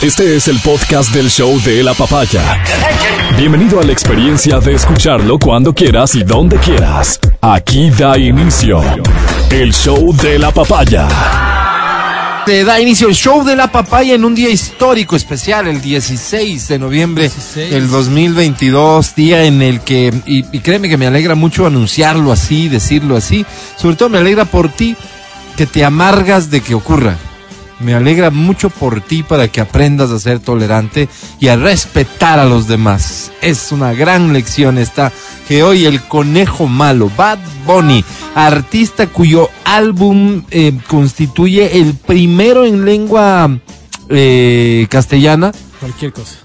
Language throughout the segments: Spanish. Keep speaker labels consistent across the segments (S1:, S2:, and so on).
S1: Este es el podcast del show de la papaya. Bienvenido a la experiencia de escucharlo cuando quieras y donde quieras. Aquí da inicio el show de la papaya.
S2: Te da inicio el show de la papaya en un día histórico especial, el 16 de noviembre
S3: 16.
S2: del 2022, día en el que, y, y créeme que me alegra mucho anunciarlo así, decirlo así, sobre todo me alegra por ti que te amargas de que ocurra. Me alegra mucho por ti para que aprendas a ser tolerante y a respetar a los demás. Es una gran lección esta que hoy el conejo malo, Bad Bunny, artista cuyo álbum eh, constituye el primero en lengua eh, castellana
S3: Cualquier cosa.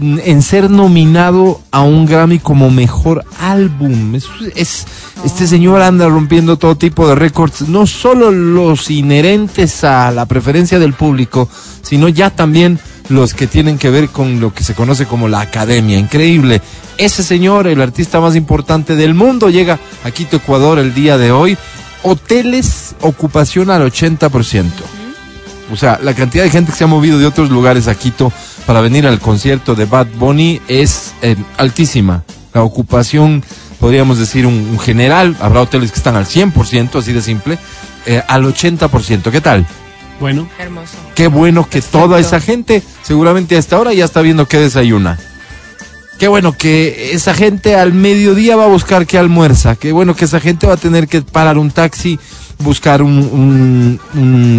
S2: en ser nominado a un Grammy como mejor álbum. Es, es- este señor anda rompiendo todo tipo de récords, no solo los inherentes a la preferencia del público, sino ya también los que tienen que ver con lo que se conoce como la academia. Increíble. Ese señor, el artista más importante del mundo, llega a Quito, Ecuador el día de hoy. Hoteles, ocupación al 80%. O sea, la cantidad de gente que se ha movido de otros lugares a Quito para venir al concierto de Bad Bunny es eh, altísima. La ocupación, podríamos decir, un, un general, habrá hoteles que están al 100%, así de simple, eh, al 80%. ¿Qué tal?
S3: Bueno,
S4: Hermoso.
S2: Qué bueno que
S4: Perfecto.
S2: toda esa gente, seguramente hasta ahora ya está viendo qué desayuna. Qué bueno que esa gente al mediodía va a buscar qué almuerza. Qué bueno que esa gente va a tener que parar un taxi, buscar un,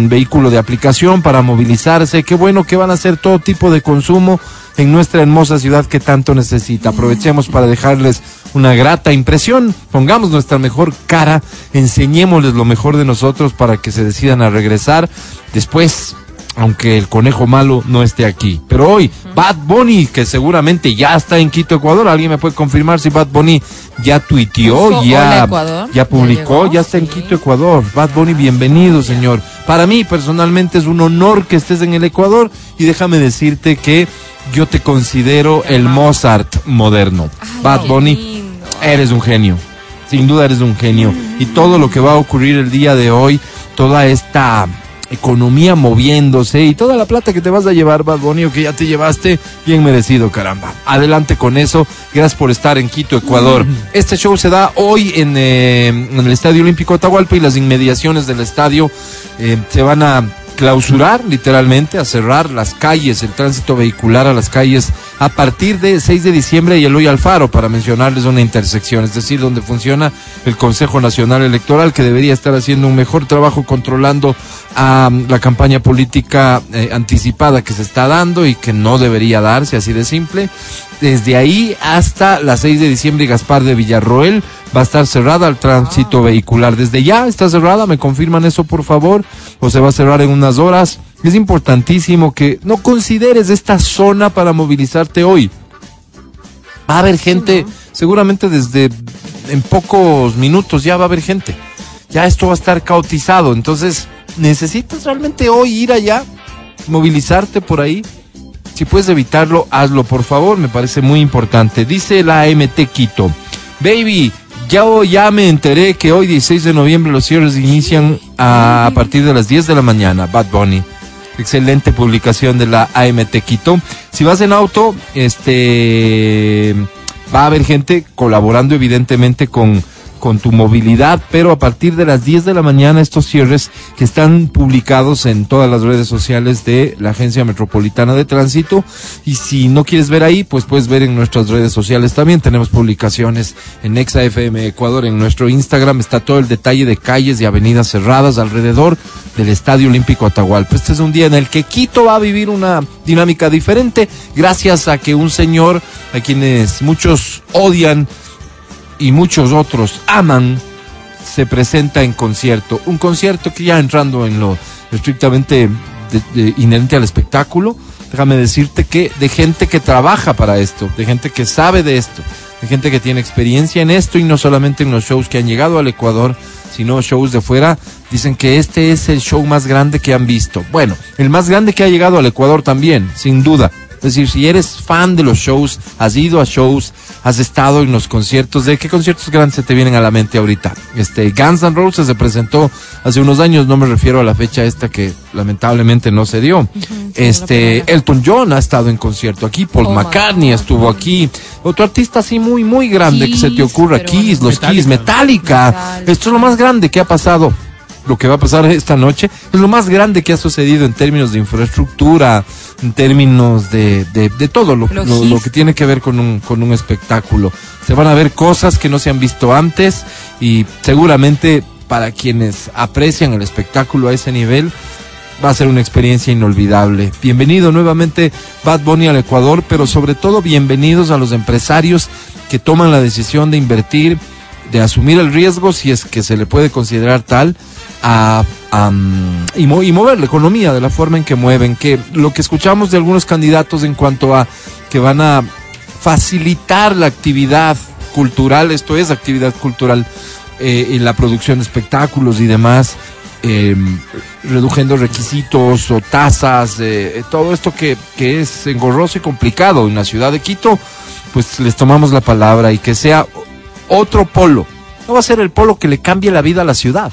S2: vehículo de aplicación para movilizarse. Qué bueno que van a hacer todo tipo de consumo en nuestra hermosa ciudad que tanto necesita. Aprovechemos para dejarles una grata impresión. Pongamos nuestra mejor cara, enseñémosles lo mejor de nosotros para que se decidan a regresar. Después, aunque el conejo malo no esté aquí. Pero hoy, Bad Bunny, que seguramente ya está en Quito, Ecuador. ¿Alguien me puede confirmar si Bad Bunny ya tuiteó, ya, ya
S4: ¿Ya
S2: publicó, ya, está en. Quito, Ecuador? Bad Bunny, bienvenido, señor. Para mí, personalmente, es un honor que estés en el Ecuador y déjame decirte que yo te considero el Mozart moderno. Bad Bunny, eres un genio. Sin duda eres un genio. Y todo lo que va a ocurrir el día de hoy, toda esta economía moviéndose y toda la plata que te vas a llevar, Bad Bunny, o que ya te llevaste, bien merecido, caramba. Adelante con eso. Gracias por estar en Quito, Ecuador. Este show se da hoy en, eh, en el Estadio Olímpico Atahualpa y las inmediaciones del estadio eh, se van a clausurar literalmente, a cerrar las calles, el tránsito vehicular a las calles a partir de 6 de diciembre y Eloy Alfaro, para mencionarles una intersección, es decir, donde funciona el Consejo Nacional Electoral, que debería estar haciendo un mejor trabajo controlando a la campaña política eh, anticipada que se está dando y que no debería darse, así de simple. Desde ahí hasta las 6 de diciembre, Gaspar de Villarroel va a estar cerrada al tránsito vehicular. Desde ya está cerrada, me confirman eso por favor, o se va a cerrar en unas horas. Es importantísimo que no consideres esta zona para movilizarte hoy. Va a haber gente, seguramente desde en pocos minutos ya va a haber gente. Ya esto va a estar caotizado, entonces necesitas realmente hoy ir allá, movilizarte por ahí. Si puedes evitarlo, hazlo, por favor, me parece muy importante. Dice la AMT Quito. Baby, ya, me enteré que hoy, 16 de noviembre, los cierres inician a, a partir de las 10 de la mañana. Bad Bunny. Excelente publicación de la AMT Quito. Si vas en auto, este va a haber gente colaborando evidentemente con, con tu movilidad, pero a partir de las 10 de la mañana estos cierres que están publicados en todas las redes sociales de la Agencia Metropolitana de Tránsito. Y si no quieres ver ahí, pues puedes ver en nuestras redes sociales también. Tenemos publicaciones en Exa FM Ecuador, en nuestro Instagram. Está todo el detalle de calles y avenidas cerradas alrededor del Estadio Olímpico Atahualpa. Este es un día en el que Quito va a vivir una dinámica diferente gracias a que un señor a quienes muchos odian y muchos otros aman, se presenta en concierto. Un concierto que ya entrando en lo estrictamente de- de- inherente al espectáculo, déjame decirte que de gente que trabaja para esto, de gente que sabe de esto, de gente que tiene experiencia en esto y no solamente en los shows que han llegado al Ecuador, sino shows de fuera, dicen que este es el show más grande que han visto. Bueno, el más grande que ha llegado al Ecuador también, sin duda Es decir, si eres fan de los shows, has ido a shows, has estado en los conciertos, ¿de qué conciertos grandes se te vienen a la mente ahorita? Este, Guns N' Roses se presentó hace unos años, no me refiero a la fecha esta que lamentablemente no se dio. este, Elton John ha estado en concierto aquí, Paul
S3: Oh,
S2: McCartney estuvo aquí, otro artista así muy, muy grande que se te
S3: Kiss,
S2: ocurra, Kiss, los Kiss,
S3: Metallica.
S2: Metallica.
S3: Metallica.
S2: Esto es lo más grande que ha pasado. Lo que va a pasar esta noche es lo más grande que ha sucedido en términos de infraestructura, en términos de, de, todo lo, lo- lo que tiene que ver con un, con un espectáculo. Se van a ver cosas que no se han visto antes y seguramente para quienes aprecian el espectáculo a ese nivel va a ser una experiencia inolvidable. Bienvenido nuevamente Bad Bunny al Ecuador, pero sobre todo bienvenidos a los empresarios que toman la decisión de invertir, de asumir el riesgo, si es que se le puede considerar tal, a, mm, y, mo- y mover la economía de la forma en que mueven. Que lo que escuchamos de algunos candidatos en cuanto a que van a facilitar la actividad cultural, esto es actividad cultural, eh, la producción de espectáculos y demás, eh, reduciendo requisitos o tasas, eh, eh, todo esto que, que es engorroso y complicado en la ciudad de Quito, pues les tomamos la palabra y que sea otro polo. No va a ser el polo que le cambie la vida a la ciudad,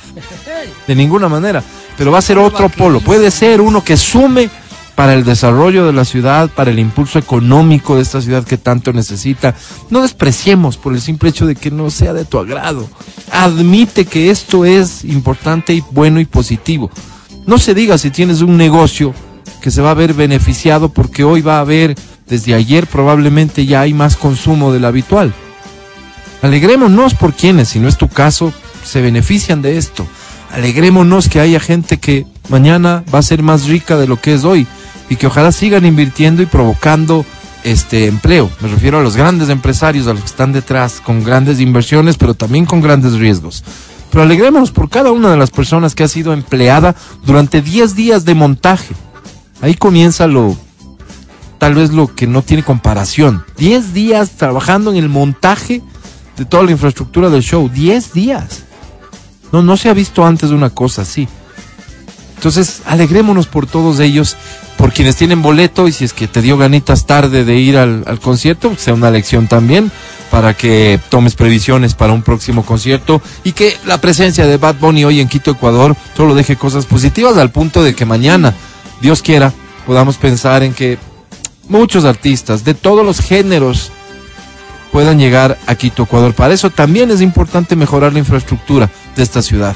S2: de ninguna manera, pero va a ser otro polo. Puede ser uno que sume para el desarrollo de la ciudad, para el impulso económico de esta ciudad que tanto necesita. No despreciemos por el simple hecho de que no sea de tu agrado. Admite que esto es importante y bueno y positivo. No se diga si tienes un negocio que se va a ver beneficiado porque hoy va a haber, desde ayer probablemente ya hay más consumo del habitual. Alegrémonos por quienes, si no es tu caso, se benefician de esto. Alegrémonos que haya gente que mañana va a ser más rica de lo que es hoy y que ojalá sigan invirtiendo y provocando este empleo. Me refiero a los grandes empresarios, a los que están detrás con grandes inversiones, pero también con grandes riesgos. Pero alegrémonos por cada una de las personas que ha sido empleada durante 10 días de montaje. Ahí comienza lo, tal vez lo que no tiene comparación. 10 días trabajando en el montaje de toda la infraestructura del show. 10 días. No, no se ha visto antes una cosa así. Entonces, alegrémonos por todos ellos, por quienes tienen boleto y si es que te dio ganitas tarde de ir al, al concierto, sea una lección también para que tomes previsiones para un próximo concierto y que la presencia de Bad Bunny hoy en Quito, Ecuador, solo deje cosas positivas al punto de que mañana, Dios quiera, podamos pensar en que muchos artistas de todos los géneros puedan llegar a Quito, Ecuador. Para eso también es importante mejorar la infraestructura de esta ciudad.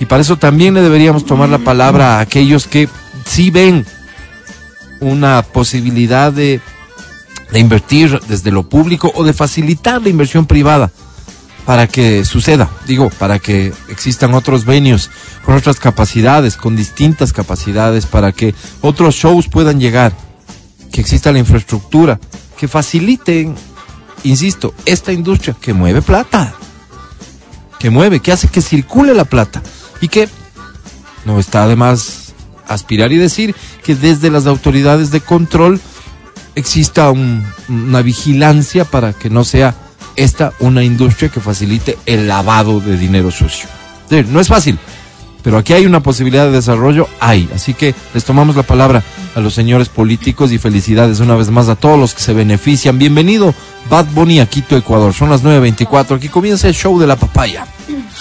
S2: Y para eso también le deberíamos tomar la palabra a aquellos que sí ven una posibilidad de, de invertir desde lo público o de facilitar la inversión privada para que suceda, digo, para que existan otros venios con otras capacidades, con distintas capacidades, para que otros shows puedan llegar, que exista la infraestructura, que faciliten, insisto, esta industria que mueve plata, que mueve, que hace que circule la plata y que no está además aspirar y decir que desde las autoridades de control exista un- una vigilancia para que no sea esta una industria que facilite el lavado de dinero sucio. No es fácil, pero aquí hay una posibilidad de desarrollo, hay. Así que les tomamos la palabra a los señores políticos y felicidades una vez más a todos los que se benefician. Bienvenido, Bad Bunny a Quito, Ecuador. Son las 9.24. Aquí comienza el show de la papaya.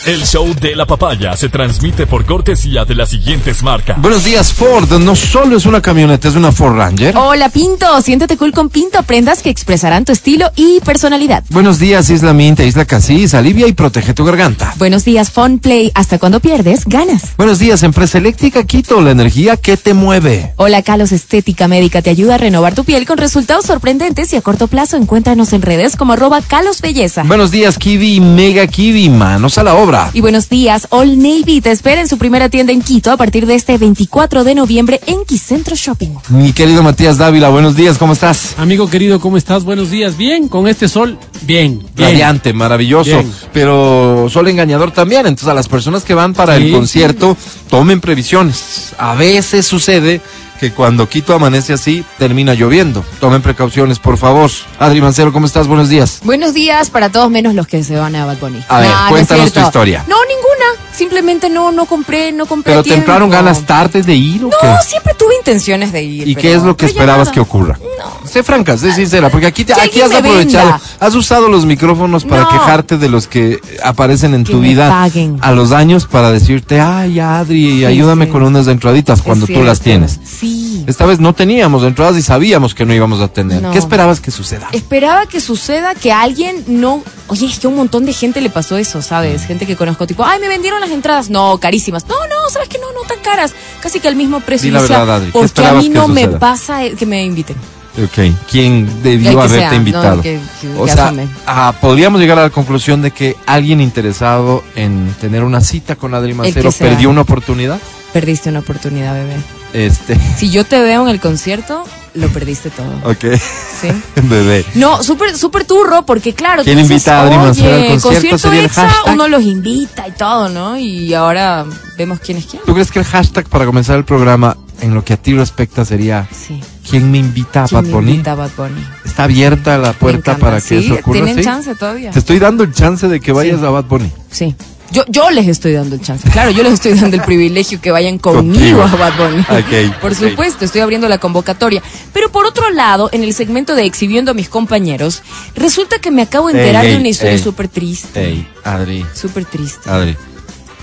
S1: El show de la papaya se transmite por cortesía de las siguientes marcas.
S2: Buenos días, Ford. No solo es una camioneta, es una Ford Ranger.
S3: Hola Pinto, siéntete cool con Pinto, prendas que expresarán tu estilo y personalidad.
S2: Buenos días, Isla Minta, Isla Casís. Alivia y protege tu garganta.
S3: Buenos días Fun Play, hasta cuando pierdes, ganas.
S2: Buenos días, Empresa Eléctrica Quito, la energía que te mueve.
S3: Hola Calos Estética Médica te ayuda a renovar tu piel con resultados sorprendentes y a corto plazo encuéntranos en redes como arroba Calos Belleza.
S2: Buenos días, Kiwi Mega Kiwi. Manos a la obra.
S3: Y buenos días, All Navy te espera en su primera tienda en Quito a partir de este 24 de noviembre en Quicentro Shopping.
S2: Mi querido Matías Dávila, buenos días, ¿cómo estás?
S4: Amigo querido, ¿cómo estás? Buenos días. Bien, con este sol, bien. bien.
S2: Radiante, maravilloso,
S4: Bien.
S2: pero solo engañador también. Entonces, a las personas que van para el
S4: Sí.
S2: concierto, tomen previsiones. A veces sucede que cuando Quito amanece así, termina lloviendo. Tomen precauciones, por favor. Adri Mancero, ¿cómo estás? Buenos días.
S3: Buenos días para todos menos los que se van a Bad Bunny.
S2: A ver,
S3: Nah, no
S2: cuéntanos tu historia.
S3: No, ninguna. Simplemente no, no compré, no compré.
S2: Pero te entraron ganas tarde de ir o qué?
S3: No, siempre tuve intenciones de ir.
S2: ¿Y
S3: pero
S2: qué es lo que
S3: no
S2: esperabas que ocurra?
S3: No.
S2: Sé franca, sé sincera, porque aquí, te- aquí has aprovechado,
S3: venda.
S2: has usado los micrófonos para
S3: No.
S2: quejarte de los que aparecen en
S3: Que
S2: tu vida
S3: paguen.
S2: a los años para decirte, ay Adri,
S3: Sí,
S2: ayúdame
S3: sí.
S2: con unas entraditas
S3: Es
S2: cuando tú las tienes.
S3: Sí.
S2: Esta vez no teníamos entradas y sabíamos que no íbamos a tener.
S3: No.
S2: ¿Qué esperabas que suceda?
S3: Esperaba que suceda que alguien no. Oye, es que a un montón de gente le pasó eso,
S2: Mm.
S3: ¿sabes? Gente que conozco, tipo, ay, me vendieron las entradas. No, carísimas. No, no, ¿sabes que No, no tan caras. Casi que al mismo precio.
S2: La verdad, Adri, ¿qué
S3: Porque a mí no me pasa que me inviten.
S2: Ok, ¿quién debió haberte
S3: sea, no,
S2: invitado?
S3: que- que-
S2: o
S3: que
S2: sea, ah, podríamos llegar a la conclusión de que alguien interesado en tener una cita con Adri Macero perdió una oportunidad.
S3: Perdiste una oportunidad, bebé.
S2: Este,
S3: Si yo te veo en el concierto, lo perdiste todo.
S2: ok,
S3: ¿Sí?
S2: bebé.
S3: No, súper súper turro, porque claro,
S2: ¿Quién
S3: tú dices,
S2: invita a Mancera al
S3: "Oye,
S2: concierto? ¿Sería el
S3: Exa,
S2: hashtag?
S3: uno los invita y todo, ¿no? Y ahora vemos quién es quién.
S2: ¿Tú crees que el hashtag para comenzar el programa, en lo que a ti respecta, sería
S3: Sí.
S2: ¿Quién me invita a
S3: ¿Quién
S2: Bad
S3: me
S2: Bunny?
S3: invita a Bad Bunny?
S2: Está abierta la
S3: Me
S2: puerta para que
S3: Sí,
S2: eso ocurra.
S3: Tienen
S2: ¿sí?
S3: chance todavía.
S2: Te estoy dando el chance de que vayas
S3: Sí.
S2: a Bad Bunny.
S3: Sí. Yo, yo les estoy dando el chance. Claro, yo les estoy dando el privilegio que vayan conmigo a Bad Bunny.
S2: Ok,
S3: por supuesto, estoy abriendo la convocatoria. Pero por otro lado, en el segmento de exhibiendo a mis compañeros, resulta que me acabo de enterar
S2: ey,
S3: de una historia súper triste.
S2: Ey, Adri,
S3: Súper triste.
S2: Adri.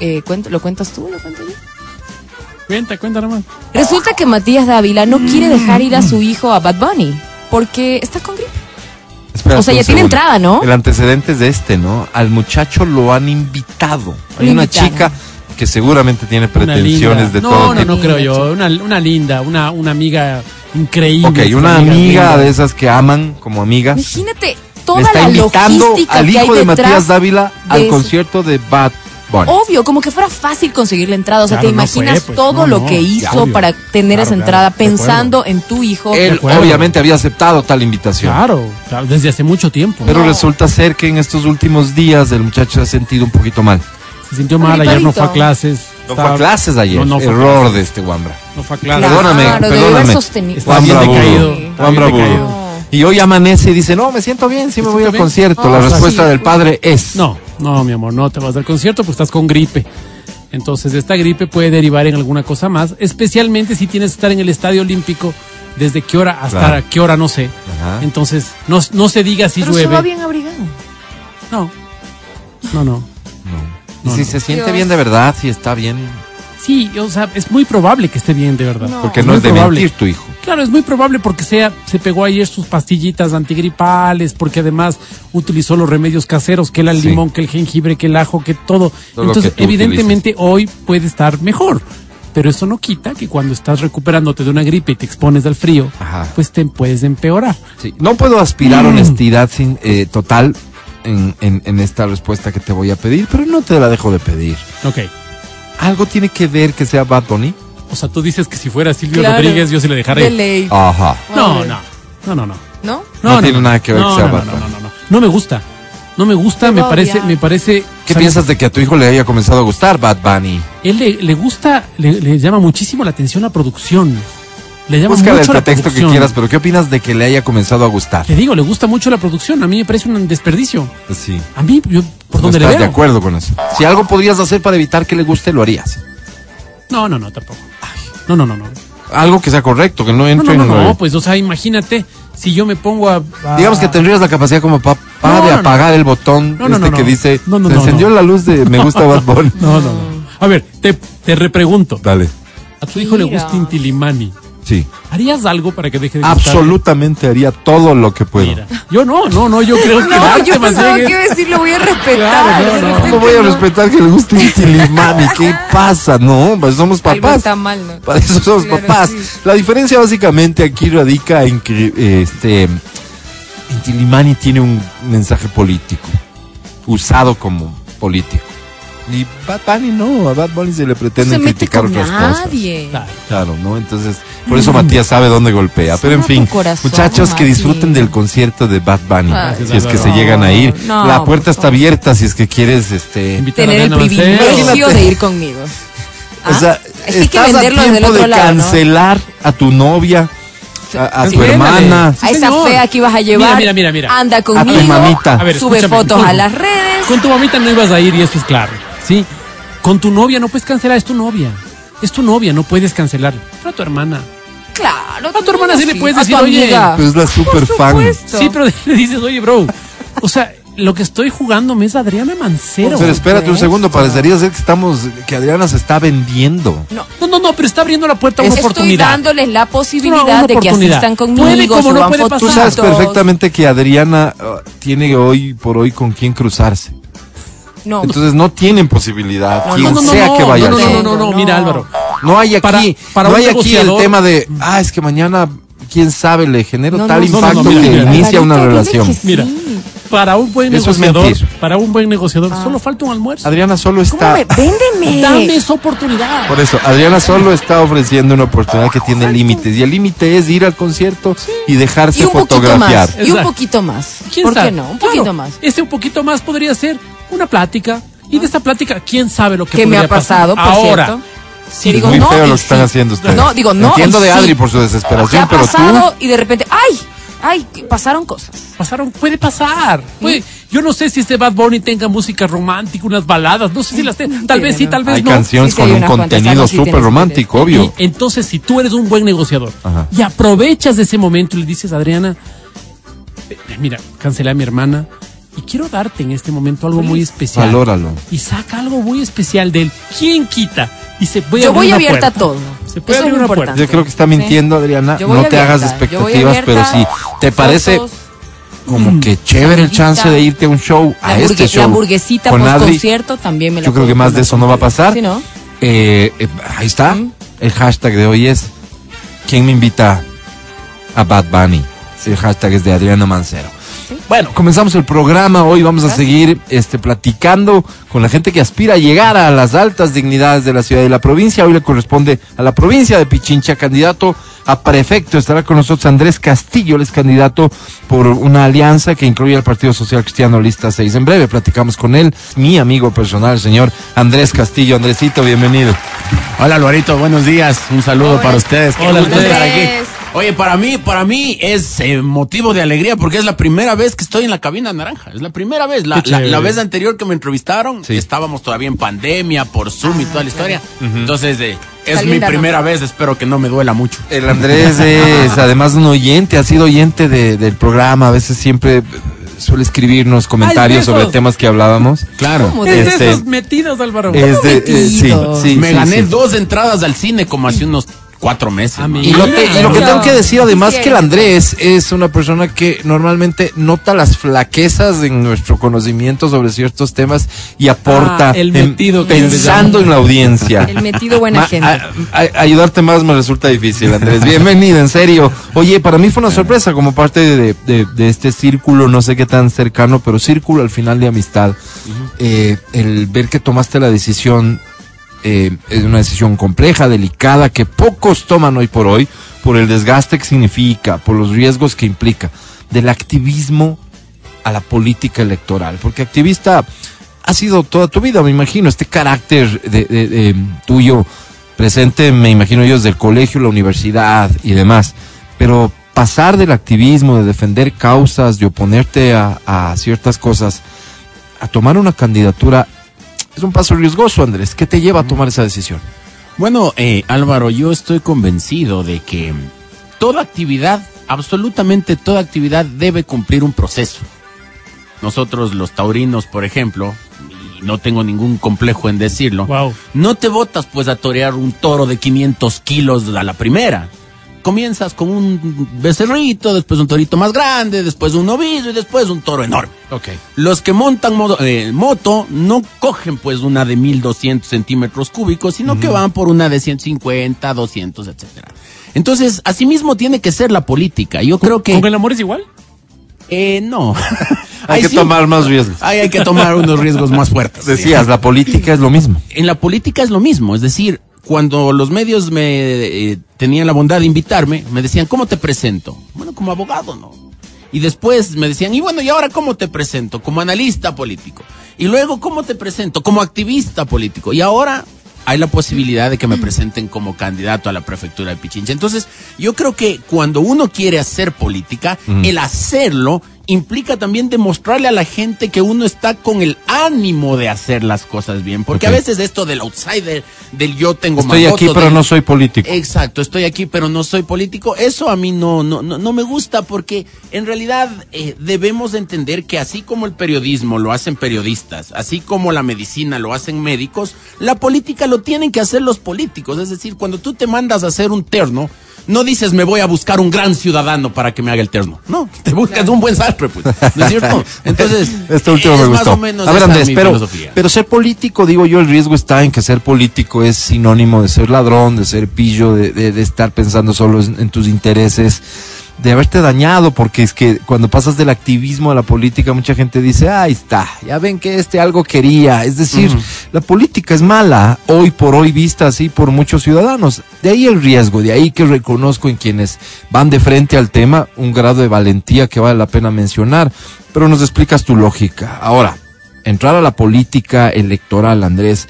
S3: Eh, ¿cuento- ¿Lo cuentas tú? ¿Lo cuento yo?
S4: Cuenta, cuenta nomás.
S3: Resulta que Matías Dávila no quiere dejar ir a su hijo a Bad Bunny porque está con gripe. O sea, ya tiene entrada, ¿no?
S2: El antecedente es de este, ¿no? Al muchacho lo han invitado. Hay una
S3: invitaron.
S2: chica que seguramente tiene pretensiones de
S4: no,
S2: todo
S4: no,
S2: tipo.
S4: no creo yo. Una, una linda, una, una amiga increíble.
S2: Ok, una amiga de esas que aman como amigas.
S3: Imagínate
S2: Le
S3: toda
S2: está
S3: la
S2: invitando
S3: logística
S2: al
S3: que hay
S2: hijo de
S3: detrás
S2: Matías Dávila al
S3: eso.
S2: concierto de Bad
S3: Obvio, como que fuera fácil conseguir la entrada. O sea,
S4: Claro,
S3: te
S4: no
S3: imaginas
S4: fue, pues,
S3: todo
S4: no,
S3: lo
S4: no,
S3: que hizo
S4: obvio.
S3: para tener
S4: Claro,
S3: esa
S4: claro,
S3: entrada pensando en tu hijo.
S2: Él obviamente había aceptado tal invitación.
S4: Claro, claro, desde hace mucho tiempo.
S2: Pero
S3: No.
S2: resulta ser que en estos últimos días el muchacho se ha sentido un poquito mal.
S4: Se sintió mal, ayer no fue a clases.
S2: No fue a clases ayer.
S4: No, no fue a
S2: Error
S4: clases.
S2: de este Wambra.
S4: No fue a clases.
S3: Claro,
S2: Perdóname,
S3: haber
S2: perdóname. Bravudo.
S4: decaído.
S2: Y hoy amanece y dice, no, me siento bien, sí me
S4: ¿Me
S2: voy al concierto. La
S3: sí.
S2: respuesta del padre es...
S4: No, no, mi amor, no te vas al concierto porque estás con gripe. Entonces, esta gripe puede derivar en alguna cosa más, especialmente si tienes que estar en el Estadio Olímpico. ¿Desde qué hora hasta
S2: Claro.
S4: qué hora? No sé.
S2: Ajá.
S4: Entonces, no, no se diga si
S3: Pero se
S4: llueve.
S3: va bien abrigado.
S4: No. No, no.
S2: Y
S4: No,
S2: si
S4: no.
S2: se siente
S3: Dios.
S2: bien de verdad, si está bien,
S4: Sí, o sea, es muy probable que esté bien, de verdad.
S3: No.
S2: porque no
S4: muy
S2: es de
S4: probable.
S2: mentir tu hijo.
S4: Claro, es muy probable porque sea, se pegó ayer sus pastillitas antigripales, porque además utilizó los remedios caseros, que el
S2: Sí.
S4: limón, que el jengibre, que el ajo, que todo. Entonces,
S2: que
S4: evidentemente hoy puede estar mejor. Pero eso no quita que cuando estás recuperándote de una gripe y te expones al frío,
S2: Ajá.
S4: pues te puedes empeorar.
S2: Sí. No puedo aspirar
S4: Mm.
S2: honestidad sin, eh, total en, en- en esta respuesta que te voy a pedir, pero no te la dejo de pedir.
S4: Ok.
S2: ¿Algo tiene que ver que sea Bad Bunny?
S4: O sea, tú dices que si fuera Silvio
S3: Claro.
S4: Rodríguez, yo se le
S3: De
S4: dejaré.
S3: ley.
S2: Ajá.
S4: No,
S3: Hombre.
S4: no. No, no, no.
S3: ¿No?
S2: No tiene nada que ver
S4: no,
S2: que sea
S4: no, no, no, no, no. No me gusta. No me gusta,
S3: Te
S4: me parece, me parece.
S2: ¿Qué piensas de que a tu hijo le haya comenzado a gustar Bad Bunny?
S4: Él le, le gusta, le, le llama muchísimo la atención la producción. Le llama
S2: Búscale el
S4: mucho la
S2: pretexto que quieras, pero ¿qué opinas de que le haya comenzado a gustar?
S4: Le digo, le gusta mucho la producción. A mí me parece un desperdicio.
S2: Sí.
S4: A mí, yo, ¿por
S2: ¿No
S4: dónde le
S2: estás
S4: veo?
S2: de acuerdo con eso? Si algo podrías hacer para evitar que le guste, lo harías.
S4: No, no, no, tampoco. No, no, no, no.
S2: Algo que sea correcto, que no
S4: No,
S2: entre
S4: no, no,
S2: en...
S4: no, pues, o sea, imagínate, si yo me pongo a... a-
S2: Digamos que tendrías la capacidad como papá
S4: No,
S2: de
S4: no,
S2: apagar el botón
S4: No, no,
S2: este
S4: no,
S2: que
S4: no.
S2: dice
S4: No, no,
S2: se
S4: no,
S2: encendió
S4: no.
S2: la luz de me gusta Bad Bunny.
S4: No, no, no. A ver, te, te repregunto.
S2: Dale.
S4: ¿A tu hijo le gusta Intilimani?
S2: Sí.
S4: ¿Harías algo para que deje de gustarle?
S2: Absolutamente haría todo lo que puedo.
S4: Mira, yo no, no, no, yo creo que
S3: No, yo pensaba que decir, lo voy a respetar.
S4: Claro, no, no.
S2: ¿Cómo voy a
S3: no.
S2: respetar que le guste un Tilimani? ¿Qué pasa? No, pues somos papás.
S3: está mal, ¿no?
S2: Para eso somos
S3: Claro,
S2: papás.
S3: sí.
S2: La diferencia básicamente aquí radica en que este Intilimani tiene un mensaje político, usado como político. Y Bad Bunny no, a Bad Bunny se le
S3: No
S2: pretende
S3: mete
S2: criticar
S3: con
S2: otras cosas.
S3: nadie.
S4: Claro.
S2: Claro, ¿no? Entonces, por eso Matías sabe dónde golpea. Pero en fin,
S3: tu corazón,
S2: muchachos que disfruten del concierto de Bad Bunny.
S3: Ay,
S2: si es que se llegan a ir.
S3: no,
S2: La puerta está abierta si es que quieres, este...
S3: Tener el privilegio de ir conmigo.
S2: O sea,
S3: Ah, es que hay que
S2: estás a tiempo
S3: otro
S2: de
S3: lado, ¿no?
S2: cancelar a tu novia, a, a
S4: Sí,
S2: tu hermana.
S4: Sí,
S3: a esa
S4: señor.
S3: fea que ibas a llevar.
S4: Mira, mira, mira, mira.
S3: Anda
S2: tu
S3: conmigo.
S2: mamita.
S4: A ver,
S3: sube
S4: escúchame,
S3: fotos a las redes.
S4: Con tu mamita no ibas a ir y eso es claro, ¿sí? Con tu novia no puedes cancelar, es tu novia. Es tu novia, no puedes cancelar. Pero a tu hermana.
S3: Claro.
S4: A tu hermana sí le puedes
S3: a
S4: decir, oye.
S2: Pues es la super fan.
S4: Sí, pero le dices, oye, bro. O sea, lo que estoy jugando es Adriana Mancero.
S2: Pero espérate un segundo, parecería ser que estamos, que Adriana se está vendiendo.
S3: No.
S4: No, no, no, pero está abriendo la puerta a una
S3: Es- Estoy
S4: oportunidad.
S3: dándoles la posibilidad
S4: Una- una
S3: de que
S4: oportunidad.
S3: asistan conmigo,
S4: Puede como no puede pasar.
S2: Tú sabes perfectamente que Adriana uh, tiene hoy por hoy con quién cruzarse.
S3: No,
S2: Entonces no tienen posibilidad,
S3: No,
S2: quien
S4: no, no,
S2: sea
S4: no,
S2: que vaya
S4: no,
S2: al
S4: no,
S2: show.
S4: no, no, no,
S3: No.
S4: mira Álvaro.
S2: No hay aquí,
S4: Para- para
S2: no hay aquí el tema de, ah, es que mañana, quién sabe, le genero
S3: No,
S2: tal impacto
S4: no, no,
S2: que
S4: mira, mira.
S2: inicia una relación.
S4: Mira. Para un buen
S2: Eso es
S4: negociador,
S2: mentir.
S4: para un buen negociador, solo falta un almuerzo.
S2: Adriana solo
S3: ¿Cómo
S2: está,
S3: me? Véndeme.
S4: Dame esa oportunidad.
S2: por eso, Adriana solo está ofreciendo una oportunidad que tiene límites. Y el límite es ir al concierto y dejarse
S3: Y
S2: fotografiar.
S3: más. Y un poquito más.
S4: ¿Quién
S3: ¿Por
S4: sabe?
S3: qué no? Un
S4: Claro,
S3: poquito más.
S4: Ese un poquito más podría ser una plática. Y de esta plática, ¿quién sabe lo que
S3: ¿Qué me ha pasado,
S4: pasar?
S3: por
S4: Ahora,
S3: cierto?
S4: sí,
S3: Que digo,
S2: Muy
S3: no,
S2: feo lo que están
S3: sí.
S2: haciendo ustedes.
S3: No, digo, no,
S2: Entiendo de
S3: sí.
S2: Adri por su
S3: ¿Qué
S2: desesperación,
S3: ha
S2: pero
S3: pasado?
S2: tú...
S3: Y de repente, ¡ay! ¡ay! que Pasaron cosas.
S4: pasaron, puede pasar. Puede- yo no sé si este Bad Bunny tenga música romántica, unas baladas, no sé si las tenga. Tal vez sí, tal vez
S2: Hay
S4: no.
S2: canciones
S3: Sí, sí,
S2: con
S3: hay
S2: un contenido súper romántico,
S4: Y
S2: obvio.
S4: entonces, si tú eres un buen negociador
S2: Ajá.
S4: y aprovechas de ese momento y le dices, Adriana, eh, mira, cancelé a mi hermana y quiero darte en este momento algo muy especial.
S2: Valóralo.
S4: Y saca algo muy especial de él. ¿Quién quita? Y se puede
S3: Yo
S4: abrir
S3: voy
S4: una
S3: abierta a
S4: puerta.
S3: todo.
S4: Se puede
S3: Eso
S4: abrir
S3: es
S4: una
S3: importante.
S4: puerta.
S2: Yo creo que está mintiendo, Adriana. No te hagas expectativas, pero si te parece
S3: fotos,
S2: como que chévere el chance de irte a un show,
S3: la,
S2: a este show.
S3: la hamburguesita
S2: con Adri,
S3: concierto también me la
S2: Yo creo que más de eso no va a pasar.
S3: ¿Sí, no?
S2: Eh, eh, ahí está.
S3: Mm.
S2: El hashtag de hoy es ¿Quién me invita a Bad Bunny? El hashtag es de Adriana Mancero. Bueno, comenzamos el programa. Hoy vamos a seguir este, platicando con la gente que aspira a llegar a las altas dignidades de la ciudad y la provincia. Hoy le corresponde a la provincia de Pichincha, candidato a prefecto. Estará con nosotros Andrés Castillo, él es candidato por una alianza que incluye al Partido Social Cristiano Lista 6. En breve platicamos con él, mi amigo personal, el señor Andrés Castillo. Andresito, bienvenido.
S5: Hola Alvarito, buenos días. Un saludo
S3: Hola.
S5: para ustedes. Qué
S4: Hola,
S5: estar aquí. Oye, para mí, para mí es eh, motivo de alegría porque es la primera vez que estoy en la cabina naranja. Es la primera vez. La, la- vez anterior que me entrevistaron,
S2: Sí.
S5: estábamos todavía en pandemia, por Zoom y toda la historia. Entonces, eh, es mi primera vez. Espero que no me duela mucho.
S2: El Andrés es además un oyente, ha sido oyente de- del programa, a veces siempre eh, suele escribirnos comentarios
S4: Ay,
S2: sobre temas que hablábamos.
S5: Claro.
S3: ¿Cómo
S4: Es
S3: de-
S4: de
S2: Este-
S4: esos metidos, Álvaro.
S2: Es de, eh, sí, sí,
S5: me
S2: sí,
S5: gané
S2: sí.
S5: dos entradas al cine como hace unos cuatro meses.
S4: A
S5: ¿no?
S4: mí.
S2: Y lo, que, y lo que tengo que decir además que el Andrés es una persona que normalmente nota las flaquezas en nuestro conocimiento sobre ciertos temas y aporta
S4: Ah, el
S2: en-
S4: metido que le
S2: pensando en la audiencia.
S3: El metido buena
S2: Ma-
S3: gente.
S2: a- a- ayudarte más me resulta difícil, Andrés. Bienvenido, en serio. Oye, para mí fue una sorpresa como parte de, de- de este círculo, no sé qué tan cercano, pero círculo al final de amistad. Eh, el ver que tomaste la decisión, eh, es una decisión compleja, delicada, que pocos toman hoy por hoy, por el desgaste que significa, por los riesgos que implica, del activismo a la política electoral. Porque activista ha sido toda tu vida, me imagino, este carácter de, de, tuyo presente, me imagino yo, desde el colegio, la universidad y demás. Pero pasar del activismo, de defender causas, de oponerte a ciertas cosas, a tomar una candidatura, es un paso riesgoso, Andrés. ¿Qué te lleva a tomar esa decisión?
S5: Bueno, eh, Álvaro, yo estoy convencido de que toda actividad, absolutamente toda actividad debe cumplir un proceso. Nosotros los taurinos, por ejemplo, y no tengo ningún complejo en decirlo,
S4: Wow.
S5: no te botas pues a torear un toro de 500 kilos a la primera. Comienzas con un becerrito, después un torito más grande, después un novillo y después un toro enorme.
S2: Ok.
S5: Los que montan modo- eh, moto no cogen pues una de 1200 centímetros cúbicos, sino que van por una de 150, 200, etcétera. Entonces, asimismo tiene que ser la política. Yo creo que
S4: ¿Con el amor es igual?
S5: eh, no.
S2: Hay
S5: Ahí
S2: que
S5: sí-
S2: tomar más riesgos.
S5: ahí hay que tomar unos riesgos más fuertes.
S2: Decías, la política es lo mismo.
S5: En la política es lo mismo, es decir, cuando los medios me eh, tenían la bondad de invitarme, me decían, ¿cómo te presento? Bueno, como abogado, ¿no? Y después me decían, y bueno, ¿y ahora cómo te presento? Como analista político. Y luego, ¿cómo te presento? Como activista político. Y ahora hay la posibilidad de que me presenten como candidato a la prefectura de Pichincha. Entonces, yo creo que cuando uno quiere hacer política, el hacerlo implica también demostrarle a la gente que uno está con el ánimo de hacer las cosas bien. Porque a veces esto del outsider, del yo tengo
S2: Estoy aquí, pero
S5: del-
S2: no soy político.
S5: Exacto, estoy aquí, pero no soy político. Eso a mí no, no, no, no me gusta porque en realidad eh, debemos de entender que así como el periodismo lo hacen periodistas, así como la medicina lo hacen médicos, la política lo tienen que hacer los políticos. Es decir, cuando tú te mandas a hacer un terno, no dices me voy a buscar un gran ciudadano para que me haga el terno. No, te buscas un buen sastre, pues. ¿No es cierto? Entonces,
S2: este último
S5: es
S2: me
S5: más
S2: gustó.
S5: o menos
S2: a ver, Andrés, pero,
S5: filosofía.
S2: pero ser político, digo yo, el riesgo está en que ser político es sinónimo de ser ladrón, de ser pillo, de, de- de estar pensando solo en, en tus intereses, de haberte dañado, porque es que cuando pasas del activismo a la política, mucha gente dice, ahí está, ya ven que este algo quería. Es decir, la política es mala, hoy por hoy vista así por muchos ciudadanos. De ahí el riesgo, de ahí que reconozco en quienes van de frente al tema un grado de valentía que vale la pena mencionar, pero nos explicas tu lógica. Ahora, entrar a la política electoral, Andrés,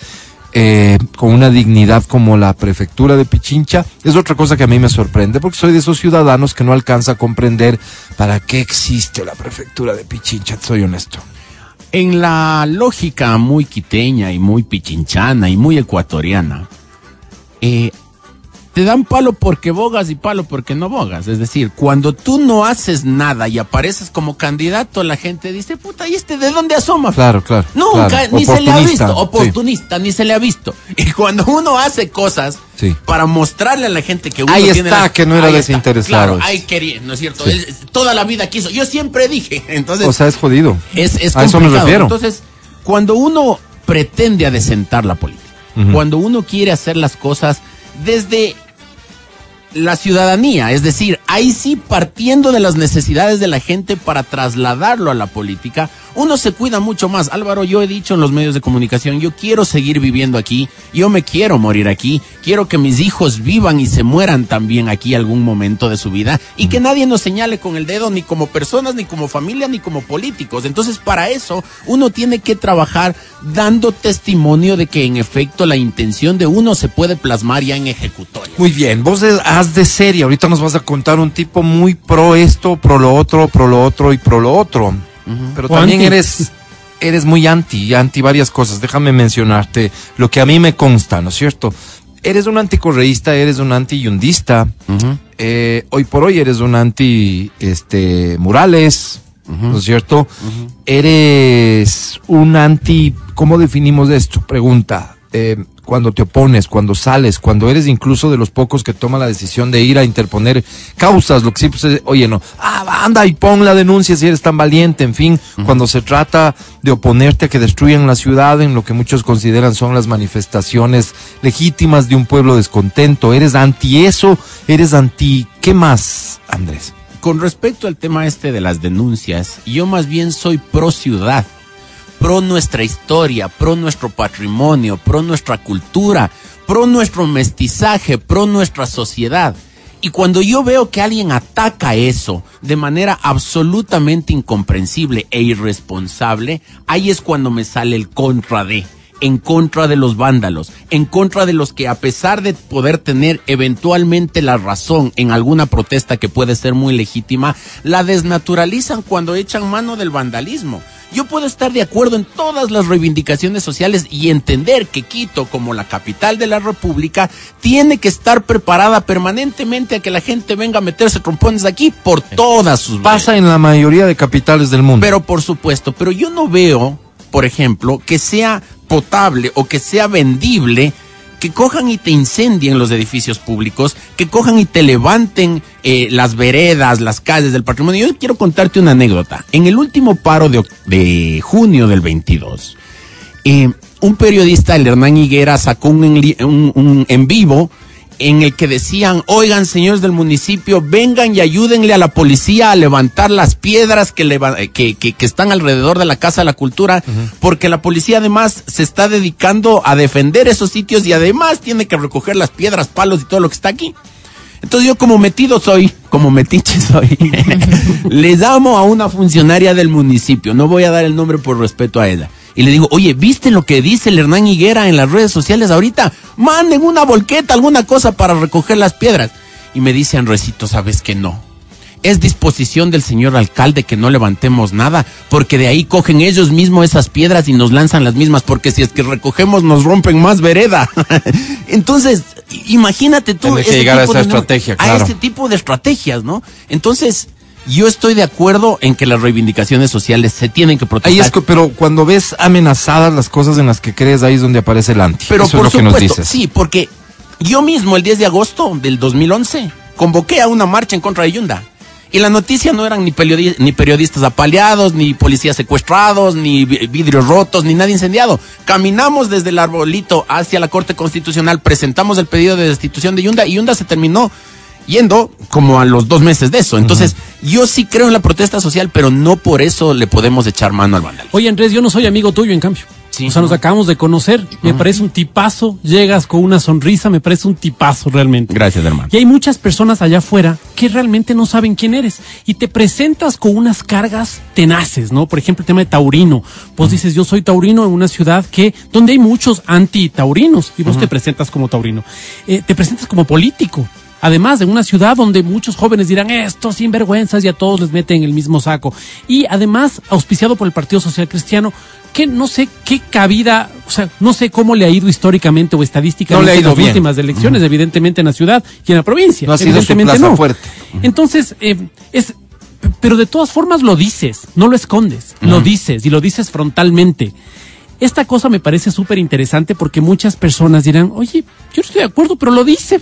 S2: eh, con una dignidad como la prefectura de Pichincha, es otra cosa que a mí me sorprende, porque soy de esos ciudadanos que no alcanza a comprender para qué existe la prefectura de Pichincha, soy honesto.
S5: En la lógica muy quiteña y muy pichinchana y muy ecuatoriana, eh, te dan palo porque bogas y palo porque no bogas. Es decir, cuando tú no haces nada y apareces como candidato, la gente dice, puta, ¿y este de dónde asoma?
S2: Claro, claro.
S5: Nunca,
S2: claro.
S5: ni se le ha
S2: Oportunista,
S5: visto,
S2: sí.
S5: oportunista, ni se le ha visto. Y cuando uno hace cosas
S2: Sí.
S5: para mostrarle a la gente que uno
S2: Ahí
S5: tiene
S2: está,
S5: la-
S2: que no era
S5: Ahí está,
S2: desinteresado.
S5: Claro, ahí quería, ¿no es cierto?
S2: Sí.
S5: Él toda la vida quiso. Yo siempre dije, entonces
S2: O sea, es jodido.
S5: es, es
S2: a eso me refiero.
S5: Entonces, cuando uno pretende adecentar la política, cuando uno quiere hacer las cosas desde la ciudadanía, es decir, ahí sí partiendo de las necesidades de la gente para trasladarlo a la política, uno se cuida mucho más. Álvaro, yo he dicho en los medios de comunicación, yo quiero seguir viviendo aquí, yo me quiero morir aquí, quiero que mis hijos vivan y se mueran también aquí algún momento de su vida y que nadie nos señale con el dedo ni como personas, ni como familia, ni como políticos. Entonces, para eso, uno tiene que trabajar dando testimonio de que en efecto la intención de uno se puede plasmar ya en ejecutoria.
S2: Muy bien, vos haz de serie. Ahorita nos vas a contar un tipo muy pro esto, pro lo otro, pro lo otro y pro lo otro. Pero
S4: O
S2: también
S4: anti.
S2: eres, eres muy anti, anti varias cosas. Déjame mencionarte lo que a mí me consta, ¿no es cierto? Eres un anticorreísta, eres un anti-yundista. Eh, hoy por hoy eres un anti este murales, ¿no es cierto? Eres un anti, ¿cómo definimos esto? Pregunta. Eh, cuando te opones, cuando sales, cuando eres incluso de los pocos que toma la decisión de ir a interponer causas, lo que siempre se, oye, no, ah, anda y pon la denuncia si eres tan valiente, en fin, cuando se trata de oponerte a que destruyan la ciudad en lo que muchos consideran son las manifestaciones legítimas de un pueblo descontento, eres anti eso, eres anti, ¿qué más, Andrés?
S5: Con respecto al tema este de las denuncias, yo más bien soy pro ciudad, pro nuestra historia, pro nuestro patrimonio, pro nuestra cultura, pro nuestro mestizaje, pro nuestra sociedad. Y cuando yo veo que alguien ataca eso de manera absolutamente incomprensible e irresponsable, ahí es cuando me sale el contra de en contra de los vándalos, en contra de los que a pesar de poder tener eventualmente la razón en alguna protesta que puede ser muy legítima, la desnaturalizan cuando echan mano del vandalismo. Yo puedo estar de acuerdo en todas las reivindicaciones sociales y entender que Quito, como la capital de la República, tiene que estar preparada permanentemente a que la gente venga a meterse trompones aquí por todas sus
S2: Pasa en la mayoría de capitales del mundo.
S5: pero por supuesto, pero yo no veo, por ejemplo, que sea potable o que sea vendible que cojan y te incendien los edificios públicos, que cojan y te levanten eh, las veredas, las calles del patrimonio. Yo quiero contarte una anécdota. En el último paro de, de junio del 22, eh, un periodista, el Hernán Higuera, sacó un en vivo en el que decían, oigan señores del municipio, vengan y ayúdenle a la policía a levantar las piedras que, leva- que, que- que están alrededor de la Casa de la Cultura, porque la policía además se está dedicando a defender esos sitios y además tiene que recoger las piedras, palos y todo lo que está aquí. Entonces yo como metido soy, como metiche soy, le llamo a una funcionaria del municipio, no voy a dar el nombre por respeto a ella. Y le digo, oye, ¿viste lo que dice el Hernán Higuera en las redes sociales ahorita? Manden una volqueta, alguna cosa para recoger las piedras. Y me dice Andresito, ¿sabes que no? es disposición del señor alcalde que no levantemos nada, porque de ahí cogen ellos mismos esas piedras y nos lanzan las mismas, porque si es que recogemos nos rompen más vereda. Entonces, imagínate tú.
S2: Tiene que
S5: ese
S2: llegar a
S5: tipo
S2: esa
S5: de-
S2: estrategia,
S5: A
S2: claro.
S5: ese tipo de estrategias, ¿no? Entonces, yo estoy de acuerdo en que las reivindicaciones sociales se tienen que proteger.
S2: Ahí es, co- pero cuando ves amenazadas las cosas en las que crees, ahí es donde aparece el anti.
S5: Pero
S2: Eso
S5: por
S2: es lo que nos
S5: supuesto,
S2: dices.
S5: sí, porque yo mismo el 10 de agosto del 2011 convoqué a una marcha en contra de Yunda. Y la noticia no eran ni, periodi- ni periodistas apaleados, ni policías secuestrados, ni vi- vidrios rotos, ni nada incendiado. Caminamos desde el arbolito hacia la Corte Constitucional, presentamos el pedido de destitución de Yunda y Yunda se terminó yendo como a los dos meses de eso. Entonces, yo sí creo en la protesta social, pero no por eso le podemos echar mano al vandalismo.
S4: Oye, Andrés, yo no soy amigo tuyo, en cambio.
S5: Sí,
S4: o sea, nos
S5: no.
S4: acabamos de conocer. Me parece un tipazo. Llegas con una sonrisa, me parece un tipazo realmente.
S5: Gracias, hermano.
S4: Y hay muchas personas allá afuera que realmente no saben quién eres. Y te presentas con unas cargas tenaces, ¿no? Por ejemplo, el tema de taurino. Vos dices, yo soy taurino en una ciudad que, donde hay muchos anti-taurinos. Y vos te presentas como taurino. Eh, te presentas como político. Además, en una ciudad donde muchos jóvenes dirán, estos sinvergüenzas y a todos les meten en el mismo saco. Y además, auspiciado por el Partido Social Cristiano, que no sé qué cabida, o sea, no sé cómo le ha ido históricamente o estadísticamente
S2: No le ha
S4: en
S2: ido
S4: las
S2: bien.
S4: últimas elecciones, evidentemente en la ciudad y en la provincia.
S2: No ha sido su
S4: evidentemente
S2: plaza
S4: no.
S2: fuerte.
S4: Entonces, eh, es, pero de todas formas lo dices, no lo escondes, lo dices y lo dices frontalmente. Esta cosa me parece súper interesante porque muchas personas dirán, oye, yo no estoy de acuerdo, pero lo dice.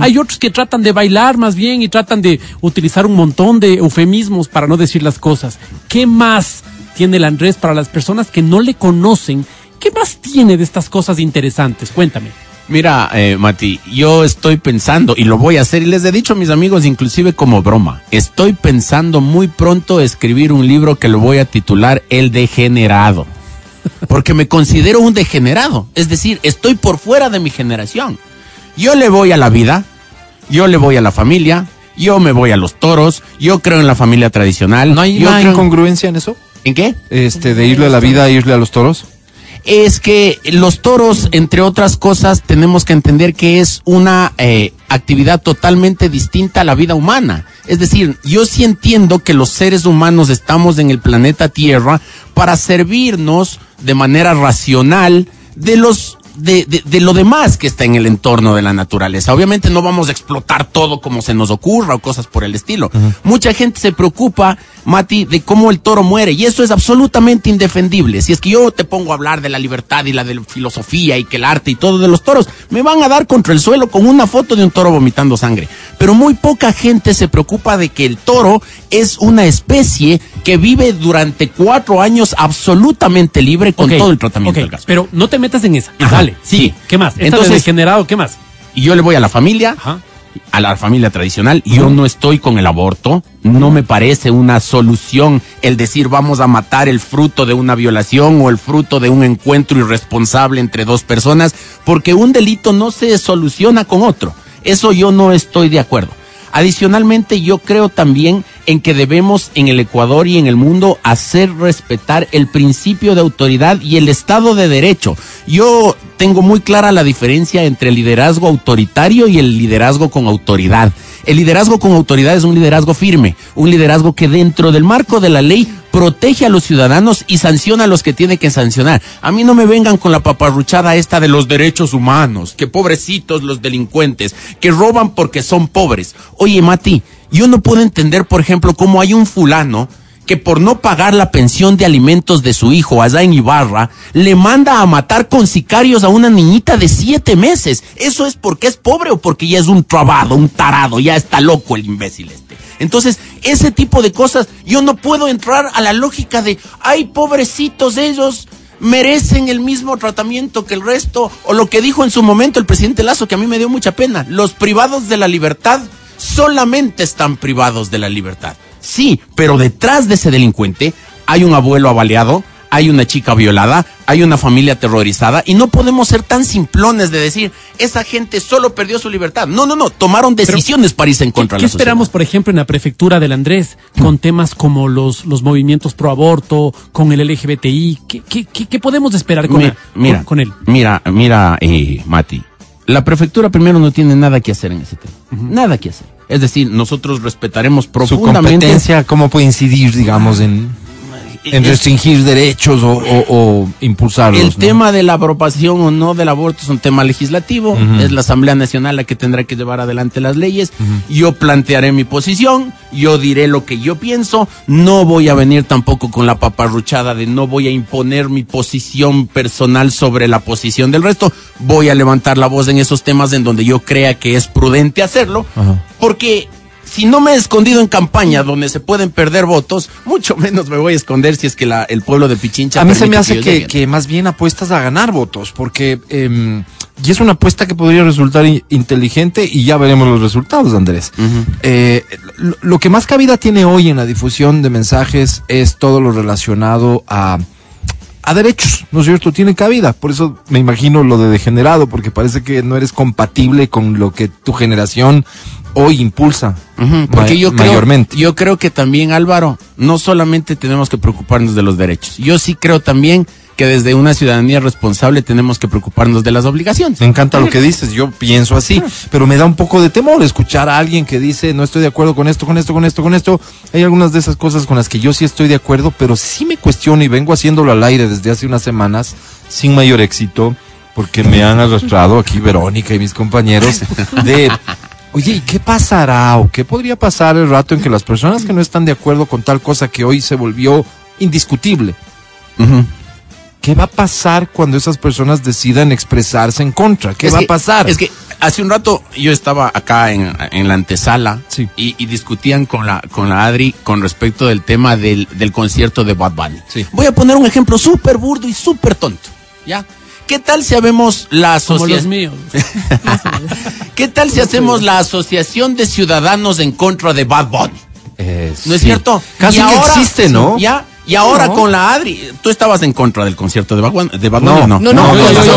S4: Hay otros que tratan de bailar más bien y tratan de utilizar un montón de eufemismos para no decir las cosas. ¿Qué más tiene el Andrés para las personas que no le conocen? ¿Qué más tiene de estas cosas interesantes? Cuéntame.
S5: Mira, eh, Mati, yo estoy pensando, y lo voy a hacer, y les he dicho a mis amigos, inclusive como broma, estoy pensando muy pronto escribir un libro que lo voy a titular El Degenerado. Porque me considero un degenerado. Es decir, estoy por fuera de mi generación. Yo le voy a la vida, yo le voy a la familia, yo me voy a los toros, yo creo en la familia tradicional.
S2: ¿No hay
S5: yo
S2: una
S5: creo en-
S2: incongruencia en eso?
S5: ¿En qué?
S2: Este, de irle a la vida e irle a los toros.
S5: Es que los toros, entre otras cosas, tenemos que entender que es una eh, actividad totalmente distinta a la vida humana. Es decir, yo sí entiendo que los seres humanos estamos en el planeta Tierra para servirnos de manera racional de los de, de- de lo demás que está en el entorno de la naturaleza. Obviamente no vamos a explotar todo como se nos ocurra o cosas por el estilo. Mucha gente se preocupa, Mati, de cómo el toro muere y eso es absolutamente indefendible. Si es que yo te pongo a hablar de la libertad y la de la filosofía y que el arte y todo de los toros, me van a dar contra el suelo con una foto de un toro vomitando sangre. Pero muy poca gente se preocupa de que el toro es una especie que vive durante cuatro años absolutamente libre con todo el tratamiento del gas.
S4: Pero no te metas en esa.
S5: Ajá,
S4: Dale,
S5: sí.
S4: sí. ¿Qué más?
S5: Entonces-
S4: de degenerado, ¿qué más?
S5: y yo le voy a la familia,
S4: Ajá.
S5: a la familia tradicional. Yo no estoy con el aborto. No me parece una solución el decir vamos a matar el fruto de una violación o el fruto de un encuentro irresponsable entre dos personas, porque un delito no se soluciona con otro. Eso yo no estoy de acuerdo. Adicionalmente, yo creo también en que debemos en el Ecuador y en el mundo hacer respetar el principio de autoridad y el Estado de Derecho. Yo tengo muy clara la diferencia entre el liderazgo autoritario y el liderazgo con autoridad. El liderazgo con autoridad es un liderazgo firme, un liderazgo que dentro del marco de la ley protege a los ciudadanos y sanciona a los que tiene que sancionar. A mí no me vengan con la paparruchada esta de los derechos humanos, que pobrecitos los delincuentes, que roban porque son pobres. Oye, Mati, yo no puedo entender, por ejemplo, cómo hay un fulano que por no pagar la pensión de alimentos de su hijo allá en Ibarra, le manda a matar con sicarios a una niñita de siete meses. ¿Eso es porque es pobre o porque ya es un trabado, un tarado, ya está loco el imbécil este? Entonces, ese tipo de cosas, yo no puedo entrar a la lógica de, ay, pobrecitos ellos, merecen el mismo tratamiento que el resto, o lo que dijo en su momento el presidente Lazo, que a mí me dio mucha pena, los privados de la libertad solamente están privados de la libertad. Sí, pero detrás de ese delincuente hay un abuelo avaleado, hay una chica violada, hay una familia aterrorizada y no podemos ser tan simplones de decir, esa gente solo perdió su libertad. No, no, no, tomaron decisiones para irse en
S4: ¿Qué,
S5: contra
S4: qué
S5: de la sociedad.
S4: esperamos, por ejemplo, en la prefectura del Andrés con temas como los, los movimientos pro aborto, con el LGBTI? ¿Qué, qué, qué- qué podemos esperar con,
S5: Mi-
S4: la-
S5: mira,
S4: con, con él?
S5: Mira, mira, eh, Mati. La prefectura primero no tiene nada que hacer en ese tema. Nada que hacer. Es decir, nosotros respetaremos
S2: Su
S5: profundamente.
S2: competencia, ¿cómo puede incidir, digamos, en, en
S5: Es-
S2: restringir derechos o, o- o impulsarlos?
S5: El
S2: ¿no?
S5: tema de la aprobación o no del aborto es un tema legislativo. Es la Asamblea Nacional la que tendrá que llevar adelante las leyes. Yo plantearé mi posición. Yo diré lo que yo pienso. No voy a venir tampoco con la paparruchada de no voy a imponer mi posición personal sobre la posición del resto. Voy a levantar la voz en esos temas en donde yo crea que es prudente hacerlo. Porque si no me he escondido en campaña donde se pueden perder votos, mucho menos me voy a esconder si es que la- el pueblo de Pichincha.
S2: A mí se me hace que, más bien apuestas a ganar votos, porque em, y es una apuesta que podría resultar inteligente y ya veremos los resultados, Andrés. Eh, lo, lo que más cabida tiene hoy en la difusión de mensajes es todo lo relacionado a, a derechos, ¿no es cierto? Tiene cabida. Por eso me imagino lo de degenerado, porque parece que no eres compatible con lo que tu generación hoy impulsa.
S5: Ujú, porque
S2: ma-
S5: yo creo,
S2: mayormente.
S5: yo creo que también, Álvaro, no solamente tenemos que preocuparnos de los derechos. Yo sí creo también que desde una ciudadanía responsable tenemos que preocuparnos de las obligaciones.
S2: Me encanta lo que dices, yo pienso así, pero me da un poco de temor escuchar a alguien que dice, no estoy de acuerdo con esto, con esto, con esto, con esto. Hay algunas de esas cosas con las que yo sí estoy de acuerdo, pero sí me cuestiono y vengo haciéndolo al aire desde hace unas semanas, sin mayor éxito, porque me han arrastrado aquí Verónica y mis compañeros de... Oye, ¿y qué pasará o qué podría pasar el rato en que las personas que no están de acuerdo con tal cosa que hoy se volvió indiscutible. ¿Qué va a pasar cuando esas personas decidan expresarse en contra? ¿Qué
S5: Es
S2: va
S5: que-
S2: a pasar?
S5: Es que hace un rato yo estaba acá en, en la antesala
S2: Sí.
S5: y, y discutían con la, con la Adri con respecto del tema del, del concierto de Bad Bunny.
S2: Sí.
S5: Voy a poner un ejemplo súper burdo y súper tonto. ¿Ya? ¿Qué tal si habemos la
S4: Como los
S5: asociación?
S4: míos.
S5: ¿Qué tal si hacemos la asociación de ciudadanos en contra de Bad Bunny?
S2: Eh,
S5: ¿No es cierto?
S2: Casi
S5: Y
S2: que
S5: ahora-
S2: existe, ¿no?
S5: Ya. Y ahora
S3: No.
S5: con la Adri, tú estabas en contra del concierto de Bad de Bad
S2: No.
S5: Bunny, ¿o no,
S3: No, no,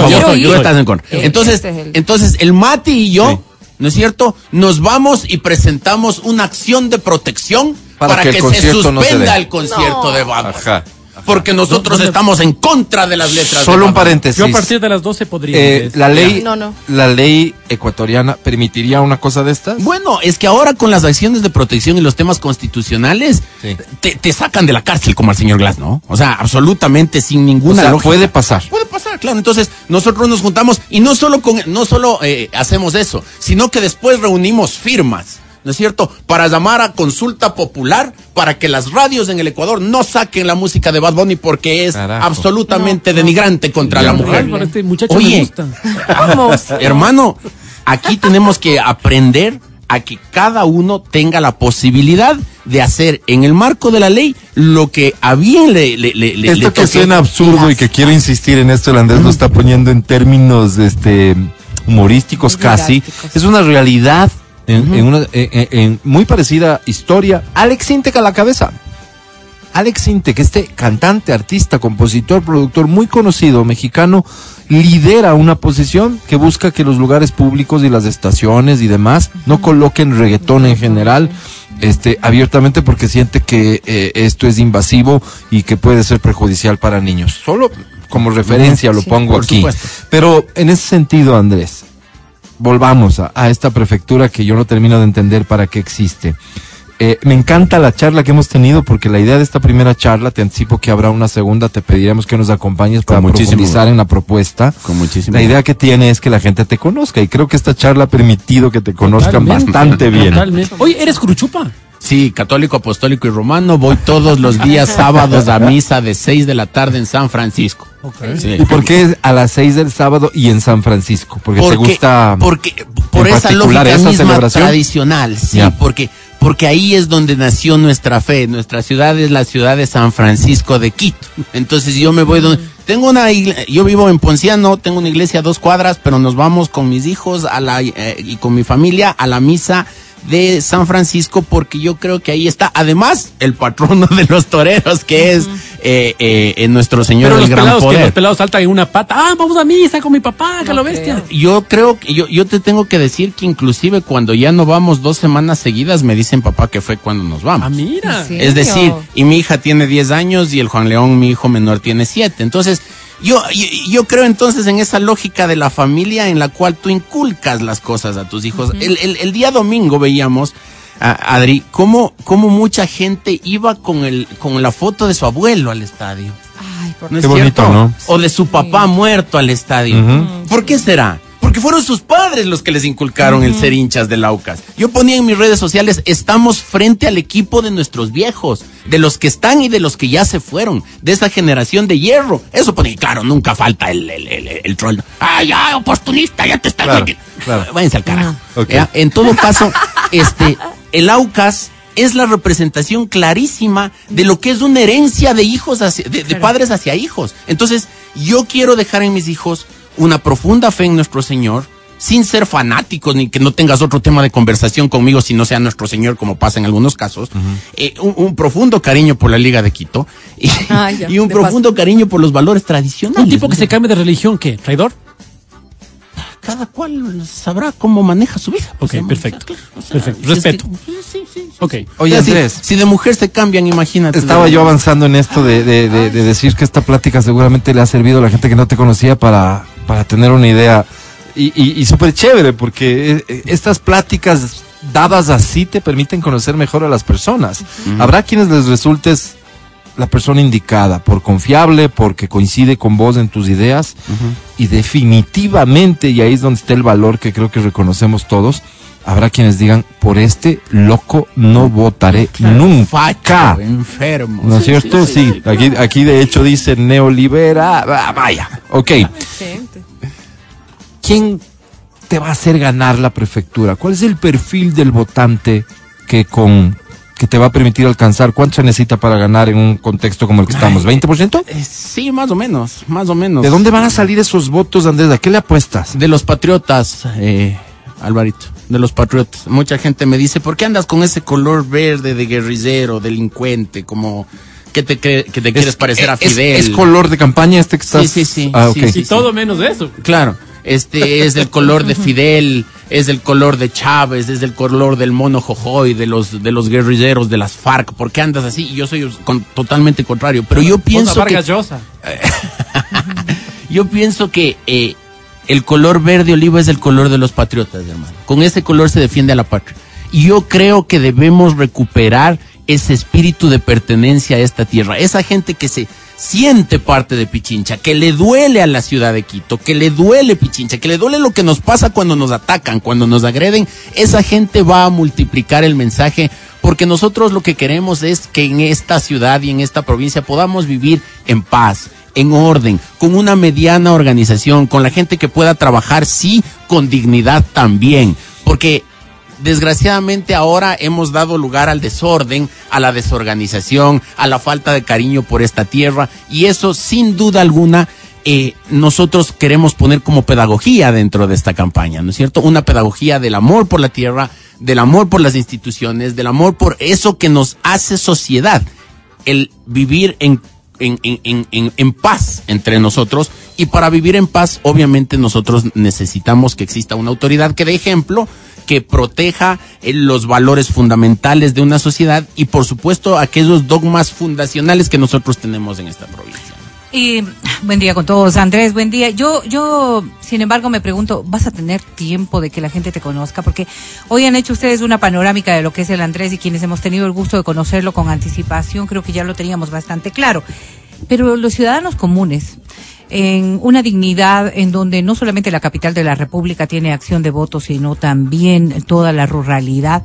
S4: yo- yo-
S5: estás en contra. Entonces,
S3: este es el-
S5: entonces el Mati y yo,
S2: Sí.
S5: ¿no es cierto? Nos vamos y presentamos una acción de protección
S2: Para
S5: para,
S2: que
S5: se
S2: concierto no se
S5: suspenda el concierto de Bad Bunny.
S2: Ajá.
S5: Porque nosotros
S4: ¿Dónde-
S5: estamos en contra de las letras.
S2: Solo
S5: de
S2: un paréntesis.
S4: Yo a partir de las 12 podría.
S2: Eh, la ley,
S3: No, no.
S2: la ley ecuatoriana permitiría una cosa de estas.
S5: Bueno, es que ahora con las acciones de protección y los temas constitucionales,
S2: Sí.
S5: te, te sacan de la cárcel como al señor Glass, ¿no? O sea, absolutamente sin
S2: o
S5: ninguna
S2: sea,
S5: lógica.
S2: puede pasar.
S5: Puede pasar, claro. Entonces, nosotros nos juntamos y no solo con, no solo eh, hacemos eso, sino que después reunimos firmas. ¿No es cierto? Para llamar a consulta popular para que las radios en el Ecuador no saquen la música de Bad Bunny porque es
S2: Carajo.
S5: absolutamente
S3: No, no.
S5: denigrante contra la mujer.
S4: Este muchacho
S5: Oye,
S4: me gusta.
S3: Vamos.
S5: Hermano, aquí tenemos que aprender a que cada uno tenga la posibilidad de hacer en el marco de la ley lo que a bien le, le, le, le-
S2: Esto
S5: le
S2: que suena absurdo y que quiero insistir en esto, el Andrés lo está poniendo en términos este humorísticos casi. Es una realidad en, en una en- en- en muy parecida historia. Alex Intec a la cabeza. Alex Intec, este cantante, artista, compositor, productor muy conocido mexicano, lidera una posición que busca que los lugares públicos y las estaciones y demás no coloquen reggaetón en general este abiertamente porque siente que eh, esto es invasivo y que puede ser perjudicial para niños. Solo como referencia lo
S3: Sí.
S2: pongo aquí.
S5: supuesto.
S2: Pero en ese sentido, Andrés, volvamos a, a esta prefectura que yo no termino de entender para qué existe. Eh, me encanta la charla que hemos tenido porque la idea de esta primera charla, te anticipo que habrá una segunda, te pediremos que nos acompañes para profundizar en la propuesta.
S5: Con muchísimo.
S2: La idea que tiene es que la gente te conozca y creo que esta charla ha permitido que te conozcan
S4: Totalmente,
S2: bastante bien.
S4: Totalmente. Oye, ¿eres cruchupa?
S5: Sí, católico, apostólico y romano. Voy todos los días sábados a misa de 6 de la tarde en San Francisco. Sí.
S2: ¿Y por qué a las seis del sábado y en San Francisco? Porque, te gusta...
S5: porque por
S2: en
S5: esa lógica
S2: esa
S5: misma
S2: celebración?
S5: tradicional, sí, porque porque ahí es donde nació nuestra fe. Nuestra ciudad es la ciudad de San Francisco de Quito. Entonces yo me voy donde tengo una igle- yo vivo en Ponciano, tengo una iglesia a dos cuadras, pero nos vamos con mis hijos a la eh, y con mi familia a la misa de San Francisco porque yo creo que ahí está además el patrono de los toreros que es eh, eh, eh, nuestro Señor
S4: Pero
S5: del
S4: los
S5: Gran
S4: pelados, que
S5: Poder.
S4: los pelados saltan en una pata. Ah, vamos a misa con mi papá, que
S3: No
S4: lo bestia.
S3: creo.
S5: Yo creo que yo, yo te tengo que decir que inclusive cuando ya no vamos dos semanas seguidas me dicen papá que fue cuando nos vamos.
S4: Ah, mira.
S5: Es decir, y mi hija tiene 10 años y el Juan León, mi hijo menor, tiene 7. Entonces, Yo, yo, yo creo entonces en esa lógica de la familia en la cual tú inculcas las cosas a tus hijos. el, el- el día domingo veíamos, a- Adri, cómo, cómo mucha gente iba con, el, con la foto de su abuelo al estadio.
S3: Ay, por
S5: ¿No es
S2: Qué bonito,
S5: cierto?
S2: ¿no?
S5: O de su papá muerto al estadio. ¿Por qué será? Porque fueron sus padres los que les inculcaron el ser hinchas del Aucas. Yo ponía en mis redes sociales, estamos frente al equipo de nuestros viejos, de los que están y de los que ya se fueron, de esa generación de hierro. Eso ponía, y claro, nunca falta el, el, el, el troll. Ah, ya, oportunista, ya te estás
S2: Claro,
S5: metiendo".
S2: claro.
S5: Váyanse al carajo. En todo caso, este, el Aucas es la representación clarísima de lo que es una herencia de hijos hacia- de, de padres hacia hijos. Entonces, yo quiero dejar en mis hijos una profunda fe en nuestro Señor, sin ser fanáticos ni que no tengas otro tema de conversación conmigo si no sea nuestro Señor, como pasa en algunos casos. Eh, un, un profundo cariño por la Liga de Quito y,
S3: Ay, ya,
S5: y un profundo cariño por los valores tradicionales.
S4: Un tipo que se cambie de religión, ¿qué? ¿Traidor?
S5: cada cual sabrá cómo maneja su vida.
S4: Ok, perfecto.
S5: Claro, o sea,
S4: Perfecto.
S5: si es
S4: Respeto.
S5: que- sí, sí, sí.
S4: Ok.
S2: Oye,
S5: O sea, si-
S2: Andrés.
S5: Si, de mujer se cambian, imagínate.
S2: Estaba yo avanzando en esto de, de- de- de decir que esta plática seguramente le ha servido a la gente que no te conocía para, para tener una idea. Y, y, y súper chévere, porque eh, eh, estas pláticas dadas así te permiten conocer mejor a las personas. Habrá quienes les resultes la persona indicada, por confiable, porque coincide con vos en tus ideas. Y definitivamente, y ahí es donde está el valor que creo que reconocemos todos, habrá quienes digan, por este loco no votaré nunca.
S5: Facho, enfermo.
S2: ¿No es
S5: Sí,
S2: cierto?
S5: sí,
S2: Sí,
S5: sí.
S2: Aquí, aquí de hecho dice neolibera. ah, Vaya, ok. ¿Quién te va a hacer ganar la prefectura? ¿Cuál es el perfil del votante que con que te va a permitir alcanzar? ¿Cuánto se necesita para ganar en un contexto como el que estamos? ¿20%?
S5: Eh, sí, más o menos, más o menos.
S2: ¿De dónde van a salir esos votos, Andrés? ¿A qué le apuestas?
S5: De los patriotas, eh, Alvarito. De los patriotas. Mucha gente me dice, ¿por qué andas con ese color verde de guerrillero, delincuente, como que te, cre- que te quieres parecer a Fidel?
S2: Es, color de campaña este que estás.
S5: Sí, sí, sí,
S2: Ah,
S5: sí.
S4: Y todo menos de eso.
S5: Claro, este es el color de Fidel, es el color de Chávez, es el color del mono Jojoy, de los de los guerrilleros de las FARC. ¿Por qué andas así? Y yo soy con- totalmente contrario. Pero yo pienso que
S4: Vargas Llosa.
S5: yo pienso que eh, el color verde olivo es el color de los patriotas, hermano. Con ese color se defiende a la patria. Y yo creo que debemos recuperar ese espíritu de pertenencia a esta tierra. Esa gente que se siente parte de Pichincha, que le duele a la ciudad de Quito, que le duele Pichincha, que le duele lo que nos pasa cuando nos atacan, cuando nos agreden. Esa gente va a multiplicar el mensaje porque nosotros lo que queremos es que en esta ciudad y en esta provincia podamos vivir en paz, en orden, con una mediana organización, con la gente que pueda trabajar, sí, con dignidad también. Porque desgraciadamente ahora hemos dado lugar al desorden, a la desorganización, a la falta de cariño por esta tierra y eso sin duda alguna eh, nosotros queremos poner como pedagogía dentro de esta campaña, ¿no es cierto? Una pedagogía del amor por la tierra, del amor por las instituciones, del amor por eso que nos hace sociedad, el vivir en, en, en, en, paz entre nosotros y para vivir en paz obviamente nosotros necesitamos que exista una autoridad que dé ejemplo, que proteja eh, los valores fundamentales de una sociedad y por supuesto aquellos dogmas fundacionales que nosotros tenemos en esta provincia.
S6: Y buen día con todos, Andrés, buen día. Yo, yo, sin embargo, me pregunto, ¿vas a tener tiempo de que la gente te conozca? Porque hoy han hecho ustedes una panorámica de lo que es el Andrés y quienes hemos tenido el gusto de conocerlo con anticipación, creo que ya lo teníamos bastante claro. Pero los ciudadanos comunes, en una dignidad en donde no solamente la capital de la República tiene acción de voto, sino también toda la ruralidad,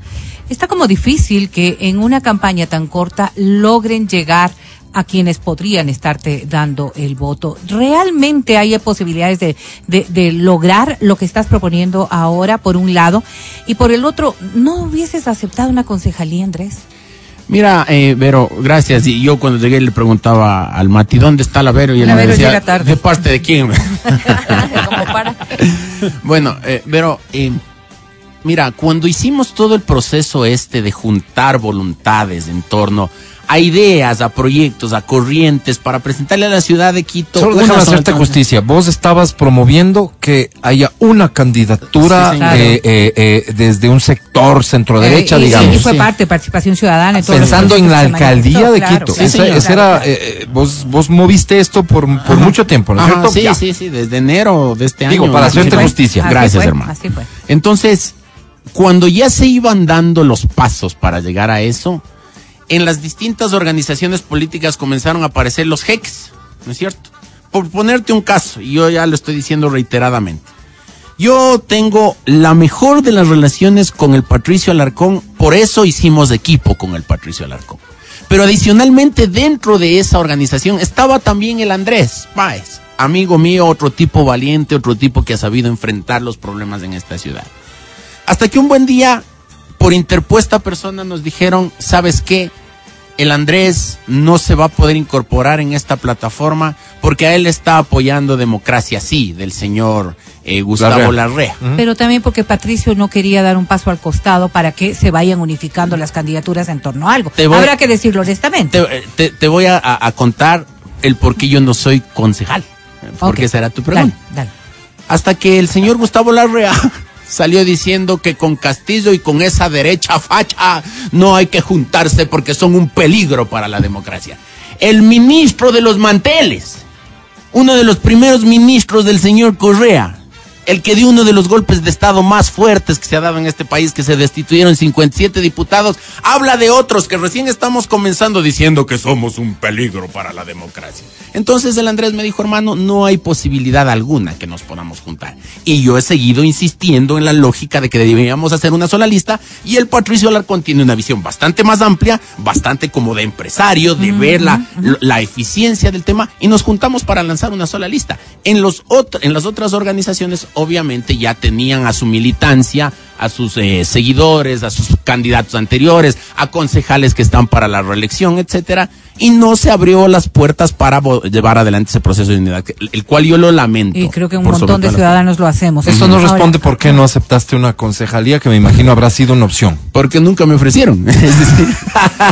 S6: está como difícil que en una campaña tan corta logren llegar a quienes podrían estarte dando el voto. ¿Realmente hay posibilidades de, de, de lograr lo que estás proponiendo ahora, por un lado? Y por el otro, ¿no hubieses aceptado una concejalía, Andrés?
S5: Mira, eh, Vero, gracias. Y yo cuando llegué le preguntaba al Mati, ¿dónde está la Vero? Y él
S6: La
S5: me decía,
S6: llega tarde.
S5: ¿de parte de quién?
S3: Como para.
S5: bueno, eh, Vero, eh, Mira, cuando hicimos todo el proceso este de juntar voluntades en torno a ideas, a proyectos, a corrientes para presentarle a la ciudad de Quito.
S2: Solo
S5: una
S2: déjame hacerte justicia. Vos estabas promoviendo que haya una candidatura
S5: Sí,
S2: eh, eh, eh, desde un sector centro derecha,
S6: Eh,
S2: digamos.
S6: Y fue
S5: Sí.
S6: parte de participación ciudadana. los
S2: Pensando en la alcaldía
S6: manifestó,
S2: de
S6: claro,
S2: Quito.
S6: claro,
S2: Esa- era,
S6: claro.
S2: vos, vos moviste esto por, por mucho tiempo, ¿no es
S5: Ajá,
S2: cierto?
S5: sí,
S2: Ya.
S5: sí, sí, desde enero de este
S2: Digo,
S5: año.
S2: para
S5: Así
S2: hacerte
S5: fue.
S2: justicia.
S6: Así
S5: Gracias,
S6: fue,
S5: hermano.
S6: Así fue.
S5: Entonces, cuando ya se iban dando los pasos para llegar a eso, en las distintas organizaciones políticas comenzaron a aparecer los jeques, ¿no es cierto? Por ponerte un caso, y yo ya lo estoy diciendo reiteradamente. Yo tengo la mejor de las relaciones con el Patricio Alarcón, por eso hicimos equipo con el Patricio Alarcón. Pero adicionalmente dentro de esa organización estaba también el Andrés Páez, amigo mío, otro tipo valiente, otro tipo que ha sabido enfrentar los problemas en esta ciudad. Hasta que un buen día, por interpuesta persona, nos dijeron, ¿sabes qué? El Andrés no se va a poder incorporar en esta plataforma porque a él está apoyando Democracia Sí, del señor eh, Gustavo
S2: Larrea.
S5: Larrea.
S6: Pero también porque Patricio no quería dar un paso al costado para que se vayan unificando las candidaturas en torno a algo.
S5: Te voy-
S6: Habrá que decirlo honestamente.
S5: Te, te- te voy a, contar el por qué yo no soy concejal. Porque
S6: Ok.
S5: esa era tu pregunta.
S6: Dale, dale.
S5: hasta que el señor Gustavo Larrea salió diciendo que con Castillo y con esa derecha facha no hay que juntarse porque son un peligro para la democracia. El ministro de los manteles, uno de los primeros ministros del señor Correa, el que dio uno de los golpes de Estado más fuertes que se ha dado en este país, que se destituyeron 57 diputados, habla de otros que recién estamos comenzando diciendo que somos un peligro para la democracia. Entonces el Andrés me dijo, hermano, no hay posibilidad alguna que nos podamos juntar. Y yo he seguido insistiendo en la lógica de que debíamos hacer una sola lista y el Patricio Alarcón tiene una visión bastante más amplia, bastante como de empresario, de ver la, la eficiencia del tema y nos juntamos para lanzar una sola lista. En, los en las otras organizaciones obviamente ya tenían a su militancia, a sus eh, seguidores, a sus candidatos anteriores, a concejales que están para la reelección, etcétera, y no se abrió las puertas para llevar adelante ese proceso de unidad, el cual yo lo lamento.
S6: Y creo que un montón de ciudadanos lo hacemos.
S2: Eso
S6: Ahora,
S2: responde por qué no aceptaste una concejalía que me imagino habrá sido una opción.
S5: porque nunca me ofrecieron. es, decir,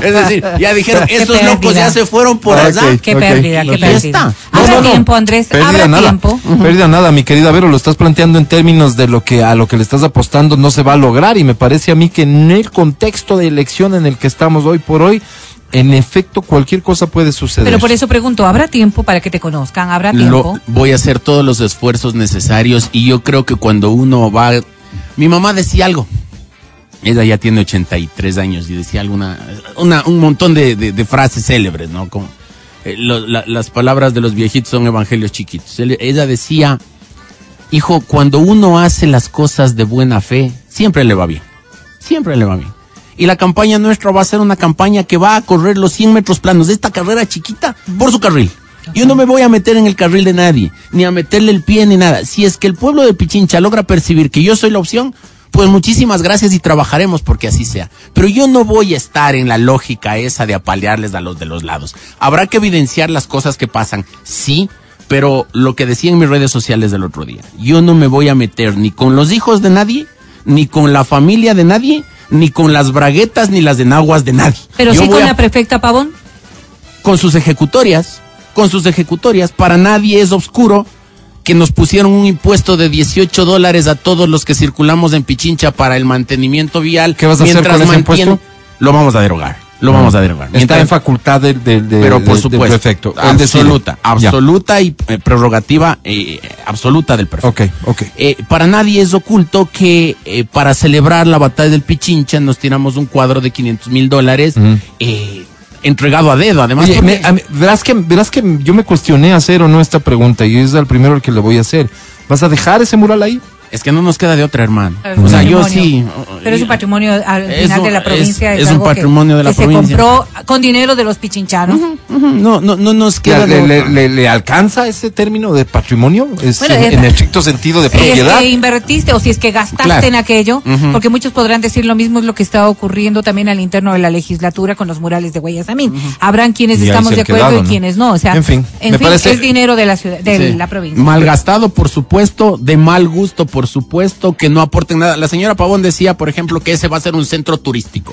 S5: es decir, ya dijeron, esos locos ya se fueron por
S2: Ah,
S5: allá.
S6: Qué pérdida, qué pérdida.
S5: Ya está.
S6: Habrá tiempo, Andrés,
S2: Pérdida nada.
S6: tiempo.
S2: Pérdida nada, mi querida Vero, lo estás planteando en términos de lo que a lo que le estás apostando no se va a lograr y me parece a mí que en el contexto de elección en el que estamos hoy por hoy, en efecto cualquier cosa puede suceder.
S6: Pero por eso pregunto, ¿habrá tiempo para que te conozcan? ¿Habrá
S5: Lo,
S6: tiempo?
S5: voy a hacer todos los esfuerzos necesarios y yo creo que cuando uno va... Mi mamá decía algo. Ella ya tiene 83 años y decía alguna, una, un montón de, de- de frases célebres, ¿no? Como, eh, lo- la- las palabras de los viejitos son evangelios chiquitos. Ella decía, hijo, cuando uno hace las cosas de buena fe, siempre le va bien. Siempre le va bien. Y la campaña nuestra va a ser una campaña que va a correr los 100 metros planos de esta carrera chiquita por su carril. Yo no me voy a meter en el carril de nadie, ni a meterle el pie ni nada. Si es que el pueblo de Pichincha logra percibir que yo soy la opción, pues muchísimas gracias y trabajaremos porque así sea. Pero yo no voy a estar en la lógica esa de apalearles a los de los lados. Habrá que evidenciar las cosas que pasan, sí, pero lo que decía en mis redes sociales del otro día, yo no me voy a meter ni con los hijos de nadie, ni con la familia de nadie, ni con las braguetas ni las enaguas de nadie.
S6: Pero
S5: Yo
S6: sí con
S5: a-
S6: la prefecta Pavón.
S5: con sus ejecutorias, con sus ejecutorias. Para nadie es oscuro que nos pusieron un impuesto de 18 dólares a todos los que circulamos en Pichincha para el mantenimiento vial.
S2: ¿Qué vas a hacer
S5: mientras
S2: con ese
S5: mantienen-
S2: impuesto?
S5: Lo vamos a derogar. Lo vamos a derogar.
S2: Está
S5: Mientras-
S2: en facultad del, del, del-
S5: pero por supuesto,
S2: prefecto.
S5: Absoluta,
S2: Ya.
S5: absoluta y eh, prerrogativa eh, absoluta del prefecto.
S2: Ok, ok.
S5: Eh, para nadie es oculto que eh, para celebrar la batalla del Pichincha nos tiramos un cuadro de 500 mil dólares entregado a dedo, además.
S2: Oye,
S5: porque-
S2: me- a mí- verás, que, verás que yo me cuestioné hacer o no esta pregunta y es el primero el que le voy a hacer. ¿Vas a dejar ese mural ahí?
S5: Es que no nos queda de otra, hermano.
S6: Es
S5: O sea, yo
S6: patrimonio.
S5: sí.
S6: Pero es un patrimonio al
S5: Es
S6: final
S5: un-
S6: de la
S5: es-
S6: provincia.
S5: es un
S6: algo que-
S5: patrimonio de la
S6: que
S5: provincia.
S6: Se compró con dinero de los pichinchanos.
S5: Ujú, No, no, no nos queda
S2: ¿Le,
S5: de
S2: le-
S5: otra.
S2: le- le alcanza ese término de patrimonio? ¿Es
S6: Bueno,
S2: en,
S6: es-
S2: en el estricto sentido de
S6: Si es
S2: propiedad?
S6: que invertiste o si es que gastaste
S5: Claro.
S6: en aquello,
S5: Ujú.
S6: porque muchos podrán decir lo mismo es lo que está ocurriendo también al interno de la legislatura con los murales de Guayasamín. Habrán quienes
S2: Y
S6: estamos de acuerdo
S2: quedado,
S6: y
S2: ¿no?
S6: quienes no. O sea,
S2: En fin, me parece-
S6: es dinero de la ciudad, de
S5: Sí.
S6: la provincia.
S5: Malgastado, por supuesto, de mal gusto, por supuesto, que no aporten nada. La señora Pavón decía, por ejemplo, que ese va a ser un centro turístico.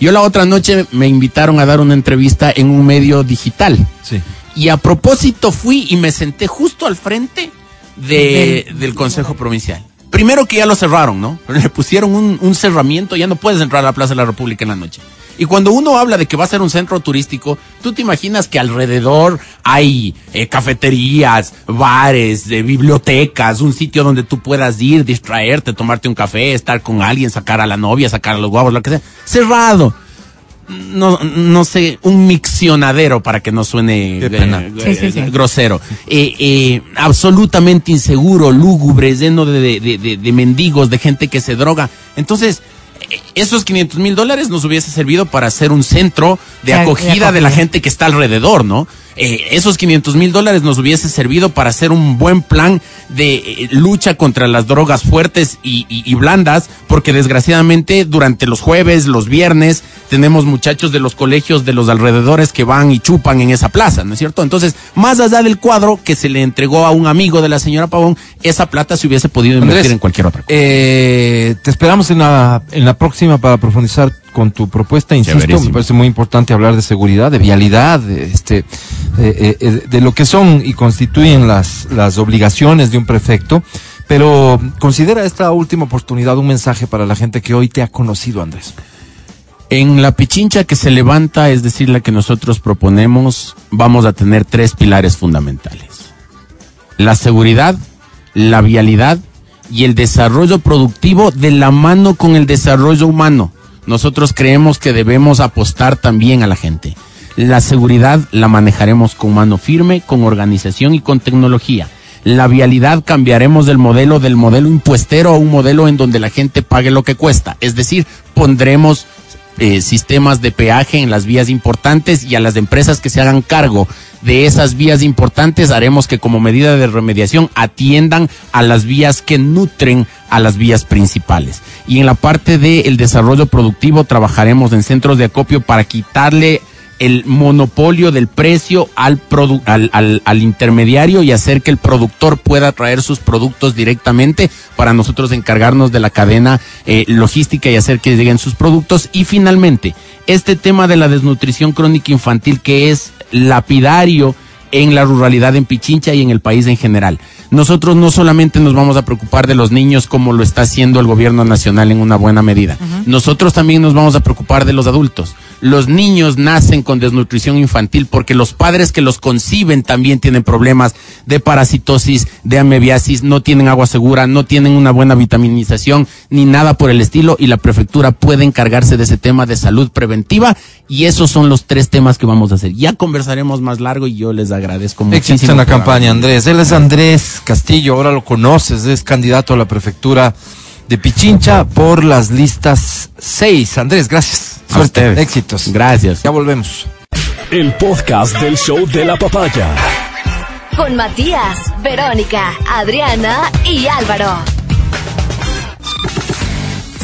S5: Yo la otra noche me invitaron a dar una entrevista en un medio digital.
S2: Sí.
S5: Y a propósito fui y me senté justo al frente de, del Consejo Provincial. Primero que ya lo cerraron, ¿no? Le pusieron un, un cerramiento, ya no puedes entrar a la Plaza de la República en la noche. Y cuando uno habla de que va a ser un centro turístico, tú te imaginas que alrededor hay eh, cafeterías, bares, eh, bibliotecas, un sitio donde tú puedas ir, distraerte, tomarte un café, estar con alguien, sacar a la novia, sacar a los guavos, lo que sea. Cerrado no, no sé, un miccionadero para que no suene eh,
S6: Sí, sí, sí.
S5: grosero. Eh, eh, absolutamente inseguro, lúgubre, lleno de, de- de- de mendigos, de gente que se droga. Entonces, esos 500 mil dólares nos hubiese servido para hacer un centro de acogida de la gente que está alrededor, ¿no? Eh, esos 500 mil dólares nos hubiese servido para hacer un buen plan de eh, lucha contra las drogas fuertes y, y- y blandas, porque desgraciadamente durante los jueves, los viernes, tenemos muchachos de los colegios de los alrededores que van y chupan en esa plaza, ¿no es cierto? Entonces, más allá del cuadro que se le entregó a un amigo de la señora Pavón, esa plata se hubiese podido invertir
S2: Andrés,
S5: en cualquier otra cosa.
S2: Eh, te esperamos en la, en la próxima para profundizar con tu propuesta. Insisto, me parece muy importante hablar de seguridad, de vialidad, de, este, eh, eh, eh, de lo que son y constituyen las, las obligaciones de un prefecto. Pero considera esta última oportunidad un mensaje para la gente que hoy te ha conocido, Andrés.
S5: En la pichincha que se levanta, es decir, la que nosotros proponemos, vamos a tener tres pilares fundamentales. La seguridad, la vialidad y el desarrollo productivo de la mano con el desarrollo humano. Nosotros creemos que debemos apostar también a la gente. La seguridad la manejaremos con mano firme, con organización y con tecnología. La vialidad cambiaremos del modelo del modelo impuestero a un modelo en donde la gente pague lo que cuesta. Es decir, pondremos eh, sistemas de peaje en las vías importantes y a las empresas que se hagan cargo de esas vías importantes haremos que como medida de remediación atiendan a las vías que nutren a las vías principales. Y en la parte del desarrollo productivo trabajaremos en centros de acopio para quitarle el monopolio del precio al, produ- al, al, al intermediario y hacer que el productor pueda traer sus productos directamente para nosotros encargarnos de la cadena eh, logística y hacer que lleguen sus productos. Y finalmente, este tema de la desnutrición crónica infantil que es lapidario en la ruralidad en Pichincha y en el país en general. Nosotros no solamente nos vamos a preocupar de los niños como lo está haciendo el gobierno nacional en una buena medida. Nosotros también nos vamos a preocupar de los adultos. Los niños nacen con desnutrición infantil porque los padres que los conciben también tienen problemas de parasitosis, de amebiasis, no tienen agua segura, no tienen una buena vitaminización ni nada por el estilo y la prefectura puede encargarse de ese tema de salud preventiva y esos son los tres temas que vamos a hacer. Ya conversaremos más largo y yo les agradezco muchísimo.
S2: Éxitos en la campaña, Andrés. Él es Andrés Castillo, ahora lo conoces, es candidato a la prefectura de Pichincha por las listas 6. Andrés, gracias. Suerte, éxitos.
S5: Gracias.
S2: Ya volvemos.
S1: El podcast del show de la papaya.
S7: Con Matías, Verónica, Adriana y Álvaro.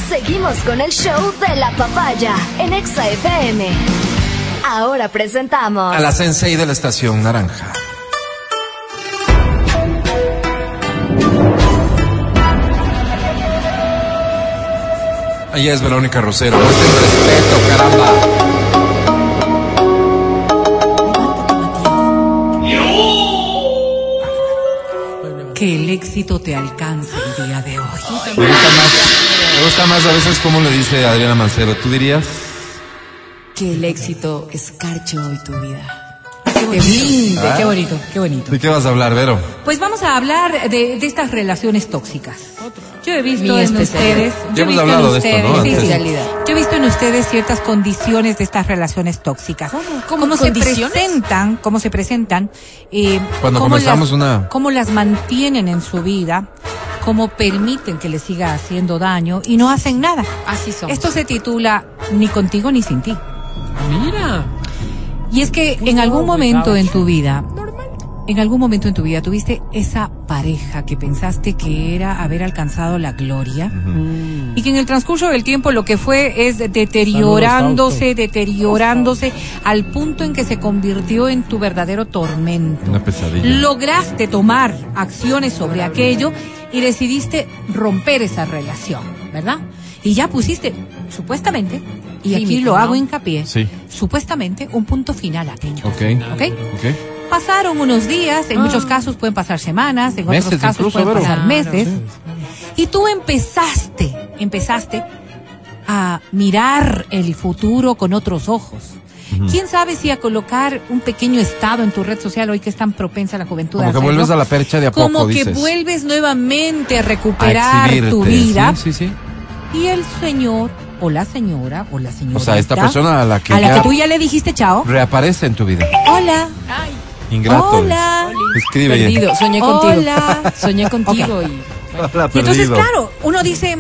S7: Seguimos con el show de la papaya en Exa FM. Ahora presentamos
S2: A la sensei de la estación Naranja. Ella es Verónica Rosero. Muestren respeto, caramba.
S6: Que el éxito te alcance el día de hoy.
S2: Me gusta más, me gusta más a veces como le dice Adriana Mancero. ¿Tú dirías?
S3: Que el éxito escarche hoy tu vida.
S6: Que te blinde. Qué bonito, qué bonito.
S2: ¿De qué vas a hablar, Vero?
S6: Pues vamos a hablar de, de estas relaciones tóxicas. Yo he visto
S3: Mi
S6: en ustedes.
S2: Ya
S6: yo he
S2: hemos
S6: visto
S2: hablado
S6: en
S2: de esto,
S6: ustedes-
S2: ¿no?
S6: sí, sí. Yo he visto en ustedes ciertas condiciones de estas relaciones tóxicas. ¿Cómo, se
S3: ¿Condiciones?
S6: presentan? ¿Cómo se presentan? eh,
S2: Cuando
S6: cómo
S2: comenzamos
S6: las,
S2: una-
S6: ¿Cómo las mantienen en su vida? ¿Cómo permiten que les siga haciendo daño y no hacen nada?
S3: Así somos.
S6: Esto se titula Ni contigo ni sin ti.
S4: Mira.
S6: Y es que en algún momento en tu vida, en algún momento en tu vida tuviste esa pareja que pensaste que era haber alcanzado la gloria y que en el transcurso del tiempo lo que fue es deteriorándose,
S4: Saludos,
S6: deteriorándose al punto en que se convirtió en tu verdadero tormento.
S2: Una pesadilla.
S6: Lograste tomar acciones sobre aquello y decidiste romper esa relación, ¿verdad? Y ya pusiste, supuestamente, y aquí lo
S3: ¿no?
S6: hago hincapié,
S2: Sí.
S6: supuestamente un punto final a aquello.
S2: Ok.
S6: ¿Ok?
S2: Ok.
S6: Pasaron unos días, en muchos casos pueden pasar semanas, en
S2: Meses
S6: otros casos
S2: incluso,
S6: pueden pasar
S3: Claro.
S6: meses. Y tú empezaste, empezaste a mirar el futuro con otros ojos. ¿Quién sabe si a colocar un pequeño estado en tu red social hoy que es tan propensa la juventud
S2: Como
S6: a
S2: que
S6: hacerlo?
S2: vuelves a la percha de a
S6: Como
S2: poco,
S6: que
S2: dices.
S6: vuelves nuevamente a
S2: A
S6: recuperar tu vida
S2: Sí, sí, sí.
S6: Y el señor o la señora o la señora
S2: O sea, esta persona a la que
S6: a la que tú ya le dijiste chao.
S2: reaparece en tu vida.
S6: Hola.
S2: Ingrato.
S6: Hola.
S2: Escribe.
S3: Perdido, soñé contigo.
S6: Hola.
S3: Soñé contigo y
S2: Hola,
S6: Y entonces, claro, uno dice,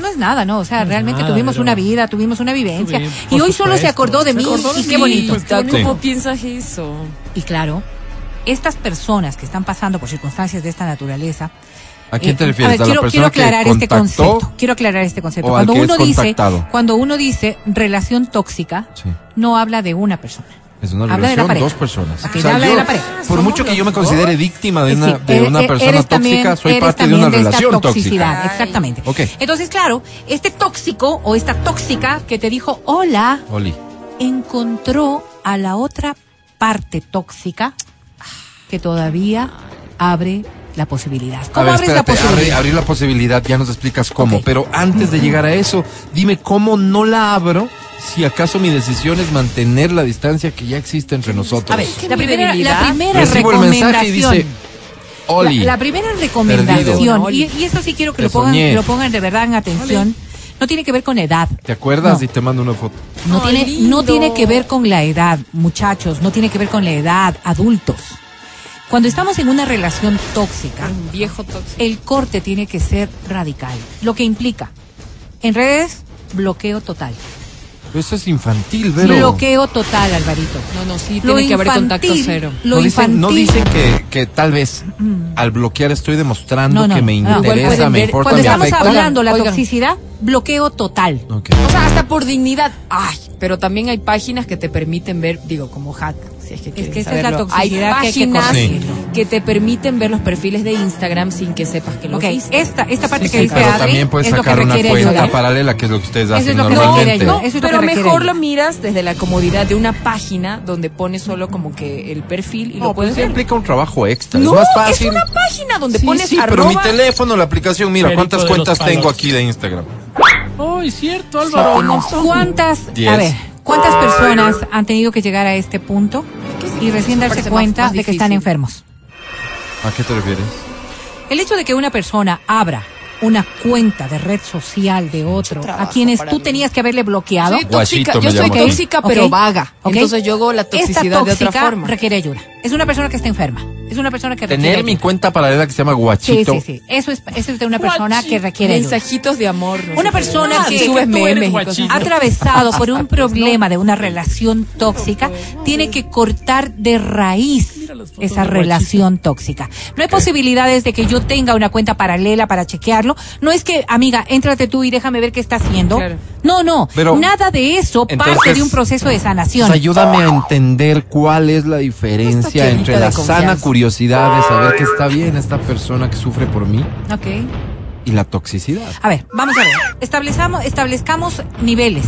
S6: no es nada, ¿no? O sea,
S4: No
S6: realmente
S4: nada,
S6: tuvimos
S4: pero-
S6: una vida, tuvimos una vivencia.
S4: Bien,
S6: y hoy solo se acordó de
S4: Se
S6: mí.
S4: acordó de
S6: Y qué bonito.
S4: pues.
S2: Sí.
S3: ¿Cómo piensas eso?
S6: Y claro, estas personas que están pasando por circunstancias de esta naturaleza.
S2: ¿A quién te
S6: eh,
S2: refieres?
S6: ver,
S2: ¿A la
S6: quiero, quiero aclarar este
S2: contactó?
S6: concepto. Quiero aclarar este concepto.
S2: o
S6: Cuando uno dice, cuando uno dice relación tóxica,
S2: Sí.
S6: no habla de una persona.
S2: Es una
S6: Habla de la
S2: relación,
S6: pareja.
S2: dos personas.
S6: Ok, habla de la pareja.
S2: Por mucho que yo me considere víctima de
S6: Eh,
S2: una,
S6: sí,
S2: de
S6: eres-
S2: una persona
S6: eres también-
S2: tóxica, soy
S6: eres
S2: parte de una
S6: esta
S2: relación
S6: toxicidad,
S2: tóxica.
S6: Exactamente. Entonces, claro, este tóxico o esta tóxica que te dijo hola,
S2: Oli.
S6: encontró a la otra parte tóxica que todavía abre la posibilidad.
S2: A
S6: ¿Cómo
S2: ver,
S6: abres
S2: espérate,
S6: la posibilidad?
S2: abrir, abrir la posibilidad, ya nos explicas cómo, pero antes de llegar a eso, dime cómo no la abro si acaso mi decisión es mantener la distancia que ya existe entre nosotros.
S6: A ver,
S3: ¿Qué
S6: la primera, la primera
S2: Recibo el mensaje y
S6: recomendación.
S2: dice, Oli,
S6: La, la primera recomendación, y, y eso sí quiero que lo pongan, que lo pongan de verdad en atención, no tiene que ver con edad.
S2: ¿te acuerdas?
S6: No.
S2: Y te mando una foto.
S6: No
S3: Ay,
S6: tiene,
S3: lindo.
S6: no tiene que ver con la edad, muchachos, no tiene que ver con la edad, adultos. Cuando estamos en una relación tóxica,
S3: Un viejo tóxico.
S6: el corte tiene que ser radical, lo que implica en redes bloqueo total.
S2: Pero Eso es infantil, Vero.
S6: Bloqueo total, Alvarito.
S3: No, no, sí,
S6: Lo
S3: tiene que haber contacto
S6: infantil,
S3: cero.
S6: Lo
S2: no dicen, no
S6: infantil.
S2: dicen que, que tal vez al bloquear estoy demostrando
S6: No, no,
S2: que me interesa, me
S3: ver-
S2: importa,
S6: Cuando
S2: me
S6: estamos
S2: afecta.
S6: hablando la
S3: Oigan.
S6: toxicidad, bloqueo total.
S3: O sea, hasta por dignidad. Ay, pero también hay páginas que te permiten ver, digo, como hack, si es que quieres
S6: que esa es la toxicidad
S3: Hay
S6: que hay que
S3: páginas
S2: corregirlo.
S3: que te permiten ver los perfiles de Instagram sin que sepas que lo
S6: Ok,
S3: viste.
S6: esta, esta parte
S2: Sí,
S6: que
S2: sí,
S6: dice
S2: pero
S6: Adri
S2: también puedes
S6: es lo que
S2: sacar una
S6: requiere
S2: cuenta
S6: ayuda.
S2: paralela, que es lo que ustedes
S6: Eso
S2: hacen
S6: es lo que
S2: normalmente.
S3: No,
S6: es
S3: pero
S6: que
S3: mejor lo miras desde la comodidad de una página donde pones solo como que el perfil y
S2: No,
S3: lo puedes
S2: eso
S3: ver.
S2: implica un trabajo extra.
S3: No,
S2: es más
S3: es una página donde
S2: Sí,
S3: pones
S2: sí, pero mi
S3: arroba.
S2: teléfono, la aplicación, mira, ¿cuántas cuentas tengo aquí de Instagram?
S4: Ay, cierto, Álvaro.
S6: ¿Cuántas,
S2: Diez.
S6: a ver, cuántas personas han tenido que llegar a este punto y recién darse cuenta
S3: más- más
S6: de que están enfermos?
S2: ¿A qué te refieres?
S6: El hecho de que una persona abra una cuenta de red social de otro a quienes tú
S3: mí.
S6: tenías que haberle bloqueado.
S3: Soy tóxica, yo soy tóxica pero vaga. Entonces yo hago la
S6: Esta
S3: toxicidad de otra
S6: tóxica
S3: forma.
S6: requiere ayuda. Es una persona que está enferma. Es una persona que requiere
S2: Tener mi
S6: ayuda.
S2: cuenta paralela que se llama
S6: Sí,
S2: Guachito.
S6: sí, sí. Eso es, eso es de una persona que requiere ayuda.
S3: Mensajitos de amor. no
S6: Una persona
S3: Ah,
S6: que-
S3: subes memes
S6: atravesado por un problema de una relación tóxica, tiene que cortar de raíz
S4: las fotos
S6: esa relación tóxica. No hay posibilidades de que yo tenga una cuenta paralela para chequearlo. No es que, amiga, éntrate tú y déjame ver qué está haciendo.
S3: Claro.
S6: No, no.
S2: Pero-
S6: Nada de eso parte de un proceso de sanación.
S2: Pues ayúdame a entender cuál es la diferencia entre la sana curiosidad de saber que está bien esta persona que sufre por mí
S6: Ok.
S2: y la toxicidad.
S6: A ver, vamos a ver. Establezcamos, establezcamos niveles,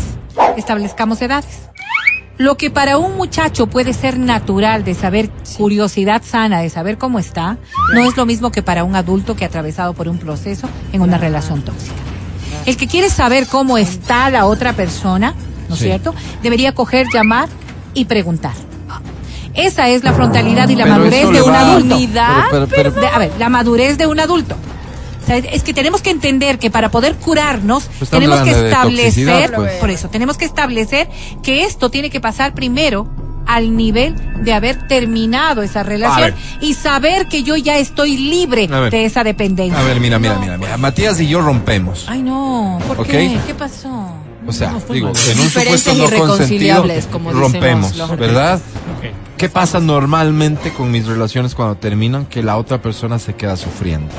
S6: establezcamos edades. Lo que para un muchacho puede ser natural de saber curiosidad sana, de saber cómo está, no es lo mismo que para un adulto que ha atravesado por un proceso en una relación tóxica. El que quiere saber cómo está la otra persona, ¿no es
S2: Sí.
S6: cierto? Debería coger, llamar y preguntar. Esa es la frontalidad y la
S2: Pero
S6: madurez de un
S2: va-
S6: adulto.
S2: Pero- pero- pero-
S6: De- a ver, la madurez de un adulto. O sea, es que tenemos que entender que para poder curarnos
S2: Pues
S6: tenemos que establecer,
S2: pues.
S6: por eso, tenemos que establecer que esto tiene que pasar primero al nivel de haber terminado esa relación y saber que yo ya estoy libre de esa dependencia.
S2: A ver, mira, mira, mira, mira. Matías y yo rompemos.
S6: Ay, no, ¿por qué? ¿Qué pasó?
S2: O sea,
S4: No,
S2: digo,
S4: mal.
S2: en un supuesto no consentido,
S3: irreconciliables, como
S2: rompemos,
S3: los
S2: ¿verdad? ¿Qué pasa normalmente con mis relaciones cuando terminan? Que la otra persona se queda sufriendo.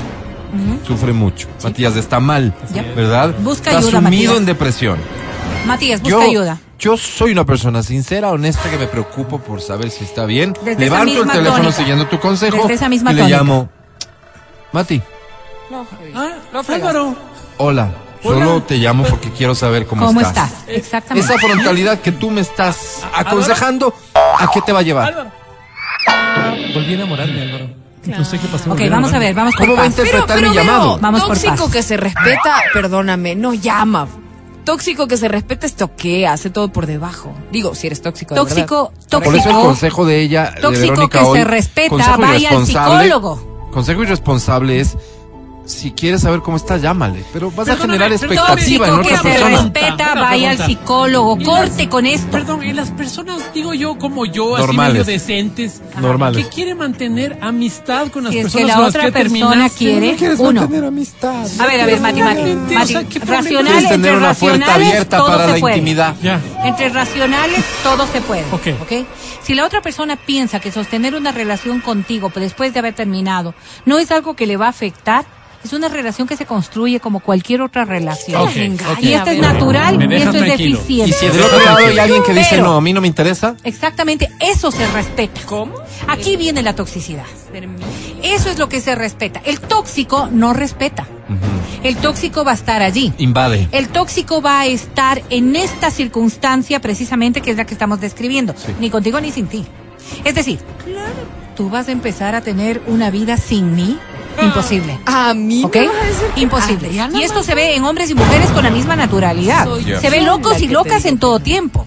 S2: Sufre mucho. Matías está mal,
S6: Ya.
S2: ¿verdad?
S6: Busca
S2: está
S6: ayuda,
S2: sumido
S6: Matías.
S2: en depresión.
S6: Matías, busca
S2: yo,
S6: ayuda.
S2: Yo soy una persona sincera, honesta, que me preocupo por saber si está bien.
S6: Desde esa
S2: Levanto el teléfono
S6: tónica.
S2: siguiendo tu consejo
S6: Desde esa misma
S2: y le
S6: tónica.
S2: llamo, Mati,
S4: Ah. Álvaro.
S2: Hola,
S4: Hola.
S2: solo te llamo porque quiero saber cómo,
S6: ¿Cómo
S2: estás.
S6: estás? Exactamente.
S2: Esa frontalidad que tú me estás aconsejando, ¿a qué te va a llevar?
S4: Álvaro. Volví a enamorarme, Álvaro. No sé qué pasó.
S6: Ok, vamos a ver, vamos por
S2: ¿Cómo va a interpretar mi llamado?
S6: Vamos por
S3: tóxico que se respeta, perdóname, no llama. Tóxico que se respeta, estoquea, hace todo por debajo. Digo, si eres tóxico. de
S6: Tóxico,
S2: Por eso el
S6: tóxico.
S2: consejo de ella, de
S6: tóxico
S2: Verónica
S6: que
S2: hoy,
S6: se respeta,
S2: consejo
S6: vaya al
S2: irresponsable-
S6: psicólogo.
S2: Consejo irresponsable es, si quieres saber cómo estás, llámale. Pero vas a
S4: Perdóname,
S2: generar
S4: perdóname.
S2: expectativa en
S6: Tóxico que
S2: otra
S6: se
S2: persona.
S6: respeta, vaya al psicólogo.
S4: Y
S6: Corte
S4: las-
S6: con esto.
S4: Perdón, y las personas, digo yo, como yo, así
S2: Normales.
S4: medio decentes,
S2: Normales.
S4: que quiere mantener amistad con las
S6: Si es
S4: personas
S6: que la
S4: con las
S6: otra
S4: que
S6: persona
S4: terminaste.
S6: quiere,
S2: ¿Quieres
S6: uno.
S2: mantener amistad?
S6: A ver, a ver, Mati, Mati,
S4: Exactamente, o
S6: Mati,
S4: sea, ¿qué problema?
S6: racional,
S2: Quieres
S6: entre
S2: tener una puerta
S6: racionales,
S2: abierta
S6: todo
S2: para
S6: se
S2: la
S6: puede.
S2: intimidad.
S4: Ya.
S6: Entre racionales todo se puede.
S4: Ok.
S6: ¿ok? Si la otra persona piensa que sostener una relación contigo pues, después de haber terminado no es algo que le va a afectar, es una relación que se construye como cualquier otra relación. Y esto es natural
S4: Me
S6: y esto es
S4: tranquilo.
S6: deficiente.
S2: Y si del otro lado hay alguien que dice,
S6: Pero-
S2: no, a mí no me interesa,
S6: Exactamente, eso se respeta.
S3: ¿Cómo?
S6: Aquí viene la toxicidad. Eso es lo que se respeta. El tóxico no respeta. El tóxico va a estar allí.
S2: invade.
S6: El tóxico va a estar en esta circunstancia precisamente que es la que estamos describiendo, ni contigo ni sin ti. Es decir, tú vas a empezar a tener una vida sin mí, imposible.
S3: A mí
S6: ¿Ok?
S3: me vas a decir que
S6: Imposible.
S3: Adriana
S6: Y esto se ve en hombres y mujeres con la misma naturalidad.
S3: Soy.
S6: Se ve locos y locas en todo tiempo.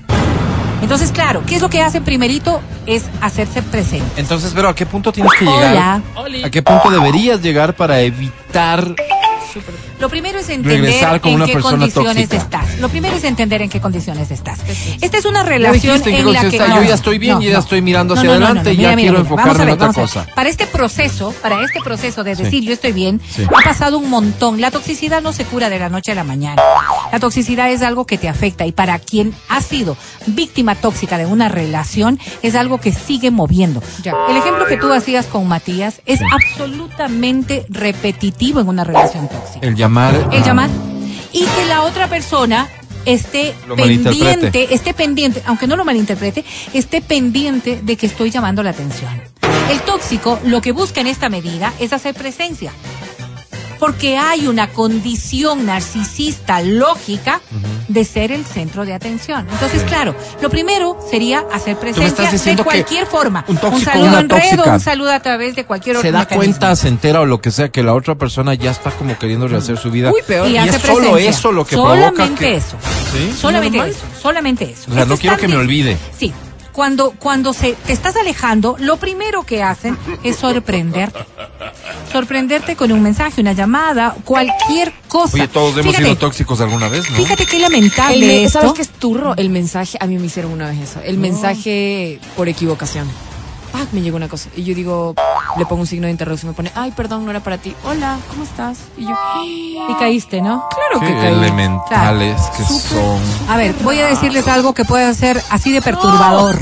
S6: Entonces, claro, ¿qué es lo que hace primerito? Es hacerse presente.
S2: Entonces, pero ¿a qué punto tienes que llegar?
S6: Hola.
S2: ¿A qué punto deberías llegar para evitar
S6: Lo primero es entender
S2: con
S6: en
S2: una
S6: qué condiciones
S2: tóxica.
S6: estás. Lo primero es entender en qué condiciones estás.
S3: es
S6: Esta es una relación
S2: en
S6: en la que
S2: está. Yo ya estoy bien, yo ya estoy mirando hacia adelante, ya quiero enfocarme
S6: Vamos a
S2: en otra
S6: vamos a ver.
S2: cosa.
S6: Para este proceso, para este proceso de
S2: Sí.
S6: decir yo estoy bien,
S2: Sí.
S6: ha pasado un montón. La toxicidad no se cura de la noche a la mañana. La toxicidad es algo que te afecta y para quien ha sido víctima tóxica de una relación es algo que sigue moviendo.
S3: Ya.
S6: El ejemplo que tú hacías con Matías es absolutamente repetitivo en una relación tóxica
S2: el llamar?
S6: el llamar y que la otra persona esté
S2: Lo
S6: pendiente, esté pendiente, aunque no lo malinterprete, esté pendiente de que estoy llamando la atención. El tóxico lo que busca en esta medida es hacer presencia. Porque hay una condición narcisista lógica de ser el centro de atención. Entonces, claro, lo primero sería hacer presencia de cualquier forma.
S2: un tóxico,
S6: saludo
S2: una
S6: en red o
S2: tóxica,
S6: un saludo a través de cualquier otro
S2: se da
S6: mecanismo.
S2: cuenta, se entera o lo que sea, que la otra persona ya está como queriendo rehacer su vida.
S3: Uy, peor.
S6: Y
S2: Y
S6: hace
S2: es solo eso lo que provoca
S6: Solamente
S2: que-
S6: eso.
S2: ¿Sí?
S6: Solamente
S3: ¿Normal?
S6: eso. Solamente eso.
S2: O sea, no quiero que me olvide.
S6: Sí. Cuando, cuando se, te estás alejando, lo primero que hacen es sorprenderte. Sorprenderte con un mensaje, una llamada, cualquier cosa.
S2: Oye, todos hemos
S6: Fíjate,
S2: sido tóxicos alguna vez, ¿no?
S6: Fíjate qué
S3: El
S6: lamentable
S3: me-
S6: esto.
S3: ¿Sabes qué es turro? El mensaje, a mí me hicieron una vez eso. El mensaje por equivocación. Ah, me llegó una cosa. Y yo digo, le pongo un signo de interrogación, me pone, ay, perdón, no era para ti. Hola, ¿cómo estás? Y yo,
S6: Y caíste, ¿no?
S3: claro
S2: Qué
S3: que caí.
S2: elementales que son.
S6: A ver, voy a decirles algo que puede ser así de perturbador.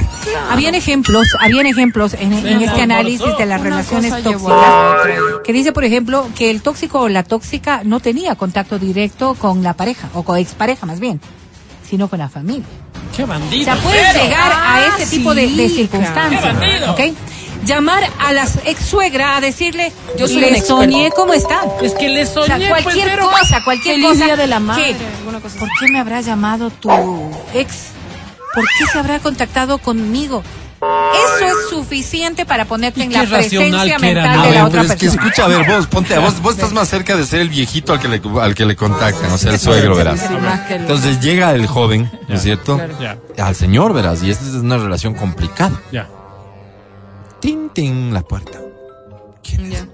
S6: Habían ejemplos, habían ejemplos en, en este análisis de las
S3: Una
S6: relaciones tóxicas que dice, por ejemplo, que el tóxico o la tóxica no tenía contacto directo con la pareja o con expareja más bien, sino con la familia.
S4: ¡Qué
S6: O
S4: bandido!
S6: sea, puedes llegar a
S3: Ah,
S6: ese tipo de, circunstancias,
S4: claro. ¡Qué bandido!
S6: ¿ok? Llamar a la ex suegra a decirle,
S3: Yo soy
S6: le
S3: un experto".
S6: soñé cómo está.
S4: Es que le
S6: O
S4: soñé,
S6: sea,
S4: pues,
S6: cualquier
S4: pero-
S6: cosa, cualquier
S3: Feliz
S6: cosa.
S3: Día de la Madre,
S6: ¿Qué?
S3: alguna cosa.
S6: ¿Por qué me habrá llamado tu ex? ¿Por qué se habrá contactado conmigo? Eso es suficiente para ponerte en la presencia
S4: que era,
S6: mental
S4: ¿no?
S2: A
S6: de la
S2: ver,
S6: otra
S2: pero es que
S6: persona.
S2: escucha, a ver, vos, ponte, a vos, vos estás más cerca de ser el viejito al que le, al que le contactan, o sea, el suegro, verás. Entonces llega el joven, ¿no es cierto? Al señor, verás, y esta es una relación complicada.
S4: ya.
S2: Tin, tin, la puerta. ¿Quién es?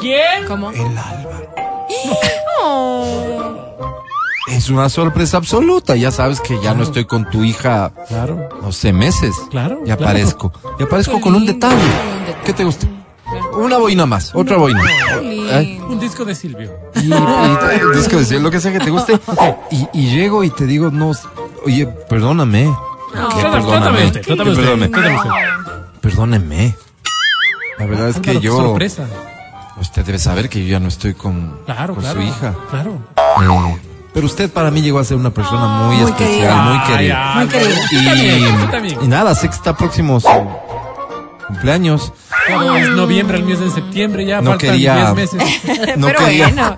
S4: ¿Quién?
S3: ¿Cómo?
S2: El Álvaro. Es una sorpresa absoluta. Ya sabes que ya no estoy con tu hija,
S4: Claro.
S2: no sé, meses.
S4: Claro,
S2: Ya
S4: claro.
S2: aparezco. Ya aparezco con un detalle. ¿Qué te gusta? Una boina más, otra boina. ¿Eh?
S4: Un disco de Silvio.
S2: Y, y disco de lo que sea que te guste. Y, y llego y te digo, no, oye, perdóname. ¿Qué
S4: Trátame-
S2: perdóname?
S4: Usted,
S2: ¿Qué
S4: trátame usted.
S2: perdóname?
S4: Usted.
S2: Perdóneme. La verdad es que yo.
S4: sorpresa.
S2: Usted debe saber que yo ya no estoy con,
S4: Claro,
S2: con
S4: claro.
S2: su hija.
S4: Claro.
S2: Eh, pero usted para mí llegó a ser una persona muy,
S6: Muy
S2: especial,
S6: querida.
S2: muy
S4: Ay,
S2: querida.
S4: También, también.
S2: Y, nada, sé que está próximo su cumpleaños.
S4: Claro, es noviembre, el mes de septiembre, ya
S2: No
S4: faltan
S2: quería-
S4: 10 meses.
S2: No
S3: Pero
S2: quería,
S3: bueno,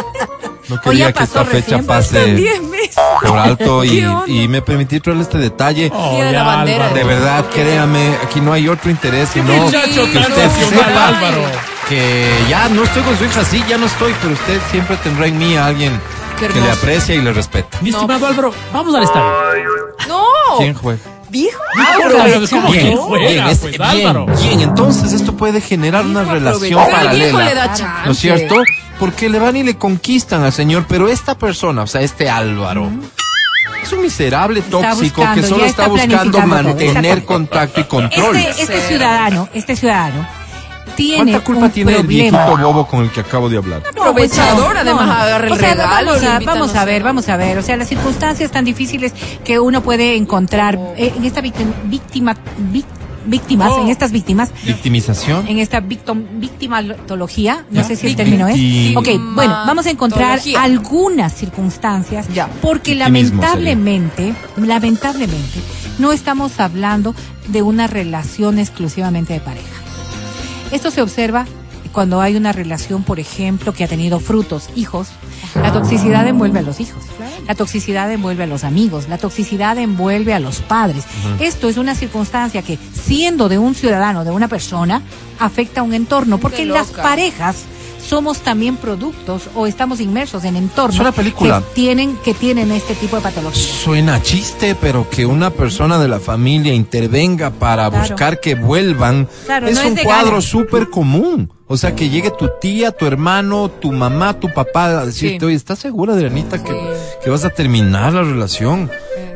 S2: no quería que esta fecha pase
S3: 10 meses.
S2: por alto y, me permití traerle este detalle.
S4: Oh,
S3: de bandera.
S2: De verdad, créame, aquí no hay otro interés, sino
S4: muchacho
S2: que usted sepa
S4: Álvaro.
S2: que ya no estoy con su hija, sí, ya no estoy, pero usted siempre tendrá en mí a alguien que le aprecia y le respeta.
S4: Mi estimado Álvaro, vamos al estadio.
S3: No,
S2: ¿Quién juega?
S3: viejo.
S4: ¿Cómo que
S2: Bien,
S4: juega,
S2: bien, es-
S4: pues,
S2: bien. Entonces esto puede generar una relación
S3: Pero viejo le da
S2: paralela.
S3: chance.
S2: ¿No es cierto? Porque le van y le conquistan al señor, pero esta persona, o sea, este Álvaro, es un miserable tóxico
S6: buscando,
S2: que solo está,
S6: está
S2: buscando mantener contacto y control.
S6: Este, este ciudadano, este ciudadano, tiene
S2: ¿Cuánta culpa
S6: un
S2: tiene el
S6: problema.
S2: viejito bobo con el que acabo de hablar?
S3: Aprovechador, además agarra el
S6: O sea,
S3: regalo.
S6: Vamos a, vamos
S3: no
S6: ver, vamos a ver. O sea, las circunstancias tan difíciles que uno puede encontrar eh, en esta víctima, víctima víctimas,
S3: Oh.
S6: en estas víctimas,
S2: ¿Victimización?
S6: en esta victim, victimatología, no
S2: Ya.
S6: sé si el término es.
S2: Victim-
S6: Ok, bueno, vamos a encontrar algunas circunstancias
S3: Ya.
S6: porque
S2: Victimismo
S6: lamentablemente, lamentablemente, no estamos hablando de una relación exclusivamente de pareja. Esto se observa cuando hay una relación, por ejemplo, que ha tenido frutos, hijos. La toxicidad envuelve a los hijos. La toxicidad envuelve a los amigos. La toxicidad envuelve a los padres. Esto es una circunstancia que, siendo de un ciudadano, de una persona, afecta a un entorno. Porque las parejas somos también productos o estamos inmersos en entornos
S2: película.
S6: que tienen que tienen este tipo de patologías.
S2: Suena chiste, pero que una persona de la familia intervenga para
S6: Claro.
S2: buscar que vuelvan
S6: Claro,
S2: es
S6: no
S2: un cuadro súper común. O sea, que llegue tu tía, tu hermano, tu mamá, tu papá a decirte,
S3: Sí.
S2: oye, ¿estás segura, Adrianita, que,
S3: Sí.
S2: que vas a terminar la relación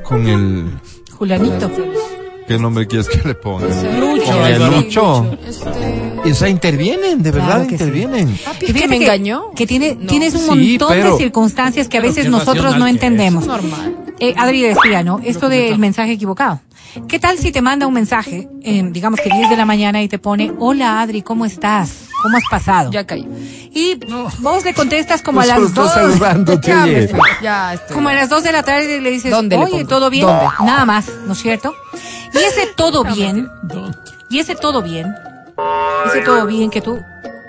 S2: con el...
S6: Julianito.
S2: ¿Qué nombre quieres que le ponga?
S3: Lucho,
S2: Con el
S3: Álvaro.
S2: Lucho.
S3: Este...
S2: Y, o sea, intervienen, de verdad
S6: Claro que sí.
S2: intervienen.
S3: Papi,
S6: Y
S3: es que me engañó.
S6: Que tiene,
S3: No.
S6: tienes un
S2: Sí,
S6: montón
S2: pero-
S6: de circunstancias que a veces nosotros no entendemos.
S3: Es normal.
S6: Eh, Adri decía, ¿no? Esto del mensaje equivocado. ¿Qué tal si te manda un mensaje, en, digamos que 10 de la mañana y te pone, hola Adri, ¿cómo estás? ¿Cómo has pasado?
S3: Ya cayó.
S6: Y vos le contestas como a las
S2: solo estoy
S6: 2.
S2: saludándote,
S3: Ya, estoy.
S6: Como a las 2 de la tarde y le dices,
S3: ¿Dónde
S6: oye? ¿todo bien?
S3: ¿Dónde?
S6: Nada más, ¿no es cierto? Y ese todo bien, y ese todo bien, ese todo bien que tú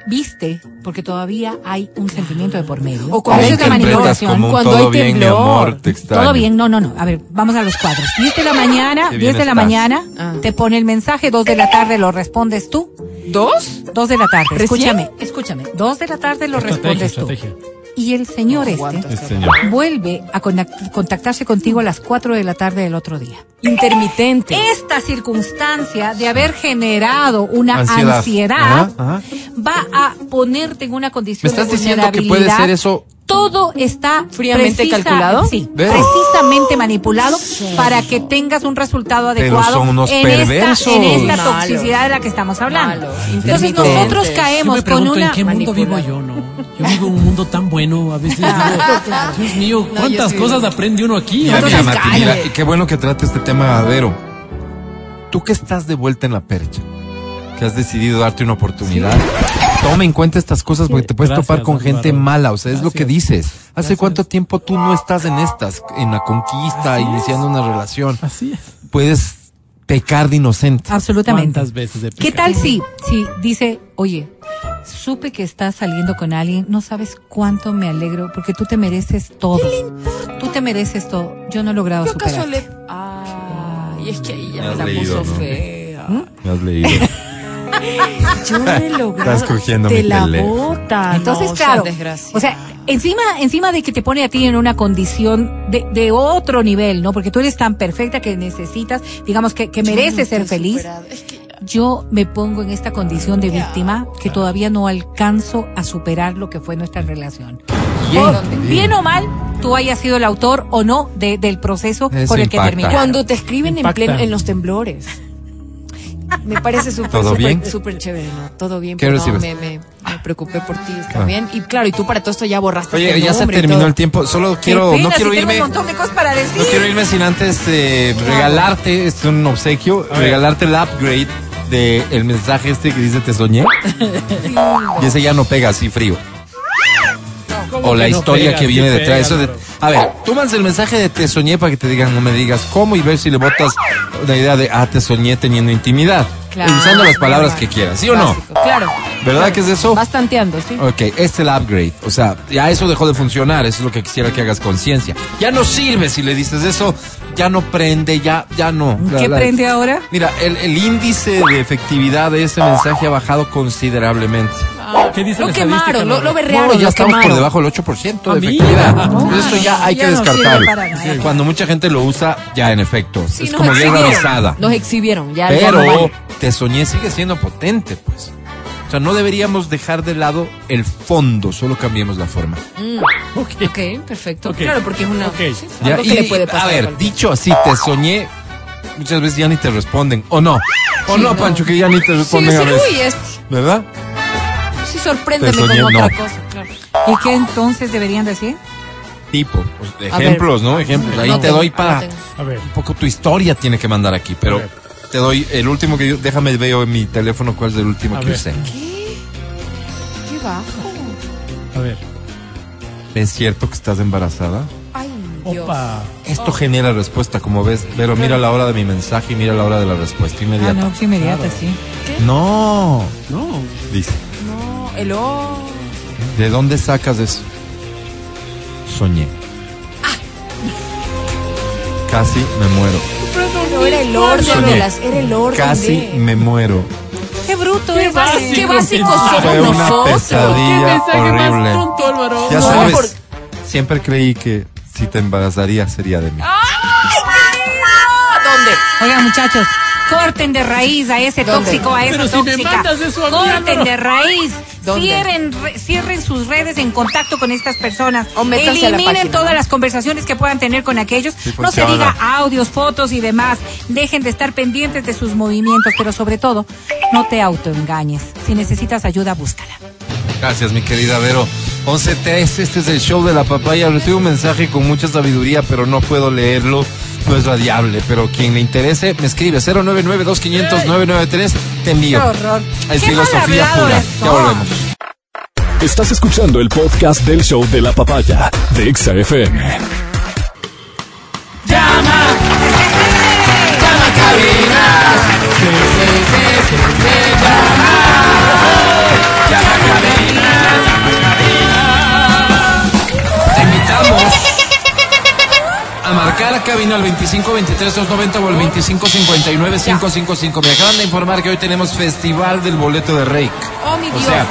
S6: viste, porque todavía hay un sentimiento de por medio.
S3: O cuando
S6: Esa
S3: hay
S6: es la
S3: temblor,
S6: manipulación.
S3: cuando
S2: todo
S3: hay
S2: bien, mi
S3: temblor.
S2: amor, te.
S6: Todo bien, no, no, no. A ver, vamos a los cuadros. 10 de la mañana,
S2: Qué
S6: 10
S2: bien
S6: de la mañana,
S3: Ah.
S6: te pone el mensaje, 2 de la tarde lo respondes tú.
S3: ¿Dos?
S6: 2 de la tarde,
S3: ¿Recién?
S6: escúchame, escúchame. 2 de la tarde lo
S4: Estrategia,
S6: respondes tú. Y el señor este
S2: señor.
S6: vuelve a contactarse contigo a las 4 de la tarde del otro día.
S3: Intermitente.
S6: Esta circunstancia de haber generado una
S2: Ansiedad.
S6: ansiedad,
S2: Ajá, ajá.
S6: va a ponerte en una
S2: ¿Me
S6: condición
S2: estás
S6: de
S2: diciendo que puede
S6: vulnerabilidad.
S2: ser eso?
S6: Todo está
S3: Fríamente calculado?
S6: Sí, precisamente manipulado para que tengas un resultado
S2: Pero
S6: adecuado
S2: son unos
S6: en, esta, en esta
S3: Malo.
S6: toxicidad de la que estamos hablando.
S3: Malo.
S6: Entonces nosotros
S4: Yo
S6: caemos
S4: me
S6: con una
S4: en qué mundo vivo
S3: manipulación.
S4: yo, ¿no? Yo vivo en un mundo tan bueno, a veces digo, Dios mío,
S3: No,
S4: ¿cuántas
S3: sí.
S4: cosas aprende uno aquí?
S2: Mira, mira, Mati, mira, y qué bueno que trate este tema Adero. Tú que estás de vuelta en la percha, que has decidido darte una oportunidad, toma en cuenta estas cosas porque te puedes
S4: Gracias,
S2: topar con gente mala, o sea, es lo
S4: Gracias.
S2: que dices. ¿Hace
S4: Gracias.
S2: cuánto tiempo tú no estás en estas, en la conquista,
S4: Así es.
S2: iniciando una relación?
S4: Así es.
S2: Puedes pecar de inocente.
S6: Absolutamente.
S4: ¿Cuántas veces he
S6: ¿Qué tal si, si dice, oye, supe que estás saliendo con alguien, no sabes cuánto me alegro, porque tú te mereces todo. Tú te mereces todo. Yo no he logrado
S3: Yo acaso
S6: superar.
S3: le... Ay, es que ahí ya
S2: Me
S3: me la
S2: leído,
S3: puso
S2: ¿no?
S3: fea.
S2: Me has leído.
S3: Yo no he logrado...
S2: Estás cogiendo
S3: Te
S2: mi
S3: la
S2: tele.
S3: bota.
S6: Entonces,
S3: no,
S6: claro, o sea, encima, encima de que te pone a ti en una condición de, de otro nivel, ¿no? Porque tú eres tan perfecta que necesitas, digamos, que, que mereces ser feliz.
S3: Es que
S6: Yo me pongo en esta condición de víctima que todavía no alcanzo a superar lo que fue nuestra relación.
S2: Bien,
S6: O,
S2: bien.
S6: bien o mal, tú hayas sido el autor o no de- del proceso
S2: Eso
S6: por el que terminaron.
S3: Cuando te escriben en, pleno, en los temblores. Me parece súper, chévere, ¿no? Todo bien,
S2: ¿Qué
S3: pero no, me, me, me preocupé por ti, está
S2: Ah.
S3: bien. Y claro, y tú para todo esto ya borraste
S2: Oye,
S3: este
S2: ya se terminó el tiempo. Solo quiero,
S6: pena,
S2: no
S6: si
S2: quiero
S6: tengo
S2: irme.
S6: un montón de cosas para decir.
S2: No quiero irme sin antes eh, regalarte, es un obsequio, regalarte el upgrade de el mensaje este que dice te soñé. y ese ya no pega así frío.
S4: ¿Cómo
S2: O la
S4: que no
S2: historia
S4: pega?
S2: que
S4: Sí
S2: viene
S4: pega,
S2: detrás. Eso de, a ver, tú mandas el mensaje de te soñé para que te digan, no me digas cómo y ver si le botas una idea de, ah, te soñé teniendo intimidad.
S3: Claro,
S2: usando las palabras que quieras, ¿sí o no?
S3: Claro.
S2: ¿Verdad que es eso?
S3: Vas tanteando, sí.
S2: Ok, este es el upgrade. O sea, ya eso dejó de funcionar. Eso es lo que quisiera que hagas conciencia. Ya no sirve si le dices eso. Ya no prende, ya, ya no.
S6: ¿Qué
S2: la-
S6: prende ahora?
S2: Mira, el, el índice de efectividad de ese mensaje ha bajado considerablemente.
S4: ¿Qué dice
S3: Lo
S4: la
S3: quemaron, lo, lo berrearon,
S2: No, ya
S3: lo
S2: estamos por
S3: quemaron.
S2: debajo del 8% de
S4: Ah,
S2: efectividad. esto ya hay
S6: ya
S2: que
S6: no
S2: descartarlo. Cuando mucha gente lo usa, ya en efecto.
S3: Sí,
S2: es como guerra avisada.
S3: Nos exhibieron, ya, ya no
S2: Pero te soñé sigue siendo potente, pues. O sea, no deberíamos dejar de lado el fondo, solo cambiemos la forma.
S3: Ok, perfecto.
S4: Ok.
S3: Claro, porque es una. Sí, es
S2: Ya,
S3: algo que
S2: y,
S3: le puede pasar.
S2: a ver, dicho así, te soñé, muchas veces ya ni te responden. ¿O no? ¿O
S3: Sí,
S2: no,
S3: no.
S2: Pancho, que ya ni te
S3: Sí,
S2: responden a
S3: sí,
S2: veces?
S3: uy, es,
S2: ¿Verdad?
S3: sí, sorpréndeme con otra cosa, claro.
S6: ¿Y qué entonces deberían decir?
S2: Tipo, pues,
S3: A ver.
S2: ejemplos, ¿no? Ejemplos. Ahí
S3: No
S2: te
S3: tengo,
S2: doy para...
S4: A ver,
S2: Un poco tu historia tiene que mandar aquí, pero
S4: A ver.
S2: Te doy el último que yo... Déjame veo en mi teléfono cuál es el último
S4: A
S2: que
S4: ver.
S2: usé.
S3: ¿Qué? Qué bajo.
S4: a ver.
S2: ¿Es cierto que estás embarazada?
S3: Ay, Dios.
S4: Opa.
S2: Esto genera respuesta, como ves. Pero mira la hora de mi mensaje y mira la hora de la respuesta
S6: Ah,
S2: inmediata.
S6: no, sí, inmediata, sí.
S2: no.
S4: No.
S2: Dice.
S3: No, el O.
S2: ¿De dónde sacas eso? Soñé. Casi me muero.
S3: Pero era el orden
S2: Soñé.
S3: de las. Era el orden
S2: Casi
S3: de.
S2: me muero.
S6: Qué bruto
S4: Qué
S6: es.
S4: básico.
S3: Qué básicos somos
S2: Fue una
S3: nosotros.
S2: pesadilla
S4: mensaje más
S2: horrible.
S4: tonto, Álvaro.
S2: Ya
S3: No,
S2: sabes,
S3: por-
S2: siempre creí que si te embarazaría sería de mí.
S3: ¿A dónde?
S6: Oigan, muchachos, corten de raíz a ese
S3: ¿Dónde?
S6: tóxico, a esa
S4: Pero si me
S6: tóxica.
S4: mandas eso a
S6: corten de raíz.
S3: ¿Dónde?
S6: Cierren, re- cierren sus redes en contacto con estas personas.
S3: O métanse a la
S6: Eliminen
S3: página,
S6: todas
S3: ¿no?
S6: las conversaciones que puedan tener con aquellos.
S2: Sí,
S6: no se diga audios, fotos y demás. Dejen de estar pendientes de sus movimientos, pero sobre todo, no te autoengañes. Si necesitas ayuda, búscala.
S2: Gracias, mi querida Vero. 11.3, este es el show de la papaya. Recibo un mensaje con mucha sabiduría, pero no puedo leerlo. No es radiable, pero quien le interese, me escribe 099-2500-993. Te envío.
S6: Qué horror.
S2: Es
S6: Qué
S2: filosofía pura. Ya volvemos.
S1: Estás escuchando el podcast del show de la papaya de Exa FM.
S2: Te a marcar a cabina al 25 23 290 o al 25 59 555. Me acaban de informar que hoy tenemos Festival del Boleto de Reik.
S3: Oh, mi
S2: O
S3: Dios.
S2: sea,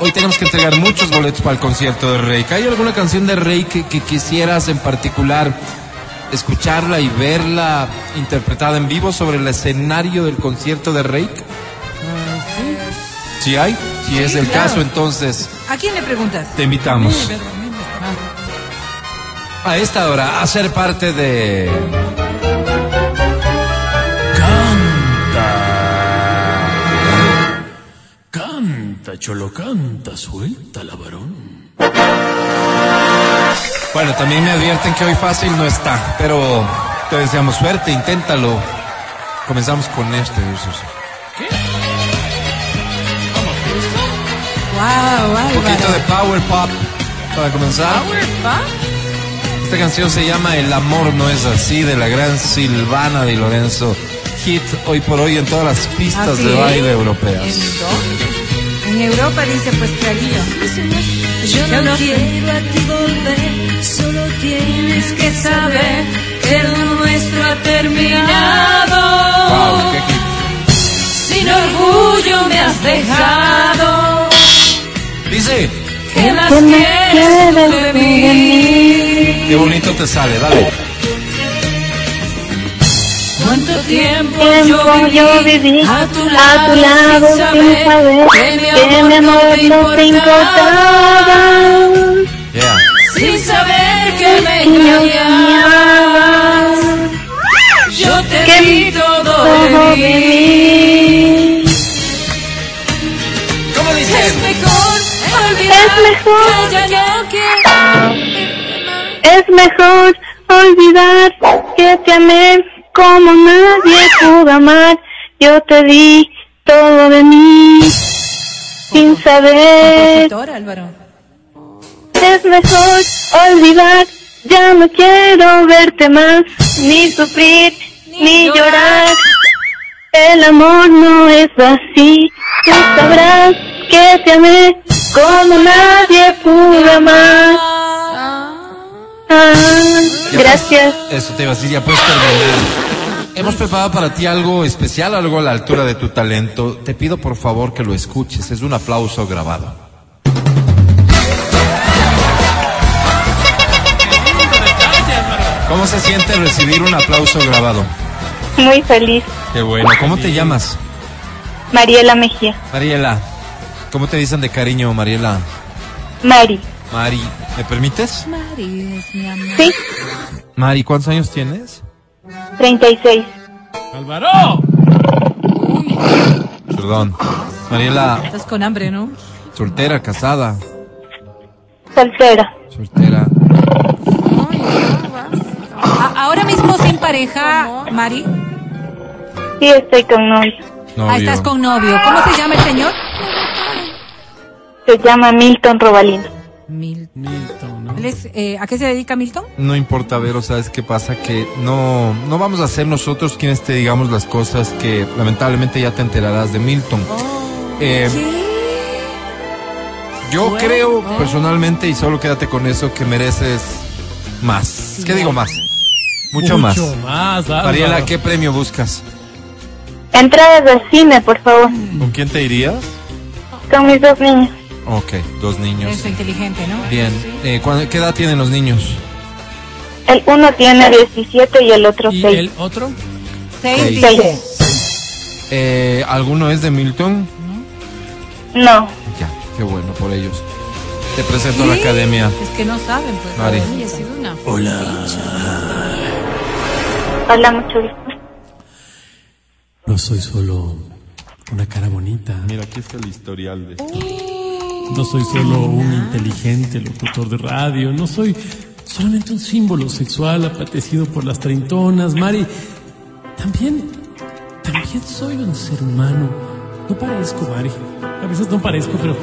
S2: hoy tenemos que entregar muchos boletos para el concierto de Reik. ¿Hay alguna canción de Reik que, que quisieras en particular escucharla y verla interpretada en vivo sobre el escenario del concierto de Reik? ¿Sí hay? Si es el
S6: claro.
S2: caso, entonces
S6: ¿A quién le preguntas?
S2: te invitamos a esta hora a ser parte de...
S4: Canta, cholo, canta, suelta la varón.
S2: Bueno, también me advierten que hoy fácil no está, pero te deseamos suerte, inténtalo. Comenzamos con este, Jesús.
S6: Wow,
S2: Un poquito de power pop para comenzar. Esta canción se llama El amor no es así de la gran Silvana Di Lorenzo. Hit hoy por hoy en todas las pistas
S6: ¿Ah, sí?
S2: de baile europeas.
S6: En Europa dice pues clarito.
S8: Yo no quiero a ti volver, solo tienes que saber que lo nuestro ha terminado.
S2: Wow, qué hit.
S8: Sin orgullo me has dejado.
S2: Dice,
S8: ¿Qué más quieres tú de mí?
S2: qué bonito te sale, dale.
S8: ¿Cuánto tiempo
S9: tiempo yo viví
S8: a tu
S9: a
S8: lado,
S9: tu lado
S8: sin saber
S9: saber
S8: que mi amor no te importaba?
S2: Yeah.
S8: Sin saber que me engañabas. Yo te di todo de mí. Mejor.
S9: Es mejor olvidar que te amé como nadie pudo amar. Yo te di todo de mí sin saber. Es mejor olvidar. Ya no quiero verte más, ni sufrir, ni llorar. El amor no es así. Tú sabrás que te amé como nadie pudo amar. Ah, gracias.
S2: Eso te iba a decir, ya puedes terminar. Hemos preparado para ti algo especial, algo a la altura de tu talento. Te pido por favor que lo escuches. Es un aplauso grabado. ¿Cómo se siente recibir un aplauso grabado?
S9: Muy feliz.
S2: Qué bueno. ¿Cómo te llamas?
S9: Mariela Mejía.
S2: Mariela. ¿Cómo te dicen de cariño, Mariela?
S9: Mari.
S2: Mari, ¿me permites?
S6: Mari es mi amor.
S9: Sí,
S2: Mari, ¿cuántos años tienes?
S9: 36.
S4: ¡Álvaro!
S2: Perdón. Mariela,
S6: Estás con hambre, ¿no?
S2: soltera, casada,
S9: Soltera.
S2: soltera.
S6: A- ahora mismo sin pareja, Mari.
S9: Sí, estoy con novio.
S2: Novio.
S6: Ah, estás con novio. ¿Cómo se llama el señor?
S9: Se llama Milton Robalino.
S6: Milton.
S4: Milton,
S6: eh, ¿A qué se dedica Milton?
S2: No importa, Vero, ¿sabes qué pasa? Que no, no vamos a ser nosotros quienes te digamos las cosas que lamentablemente ya te enterarás de Milton. Eh, yo creo personalmente, y solo quédate con eso, que mereces más. ¿Qué digo más? Mucho, más.
S4: Mucho más.
S2: Mariela, ¿qué premio buscas?
S9: Entradas al cine, por favor.
S2: ¿Con quién te irías?
S9: Con mis dos niños.
S2: Ok, dos niños.
S6: Es inteligente, ¿no?
S2: Bien. Eh, ¿cuándo- ¿Qué edad tienen los niños?
S9: El uno tiene 17 y el otro
S4: ¿Y
S9: 6.
S4: el otro?
S6: Seis,
S2: Seis.
S6: dice.
S2: Eh, ¿Alguno es de Milton?
S9: No.
S2: Ya, qué bueno por ellos. Te presento a la academia.
S6: Es que no saben, pues.
S2: Mari.
S3: Una
S9: Hola, mucho gusto.
S4: No soy solo una cara bonita.
S2: Mira, aquí está el historial de...
S4: No soy solo un inteligente locutor de radio. No soy solamente un símbolo sexual apetecido por las treintonas. Mari, también, también soy un ser humano. No parezco, Mari. A veces no parezco, pero,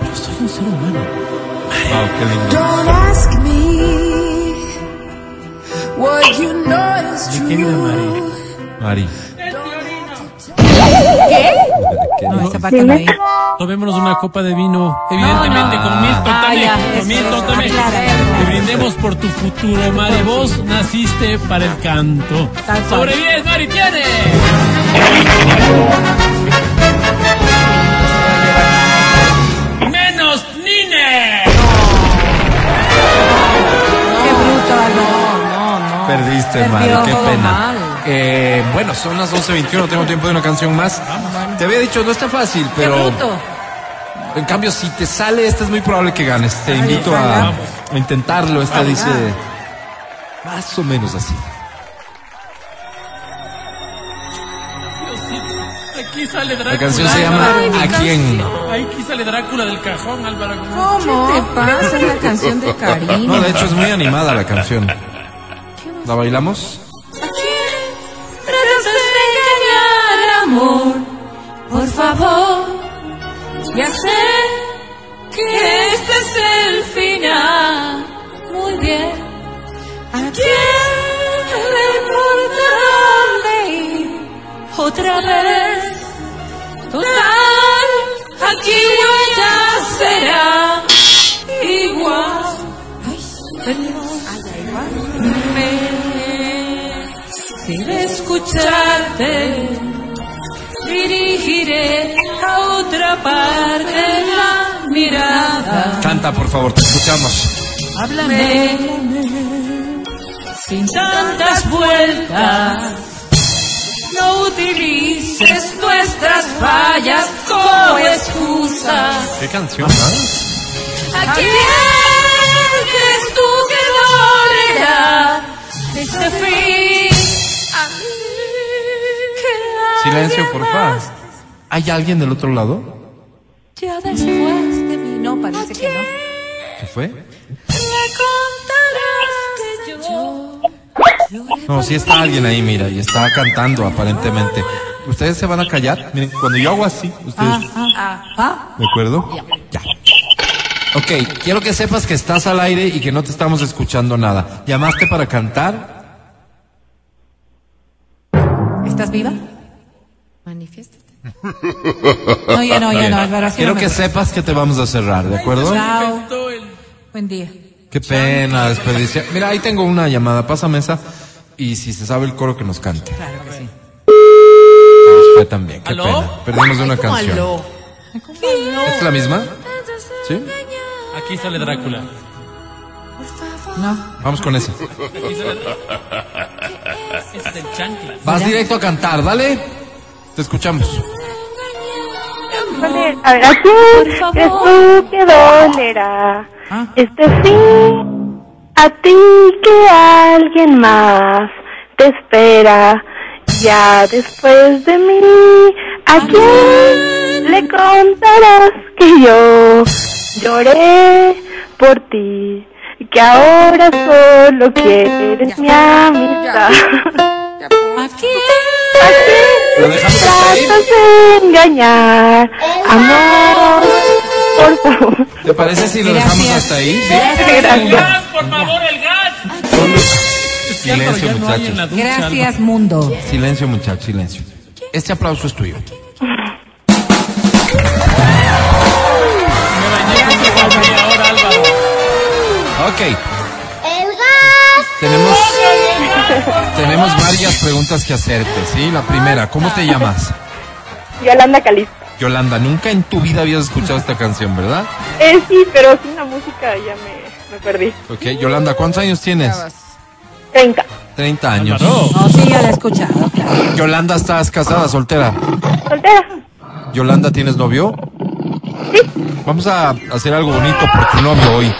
S4: pero soy un ser humano.
S2: Wow, qué lindo.
S8: Don't ask me what you know is
S4: Mi querida Mari.
S2: Mari.
S6: No, esa parte no hay.
S4: Tomémonos una copa de vino, evidentemente con Milton
S6: Ah,
S4: también,
S6: ya,
S4: con Milton
S6: eso,
S4: también.
S6: aclara,
S4: Y brindemos por tu futuro, Mari. Vos naciste para el canto. Sobre 10, Mari, tiene. Menos Nine.
S6: Qué bruto, Álvaro.
S2: Perdiste,
S6: Perdió
S2: Mari, qué pena. Eh, bueno, son las 11.21, tengo tiempo de una canción más. Te había dicho, no está fácil,
S6: Qué
S2: pero
S6: bruto.
S2: en cambio, si te sale esta es muy probable que ganes. Te invito a, a intentarlo. Esta dice más o menos así.
S4: Aquí sale Drácula.
S2: La canción se llama. ¿A quién?
S4: Aquí sale Drácula del cajón, Álvaro.
S3: ¿Cómo? ¿Qué te pasa? Es la canción de Karina.
S2: No, de hecho es muy animada la canción. ¿La bailamos?
S8: Tratas de engañar, amor, por favor. Ya sé que este es el final. Muy bien. ¿A quién le importará otra vez? Total, aquí ya será igual. Me sin escucharte dirigiré a otra parte la mirada.
S2: Canta, por favor, te escuchamos.
S8: Háblame sin tantas vueltas. No utilices nuestras fallas como excusa.
S2: ¿Qué canción?
S8: ¿A quién crees tú que dolerá este fin?
S2: Silencio, por favor. ¿Hay alguien del otro lado?
S6: Ya después de mí. No, parece que no.
S2: ¿Qué fue?
S8: Me contarás que yo
S2: No, sí está alguien ahí, mira, y está cantando aparentemente. ¿Ustedes se van a callar? Miren, cuando yo hago así, ustedes...
S6: Ah,
S2: ¿De acuerdo? Ya. Ok, quiero que sepas que estás al aire y que no te estamos escuchando nada. ¿Llamaste para cantar?
S6: ¿estás viva?
S3: Manifiéstate.
S6: No, ya no, ya no, Álvaro.
S2: Quiero que sepas que te vamos a cerrar, ¿de acuerdo?
S6: Chao. Buen día.
S2: Qué pena desperdiciar. Mira, ahí tengo una llamada. Pásame esa. Y si se sabe el coro que nos cante.
S6: Claro que sí.
S2: Fue también. Qué
S5: ¿Aló?
S2: pena. Perdimos una
S3: ¿Cómo
S2: canción.
S3: aló?
S2: ¿Es la misma? ¿Sí?
S4: Aquí sale Drácula.
S6: No.
S2: Vamos con esa.
S4: Aquí sale Este es el chancla.
S2: Vas directo a cantar, dale. Te escuchamos.
S9: A ver, ¿a quién crees tú que dolerá este fin? A ti que alguien más te espera. Ya después de mí, ¿a quién le contarás que yo lloré por ti? Que ahora solo quieres mi amistad.
S6: ¿A quién?
S9: ¿A
S2: ¿Lo dejamos hasta ahí?
S9: tratas de engañar? Amor, por favor.
S2: ¿Te parece si lo
S6: Gracias.
S2: dejamos hasta ahí?
S9: Gracias.
S4: por favor, el gas!
S2: Silencio, muchachos.
S6: Gracias, mundo.
S2: Silencio, muchachos, silencio. Este aplauso es tuyo. Ok. Tenemos, varias preguntas que hacerte, ¿sí? La primera, ¿cómo te llamas?
S9: Yolanda Calisto.
S2: Yolanda, nunca en tu vida habías escuchado esta canción, ¿verdad?
S9: Eh, sí, pero sin la música ya me, me perdí.
S2: Ok, Yolanda, ¿cuántos años tienes?
S9: 30.
S2: 30 años.
S6: No, sí, ya la he escuchado, claro.
S2: Yolanda, ¿estás casada, soltera?
S9: Soltera.
S2: Yolanda, ¿tienes novio? Sí. Vamos a hacer algo bonito por tu novio hoy.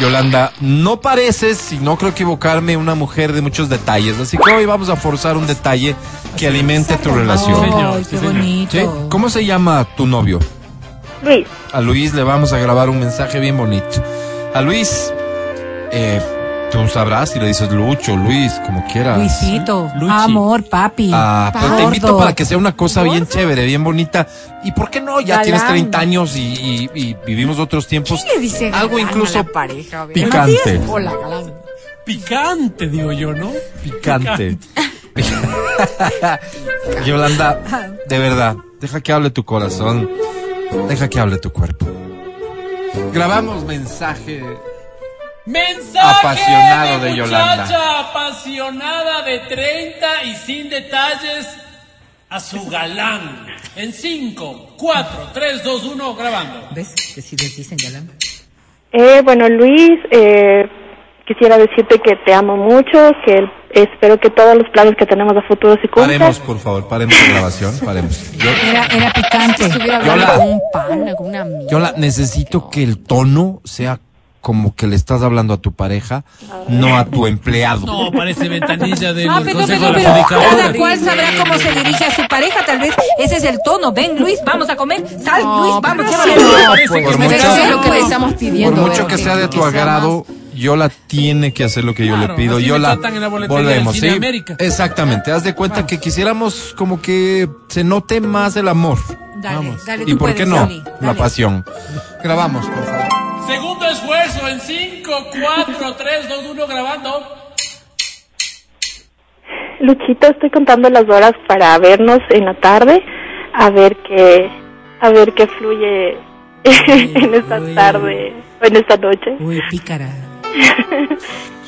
S2: Yolanda, no pareces, y no creo equivocarme, una mujer de muchos detalles. Así que hoy vamos a forzar un detalle que alimente tu relación.
S6: Ay, qué bonito.
S2: ¿Sí? ¿Cómo se llama tu novio?
S9: Luis.
S2: A Luis le vamos a grabar un mensaje bien bonito. A Luis, eh, tú sabrás si le dices Lucho, Luis, como quieras.
S6: Luisito,
S4: Luchi.
S6: amor, papi.
S2: Ah, pero te invito para que sea una cosa bien chévere, bien bonita. ¿Y por qué no? Ya
S3: Galán.
S2: tienes 30 años y, y- y vivimos otros tiempos.
S3: ¿Quién le dice
S2: Algo incluso
S3: la pareja?
S2: Picante.
S3: Hola, galán.
S4: Picante, digo yo, ¿no?
S2: Picante. Yolanda, de verdad, deja que hable tu corazón. Deja que hable tu cuerpo. Grabamos mensaje.
S4: Mensaje
S2: Apasionado de Yolanda.
S4: muchacha apasionada de 30 y sin detalles a su galán. En 5, 4, 3, 2, 1, grabando.
S6: ¿Ves? Que si les dicen galán.
S9: Eh, bueno, Luis, eh, quisiera decirte que te amo mucho, que espero que todos los planes que tenemos a futuro se cumplan.
S2: Paremos, por favor, paremos la grabación, paremos. Yo,
S6: Era, era picante.
S2: Yola.
S3: con un pan, con una amiga.
S2: yo la necesito que el tono sea como que le estás hablando a tu pareja, no a tu empleado.
S4: No, parece ventanilla del
S6: Ah, pero,
S4: Consejo
S6: pero,
S4: de la
S6: cada cual sabrá cómo se dirige a su pareja, tal vez ese es el tono. Ven, Luis, vamos a comer. Sal, Luis, vamos,
S3: sí,
S6: No,
S2: por mucho-
S3: es lo que
S6: Pues,
S3: le estamos
S2: Por
S3: pidiendo.
S2: mucho
S3: Vero,
S2: que sea de tu agrado, Yola tiene que hacer lo que yo le pido.
S4: así
S2: Yola,
S4: en la
S2: volvemos, ¿sí?
S4: América.
S2: Exactamente. Haz de cuenta que quisiéramos como que se note más el amor.
S6: Dale, dale,
S2: ¿Y
S6: tú
S2: por
S6: puedes,
S2: qué no? La pasión. Grabamos, por favor.
S4: Segundo esfuerzo en 5, 4, 3, 2, 1, grabando.
S9: Luchito, estoy contando las horas para vernos en la tarde, a ver qué, a ver qué fluye en esta tarde o en esta noche.
S6: Uy, pícara.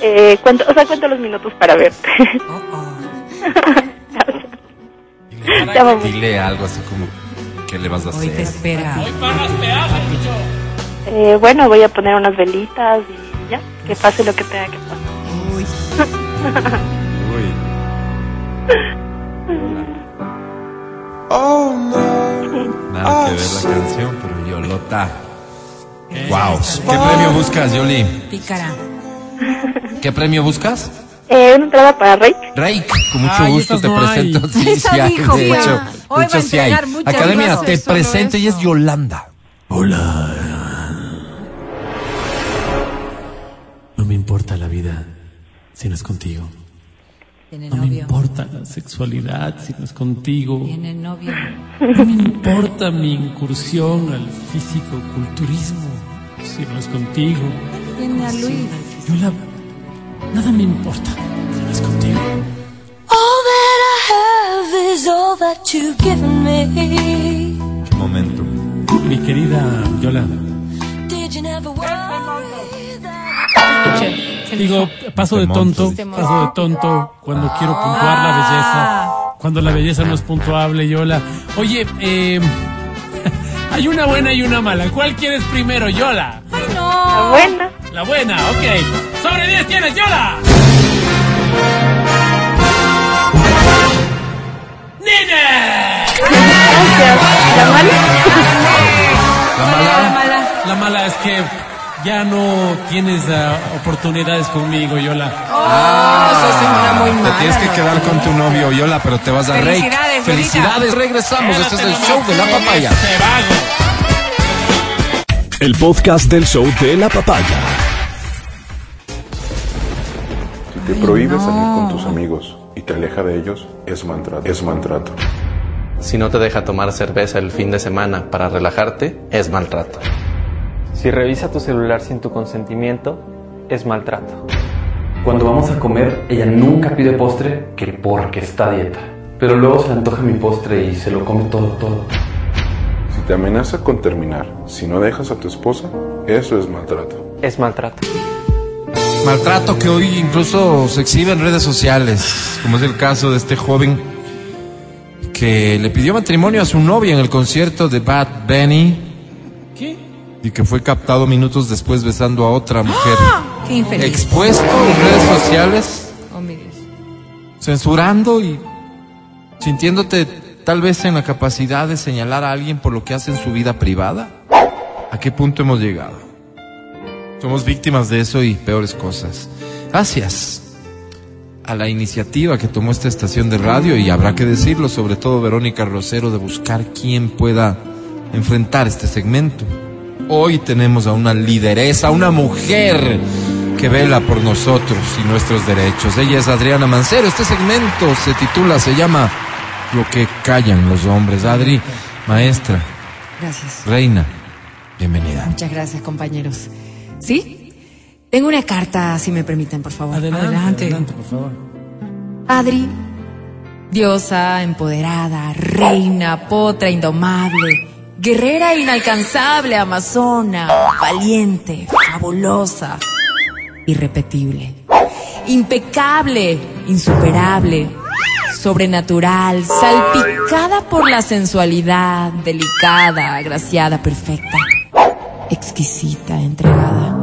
S9: Eh, cuento, o sea, cuento los minutos para verte.
S6: Oh, oh.
S9: Mucho.
S2: Dile algo así como, ¿qué le vas a
S6: Hoy te
S2: hacer?
S6: espera.
S4: Hoy pagas peaje, mucho.
S9: Eh, bueno, voy a poner unas velitas y ya, que pase lo que tenga que pasar.
S6: Uy,
S2: Uy. Nada que ver la canción, pero Yolota. Wow. ¿Qué premio buscas, Yoli?
S6: pícara.
S2: ¿Qué premio buscas?
S9: Eh, una entrada para Rey.
S2: Rake, con mucho
S4: Ay,
S2: gusto te
S4: no hay.
S2: presento. Sí, sí hay,
S6: dijo,
S2: de hecho,
S6: Hoy
S2: de
S6: va a
S2: hecho sí hay. Academia, te presento y es. Yolanda.
S4: No importa la vida si no es contigo.
S6: Tiene
S4: No me importa la sexualidad si no es contigo.
S6: Tiene novio.
S4: No me importa mi incursión al físico-culturismo si no es contigo.
S6: Tiene a Luis.
S4: Yo la... Nada me importa si no es contigo.
S8: All that I have is all that you've given me.
S2: Momento.
S4: Mi querida Yola.
S8: Did you never worry
S4: Digo, paso de tonto, paso de tonto cuando quiero puntuar la belleza, cuando la belleza no es puntuable, Yola. Oye, eh, hay una buena y una mala. ¿Cuál quieres primero, Yola?
S9: La buena.
S4: La buena, ok. Sobre 10 tienes, Yola. ¡Nene!
S9: Gracias. La mala.
S2: La mala.
S4: La mala es que ya no tienes ah, oportunidades conmigo, Yola.
S3: Eso es una muy
S2: Te
S3: mala.
S2: tienes que quedar con tu novio, Yola, pero te vas a reír.
S6: Felicidades,
S2: Felicidades, regresamos. Este es el show de la papaya.
S4: te vago.
S1: El podcast del show de la papaya.
S10: Si te prohíbe salir con tus amigos y te aleja de ellos, es maltrato. Es maltrato.
S11: Si no te deja tomar cerveza el fin de semana para relajarte, es maltrato.
S12: Si revisa tu celular sin tu consentimiento, es maltrato. Cuando vamos a comer, ella nunca pide postre que porque está a dieta. Pero luego se le antoja mi postre y se lo come todo, todo.
S10: Si te amenaza con terminar, si no dejas a tu esposa, eso es maltrato.
S12: Es maltrato.
S2: Maltrato que hoy incluso se exhibe en redes sociales, como es el caso de este joven que le pidió matrimonio a su novia en el concierto de Bad Bunny
S4: ¿Qué?
S2: Y que fue captado minutos después besando a otra mujer.
S6: Qué infeliz.
S2: Expuesto en redes sociales,
S3: Oh,
S2: censurando y sintiéndote tal vez en la capacidad de señalar a alguien por lo que hace en su vida privada. ¿A qué punto hemos llegado? Somos víctimas de eso y peores cosas. Gracias a la iniciativa que tomó esta estación de radio y habrá que decirlo, sobre todo Verónica Rosero, de buscar quién pueda enfrentar este segmento. Hoy tenemos a una lideresa, una mujer que vela por nosotros y nuestros derechos. Ella es Adriana Mancero. Este segmento se titula, se llama Lo que callan los hombres. Adri, maestra,
S3: Gracias.
S2: reina, bienvenida.
S3: Muchas gracias, compañeros. ¿Sí? Tengo una carta, si me permiten, por favor.
S4: Adelante,
S6: Adelante.
S4: adelante, por favor.
S3: Adri, diosa, empoderada, reina, potra, indomable, guerrera inalcanzable, amazona, valiente, fabulosa, irrepetible, impecable, insuperable, sobrenatural, salpicada por la sensualidad, delicada, agraciada, perfecta, exquisita, entregada.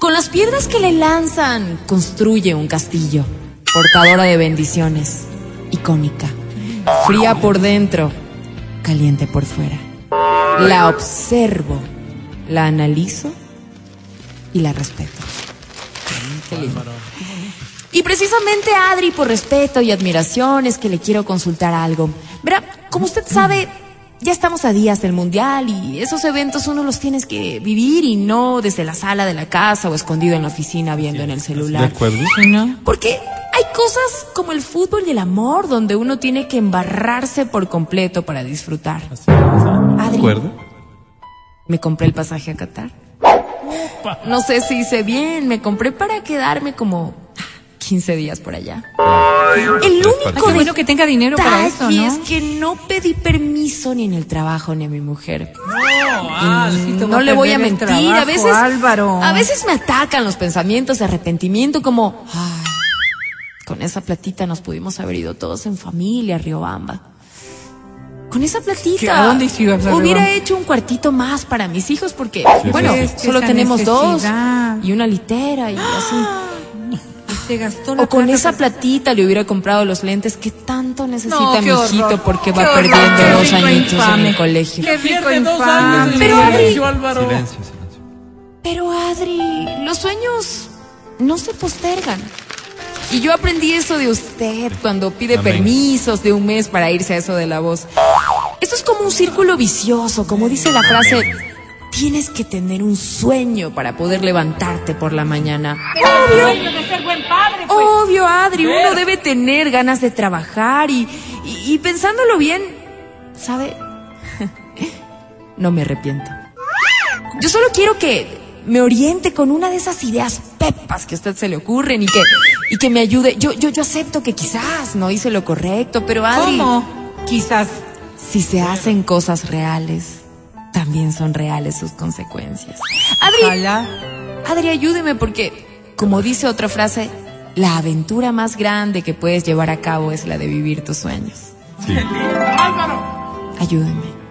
S3: Con las piedras que le lanzan, construye un castillo, portadora de bendiciones, icónica, fría por dentro, caliente por fuera. La observo, la analizo y la respeto. Qué lindo. Y precisamente Adri, por respeto y admiración, es que le quiero consultar algo. Verá, como usted sabe, ya estamos a días del mundial y esos eventos uno los tienes que vivir y no desde la sala de la casa o escondido en la oficina viendo en el
S2: ¿De
S3: celular.
S2: acuerdo?
S3: Porque hay cosas como el fútbol y el amor donde uno tiene que embarrarse por completo para disfrutar.
S2: ¿De Acuerdo?
S3: me compré el pasaje a Qatar. No sé si hice bien, me compré para quedarme como 15 días por allá. El único
S6: bueno que tenga dinero para eso, ¿no?
S3: es que no pedí permiso ni en el trabajo ni a mi mujer.
S6: Ah, sí,
S3: no
S6: va
S3: le voy a mentir, a veces
S6: Álvaro.
S3: a veces me atacan los pensamientos de arrepentimiento como "Ay, con esa platita nos pudimos haber ido todos en familia a Riobamba. Con esa platita.
S6: ¿A dónde ibas a
S3: hubiera hecho un cuartito más para mis hijos porque
S2: Sí,
S3: bueno,
S2: sí,
S6: sí.
S3: solo tenemos dos y una litera y así.
S6: Se gastó la
S3: O con esa platita le hubiera comprado los lentes que tanto necesita
S6: No,
S3: mi hijito porque va
S6: horror,
S3: perdiendo
S6: qué
S3: dos añitos en el colegio.
S6: Qué rico infame.
S4: años en
S3: Pero,
S4: el
S3: Adri-
S4: colegio, Álvaro.
S2: Silencio, silencio.
S3: Pero Adri, los sueños no se postergan. Y yo aprendí eso de usted cuando pide
S2: Amén.
S3: permisos de un mes para irse a eso de la voz. Esto es como un círculo vicioso, como dice la frase, tienes que tener un sueño para poder levantarte por la mañana. Obvio, Adri, uno debe tener ganas de trabajar y, y, y pensándolo bien, ¿sabe? no me arrepiento. Yo solo quiero que me oriente con una de esas ideas pepas que a usted se le ocurren y que, y que me ayude. Yo, yo, yo acepto que quizás no hice lo correcto, pero Adri,
S6: ¿Cómo? Quizás.
S3: si se hacen cosas reales, también son reales sus consecuencias. Adri,
S6: Ojalá.
S3: Adri, ayúdeme porque, como dice otra frase, la aventura más grande que puedes llevar a cabo es la de vivir tus sueños. Ayúdenme.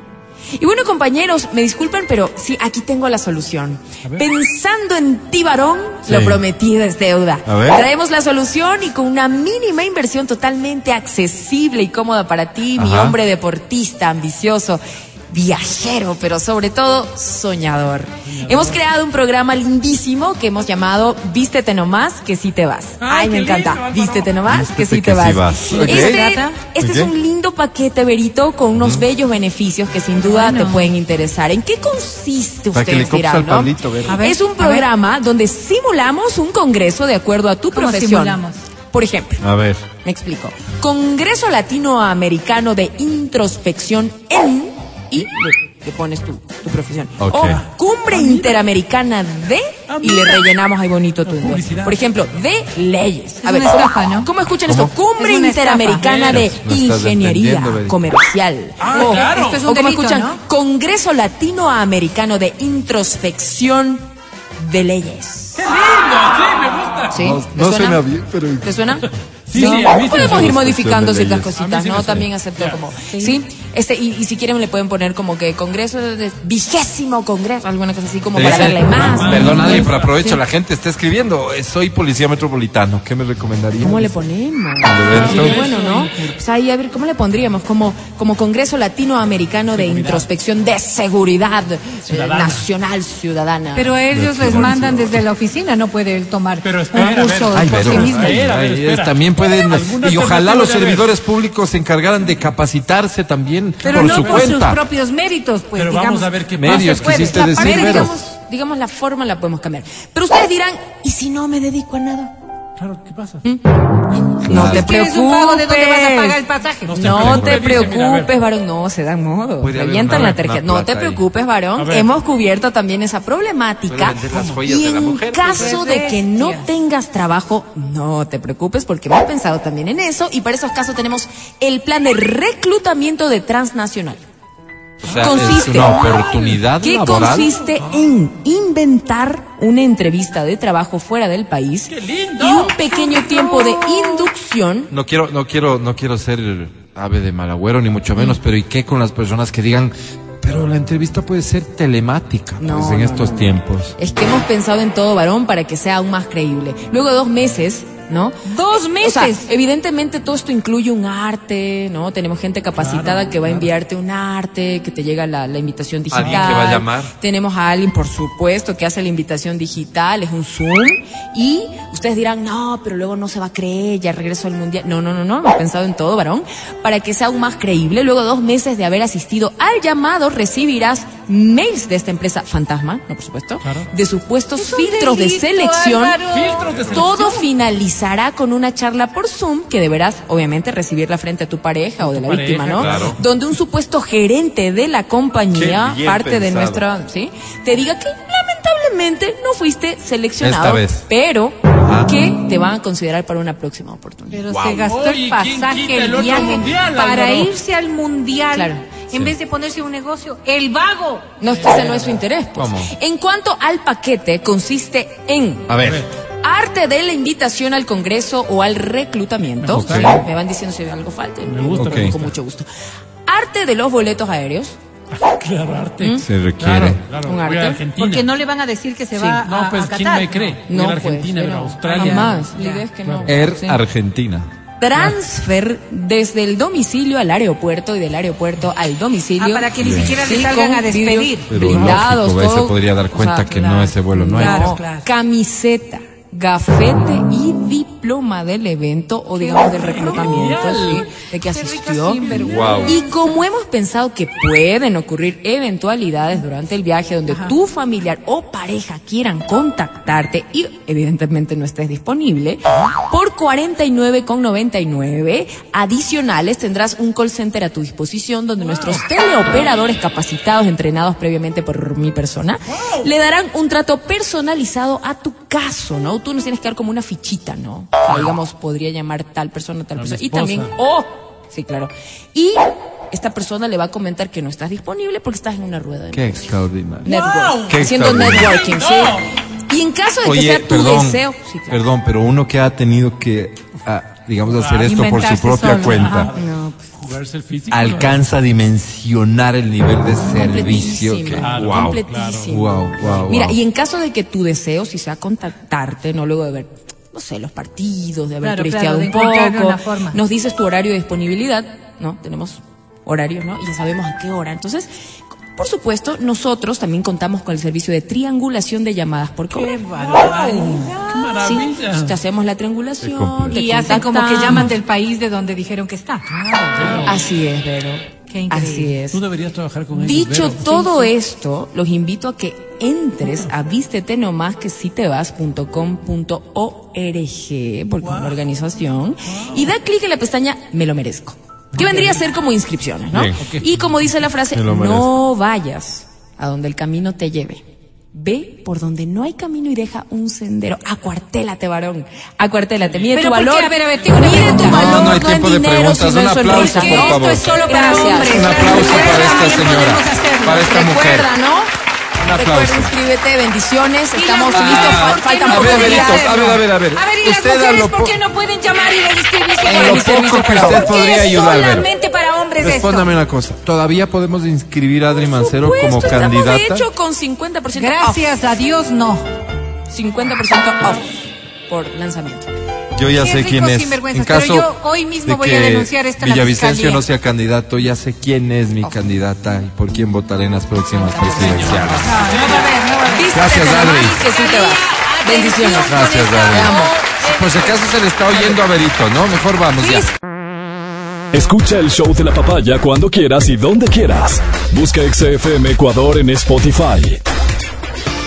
S3: Y bueno, compañeros, me disculpen, pero sí, aquí tengo la solución. Pensando en ti, varón,
S2: Sí.
S3: lo prometido es deuda.
S2: A ver.
S3: Traemos la solución y con una mínima inversión totalmente accesible y cómoda para ti, mi hombre deportista, ambicioso, viajero, pero sobre todo soñador. Hemos creado un programa lindísimo que hemos llamado Vístete nomás que sí te vas. Ay, me encanta. Vístete nomás que sí
S2: Vístete
S3: te
S2: que
S3: vas.
S2: sí vas. Ok.
S3: Este, este es un lindo paquete, Berito, con unos bellos beneficios que sin duda te pueden interesar. ¿En qué consiste ustedes dirán, no?
S2: Pablito, Ver.
S6: A ver,
S3: Es un
S6: a ver.
S3: programa donde simulamos un congreso de acuerdo a tu
S6: ¿Cómo
S3: profesión.
S6: simulamos?
S3: Por ejemplo,
S2: A ver.
S3: me explico. Congreso Latinoamericano de Introspección en y le, le pones tu, tu profesión. O Cumbre Interamericana de y le rellenamos ahí bonito tu inglés. Por ejemplo, de leyes.
S6: Es una estafa, ¿no?
S3: ¿Cómo escuchan
S2: ¿Cómo?
S3: esto? Cumbre
S6: Es.
S3: Interamericana de
S2: No
S3: Ingeniería. Comercial.
S4: Ah,
S3: o,
S4: claro.
S6: Esto es un
S3: o
S6: delito,
S3: escuchan,
S6: ¿no?
S3: Congreso Latinoamericano de Introspección de Leyes.
S4: ¡Qué lindo! Sí, me gusta.
S3: ¿Sí?
S2: No,
S3: ¿Te
S2: no
S3: suena?
S2: suena bien, pero.
S3: ¿Te suena?
S4: Sí, sí, sí
S3: Podemos ir modificando ciertas cositas, ¿no? También acepto
S4: Ya.
S3: como. Sí. Este, y, y si quieren le pueden poner como que congreso de vigésimo congreso, alguna cosa así como para darle más.
S2: Perdón, Adri, pero aprovecho, la gente está escribiendo. eh, Soy policía metropolitano. ¿Qué me recomendaría?
S3: ¿Cómo le ponemos? Bueno, ¿no? Pues ahí, a ver, ¿cómo le pondríamos? Como, como Congreso Latinoamericano de Introspección de Seguridad eh, Nacional Ciudadana.
S6: Pero ellos les mandan desde la oficina, no puede él tomar
S4: Pero espera,
S6: un curso por sí mismo.
S2: también pueden,
S4: ¿Alguna
S2: y ojalá los servidores públicos se encargaran de capacitarse también
S6: Pero
S2: por
S6: no
S2: su
S6: por sus propios méritos, pues
S4: Pero
S6: digamos.
S4: vamos a ver qué
S2: Medios,
S4: pasa.
S2: quisiste
S3: A
S2: decir,
S3: ver, digamos, digamos la forma la podemos cambiar. Pero ustedes dirán, ¿y si no me dedico a nada?
S4: Claro, ¿qué pasa?
S3: No te
S6: ¿Quieres
S3: preocupes.
S6: un pago de dónde vas a pagar el pasaje?
S4: No
S3: te preocupes, varón. No, se dan modo. Revientan la tarjeta. No te preocupes, varón. Hemos cubierto también esa problemática. Y
S2: de la
S3: en
S2: mujer,
S3: caso de que no tengas trabajo, no te preocupes porque hemos pensado también en eso. Y para esos casos tenemos el plan de reclutamiento de transnacional.
S2: O sea, es
S3: consiste-
S2: una oportunidad
S3: que
S2: laboral.
S3: consiste en inventar una entrevista de trabajo fuera del país
S4: ¡Qué lindo!
S3: y un pequeño tiempo de inducción
S2: No quiero, no quiero, no quiero ser ave de mal agüero ni mucho menos, pero ¿y qué con las personas que digan, pero la entrevista puede ser telemática,
S3: No,
S2: pues en
S3: no,
S2: estos
S3: no.
S2: tiempos?
S3: Es que hemos pensado en todo varón para que sea aún más creíble. Luego de dos meses, ¿no?
S6: Dos
S3: O sea,
S6: meses.
S3: evidentemente todo esto incluye un arte, ¿no? Tenemos gente capacitada que va a enviarte un arte, que te llega la, la invitación digital.
S2: ¿Alguien que va a llamar?
S3: Tenemos a alguien, por supuesto, que hace la invitación digital, es un Zoom. Y ustedes dirán, no, pero luego no se va a creer, ya regreso al mundial. No, no, no, no, hemos pensado en todo, varón, para que sea aún más creíble. Luego de dos meses de haber asistido al llamado, recibirás mails de esta empresa fantasma, no, por supuesto, de supuestos
S6: Es
S3: filtros de selección.
S4: Filtros de
S3: Todo
S4: selección.
S3: finalizará con una charla por Zoom que deberás, obviamente, recibirla frente a tu pareja o de la
S4: pareja,
S3: víctima, ¿no?
S2: claro.
S3: Donde un supuesto gerente de la compañía, parte de nuestra, ¿sí? Te diga que lamentablemente no fuiste seleccionado,
S2: Esta vez.
S3: pero
S2: Ajá.
S3: que te van a considerar para una próxima oportunidad.
S6: Pero se gastó el
S4: ¿quién
S6: pasaje,
S4: el
S6: viaje,
S4: mundial,
S6: para
S4: Álvaro?
S6: irse al mundial.
S3: Claro.
S6: En vez de ponerse un negocio, el vago.
S3: No ese no es su interés. pues.
S2: ¿Cómo?
S3: En cuanto al paquete, consiste en
S2: A ver,
S3: arte de la invitación al congreso o al reclutamiento.
S4: Me gusta.
S3: Sí, Me van diciendo si algo falta.
S4: Me gusta,
S2: Ok.
S4: me
S3: Con
S4: gusta.
S3: mucho gusto. Arte de los boletos aéreos.
S4: Claro, arte.
S2: se requiere.
S4: Claro, claro.
S3: Un
S4: Voy
S3: arte.
S4: a Argentina.
S6: Porque no le van a decir que se
S3: Sí.
S6: va a,
S4: No, pues,
S6: a
S4: ¿quién me cree?
S3: No,
S4: Voy a
S3: pues,
S4: Argentina,
S3: pero
S4: Australia.
S3: Jamás. La idea es que no.
S2: Air
S3: Sí.
S2: Argentina.
S3: Transfer desde el domicilio al aeropuerto y del aeropuerto al domicilio.
S6: Ah, para que ni siquiera le
S3: Sí,
S6: salgan
S3: con
S6: a despedir.
S2: Pero
S3: blindados,
S2: lógico, ahí se
S3: todo.
S2: podría dar cuenta que no, ese vuelo no hay.
S6: Claro,
S3: No,
S6: claro.
S3: camiseta, gafete y diploma del evento o digamos del reclutamiento, sí, de que asistió.
S2: Wow.
S3: Y como hemos pensado que pueden ocurrir eventualidades durante el viaje donde tu familiar o pareja quieran contactarte y evidentemente no estés disponible, por 49,99 adicionales tendrás un call center a tu disposición donde nuestros teleoperadores capacitados, entrenados previamente por mi persona, le darán un trato personalizado a tu caso, ¿no? Tú nos tienes que dar como una fichita, ¿no? O, digamos, podría llamar tal persona, tal
S4: A
S3: persona. Y también, oh, sí, claro. Y esta persona le va a comentar que no estás disponible porque estás en una rueda de
S2: Qué extraordinario.
S3: network.
S2: Qué
S3: haciendo
S2: extraordinario.
S3: networking, sí. Y en caso de que
S2: Oye,
S3: sea tu
S2: perdón,
S3: deseo, sí, claro.
S2: perdón, pero uno que ha tenido que, ah, digamos, hacer esto por su
S6: Inventarse
S2: propia
S6: solo.
S2: cuenta,
S6: Ajá.
S3: No, pues,
S4: Jugarse el físico.
S2: alcanza a dimensionar el nivel de servicio.
S3: completísimo,
S2: Que,
S4: Claro,
S2: wow,
S3: completísimo.
S2: wow, wow,
S3: Mira, y en caso de que tu deseo, si sea contactarte, no luego de ver, no sé, los partidos, de haber
S6: Claro,
S3: turisteado
S6: claro, de
S3: un poco, nos dices tu horario de disponibilidad, ¿no? Tenemos horarios, ¿no? Y ya sabemos a qué hora. Entonces, por supuesto, nosotros también contamos con el servicio de triangulación de llamadas por cobro.
S4: ¡Qué barbaridad! ¡Qué
S3: Sí,
S4: maravilla!
S3: te hacemos la triangulación. te
S6: Y hacen como que llaman del país de donde dijeron que está.
S3: Así es, Vero.
S6: Qué increíble.
S3: Así es.
S4: Tú deberías trabajar con ellos.
S3: Dicho
S4: Vero.
S3: todo esto, los invito a que entres a vístete nomás que si te vas.com.org, porque es una organización, y da clic en la pestaña Me lo merezco. Que vendría a ser como inscripciones, ¿no?
S2: Bien.
S3: Y como dice la frase, no vayas a donde el camino te lleve. Ve por donde no hay camino y deja un sendero. Acuartélate, varón. Acuartélate. Mide
S6: Pero
S3: tu
S6: ¿por qué?
S3: valor.
S6: A ver, a ver, tengo una
S3: Mide tu valor.
S2: No, no hay
S3: en
S2: tiempo de
S3: dinero,
S2: preguntas.
S3: sino en
S2: Un aplauso,
S3: sonrisa.
S2: por
S6: Que esto
S2: favor.
S6: es solo para
S3: Gracias.
S6: hombres.
S2: Un aplauso para esta señora, para esta mujer.
S3: Recuerda, ¿no? Recuerda, inscríbete, bendiciones.
S6: Y
S3: Estamos listos.
S6: mujeres,
S3: fal-
S6: ¿por qué
S3: Faltan
S6: no
S2: A ver,
S3: pocos días.
S2: A ver, a ver, a ver.
S6: A ver, ¿y las
S2: Usted
S6: mujeres
S2: lo
S6: por
S2: po-
S6: qué no pueden llamar y inscribirse
S2: En
S6: para
S2: lo poco que usted podría
S6: ¿Por qué
S2: ayudar,
S6: solamente para hombres
S2: Respóndame
S6: esto?
S2: una cosa. ¿Todavía podemos inscribir a Adri Mancero
S3: Por
S2: como candidata?
S3: de hecho, con 50%
S6: Gracias a Dios, no.
S3: off. 50% off por lanzamiento.
S2: Yo ya sé quién es. En caso
S6: pero yo hoy mismo
S2: de
S6: voy a denunciar esto
S2: Villavicencio no sea candidato, ya sé quién es mi candidata y por quién votaré en las próximas presidenciales. Gracias, Adri.
S3: Bendiciones.
S2: Gracias, Adri. Por si acaso se le está oyendo a Berito, ¿no? Mejor vamos ya.
S1: Escucha el show de la papaya cuando quieras y donde quieras. Busca XFM Ecuador en Spotify.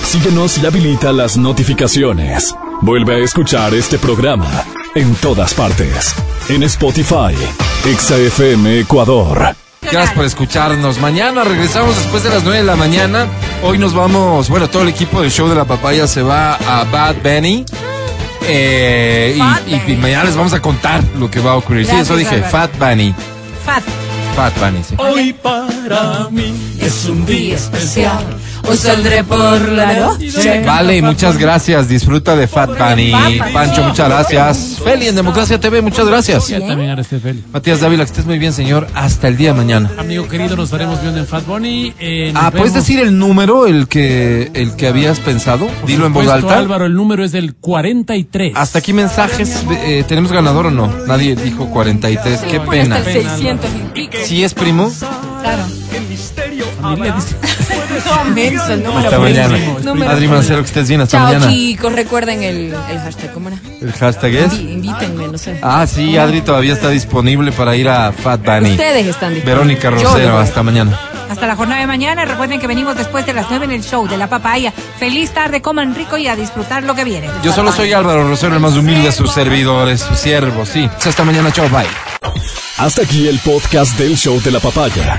S1: Síguenos y habilita las notificaciones. Vuelve a escuchar este programa en todas partes. En Spotify, XFM Ecuador.
S2: Gracias por escucharnos. Mañana regresamos después de las 9 de la mañana. Hoy nos vamos, bueno, todo el equipo del show de la papaya se va a Bad Bunny. Eh, y-
S6: Fat
S2: y, y mañana les vamos a contar lo que va a ocurrir. sí, eso dije,
S6: Álvaro.
S2: Fat Bunny.
S6: Fat.
S2: Fat Bunny, sí.
S4: Hoy para mí es un día especial.
S3: Hoy saldré por la noche.
S2: Vale, muchas gracias. Disfruta de Fat Bunny. Pancho, muchas gracias. Feli en Democracia TV, muchas gracias.
S4: Ya también haré este fel.
S2: Matías Dávila, que estés muy bien, señor. Hasta el día de mañana.
S4: Amigo querido, nos estaremos viendo en Fat Bunny. Eh,
S2: Ah, ¿puedes
S4: vemos.
S2: decir el número, el que, el que habías pensado?
S4: Por
S2: Dilo en voz alta.
S4: Álvaro, el número es del 43.
S2: Hasta aquí mensajes. eh, ¿Tenemos ganador o no? Nadie dijo 43. Qué
S3: Pon
S2: pena.
S3: hasta el 600 y pico.
S2: ¿Sí es primo?
S6: Claro.
S4: Familia dice-
S3: No, menso, el número
S2: Hasta mañana.
S3: Número
S2: Adri. Mancero, que estés bien. Hasta
S3: Chao,
S2: mañana.
S3: chicos. Recuerden el, el hashtag. ¿Cómo era?
S2: ¿El hashtag es?
S3: Invi- Invítenme, no sé.
S2: Ah, sí, Adri todavía está disponible para ir a Fat Bunny.
S3: Ustedes están disponibles.
S2: Verónica
S3: Yo
S2: Rosero,
S3: no
S2: hasta mañana.
S6: Hasta la jornada de mañana. Recuerden que venimos después de las 9 en el show de la papaya. Feliz tarde, coman rico y a disfrutar lo que viene.
S2: Yo solo soy Álvaro Rosero, el más humilde de sus servidores, sus siervos, sí. Hasta mañana, chao, bye.
S1: Hasta aquí el podcast del show de la papaya.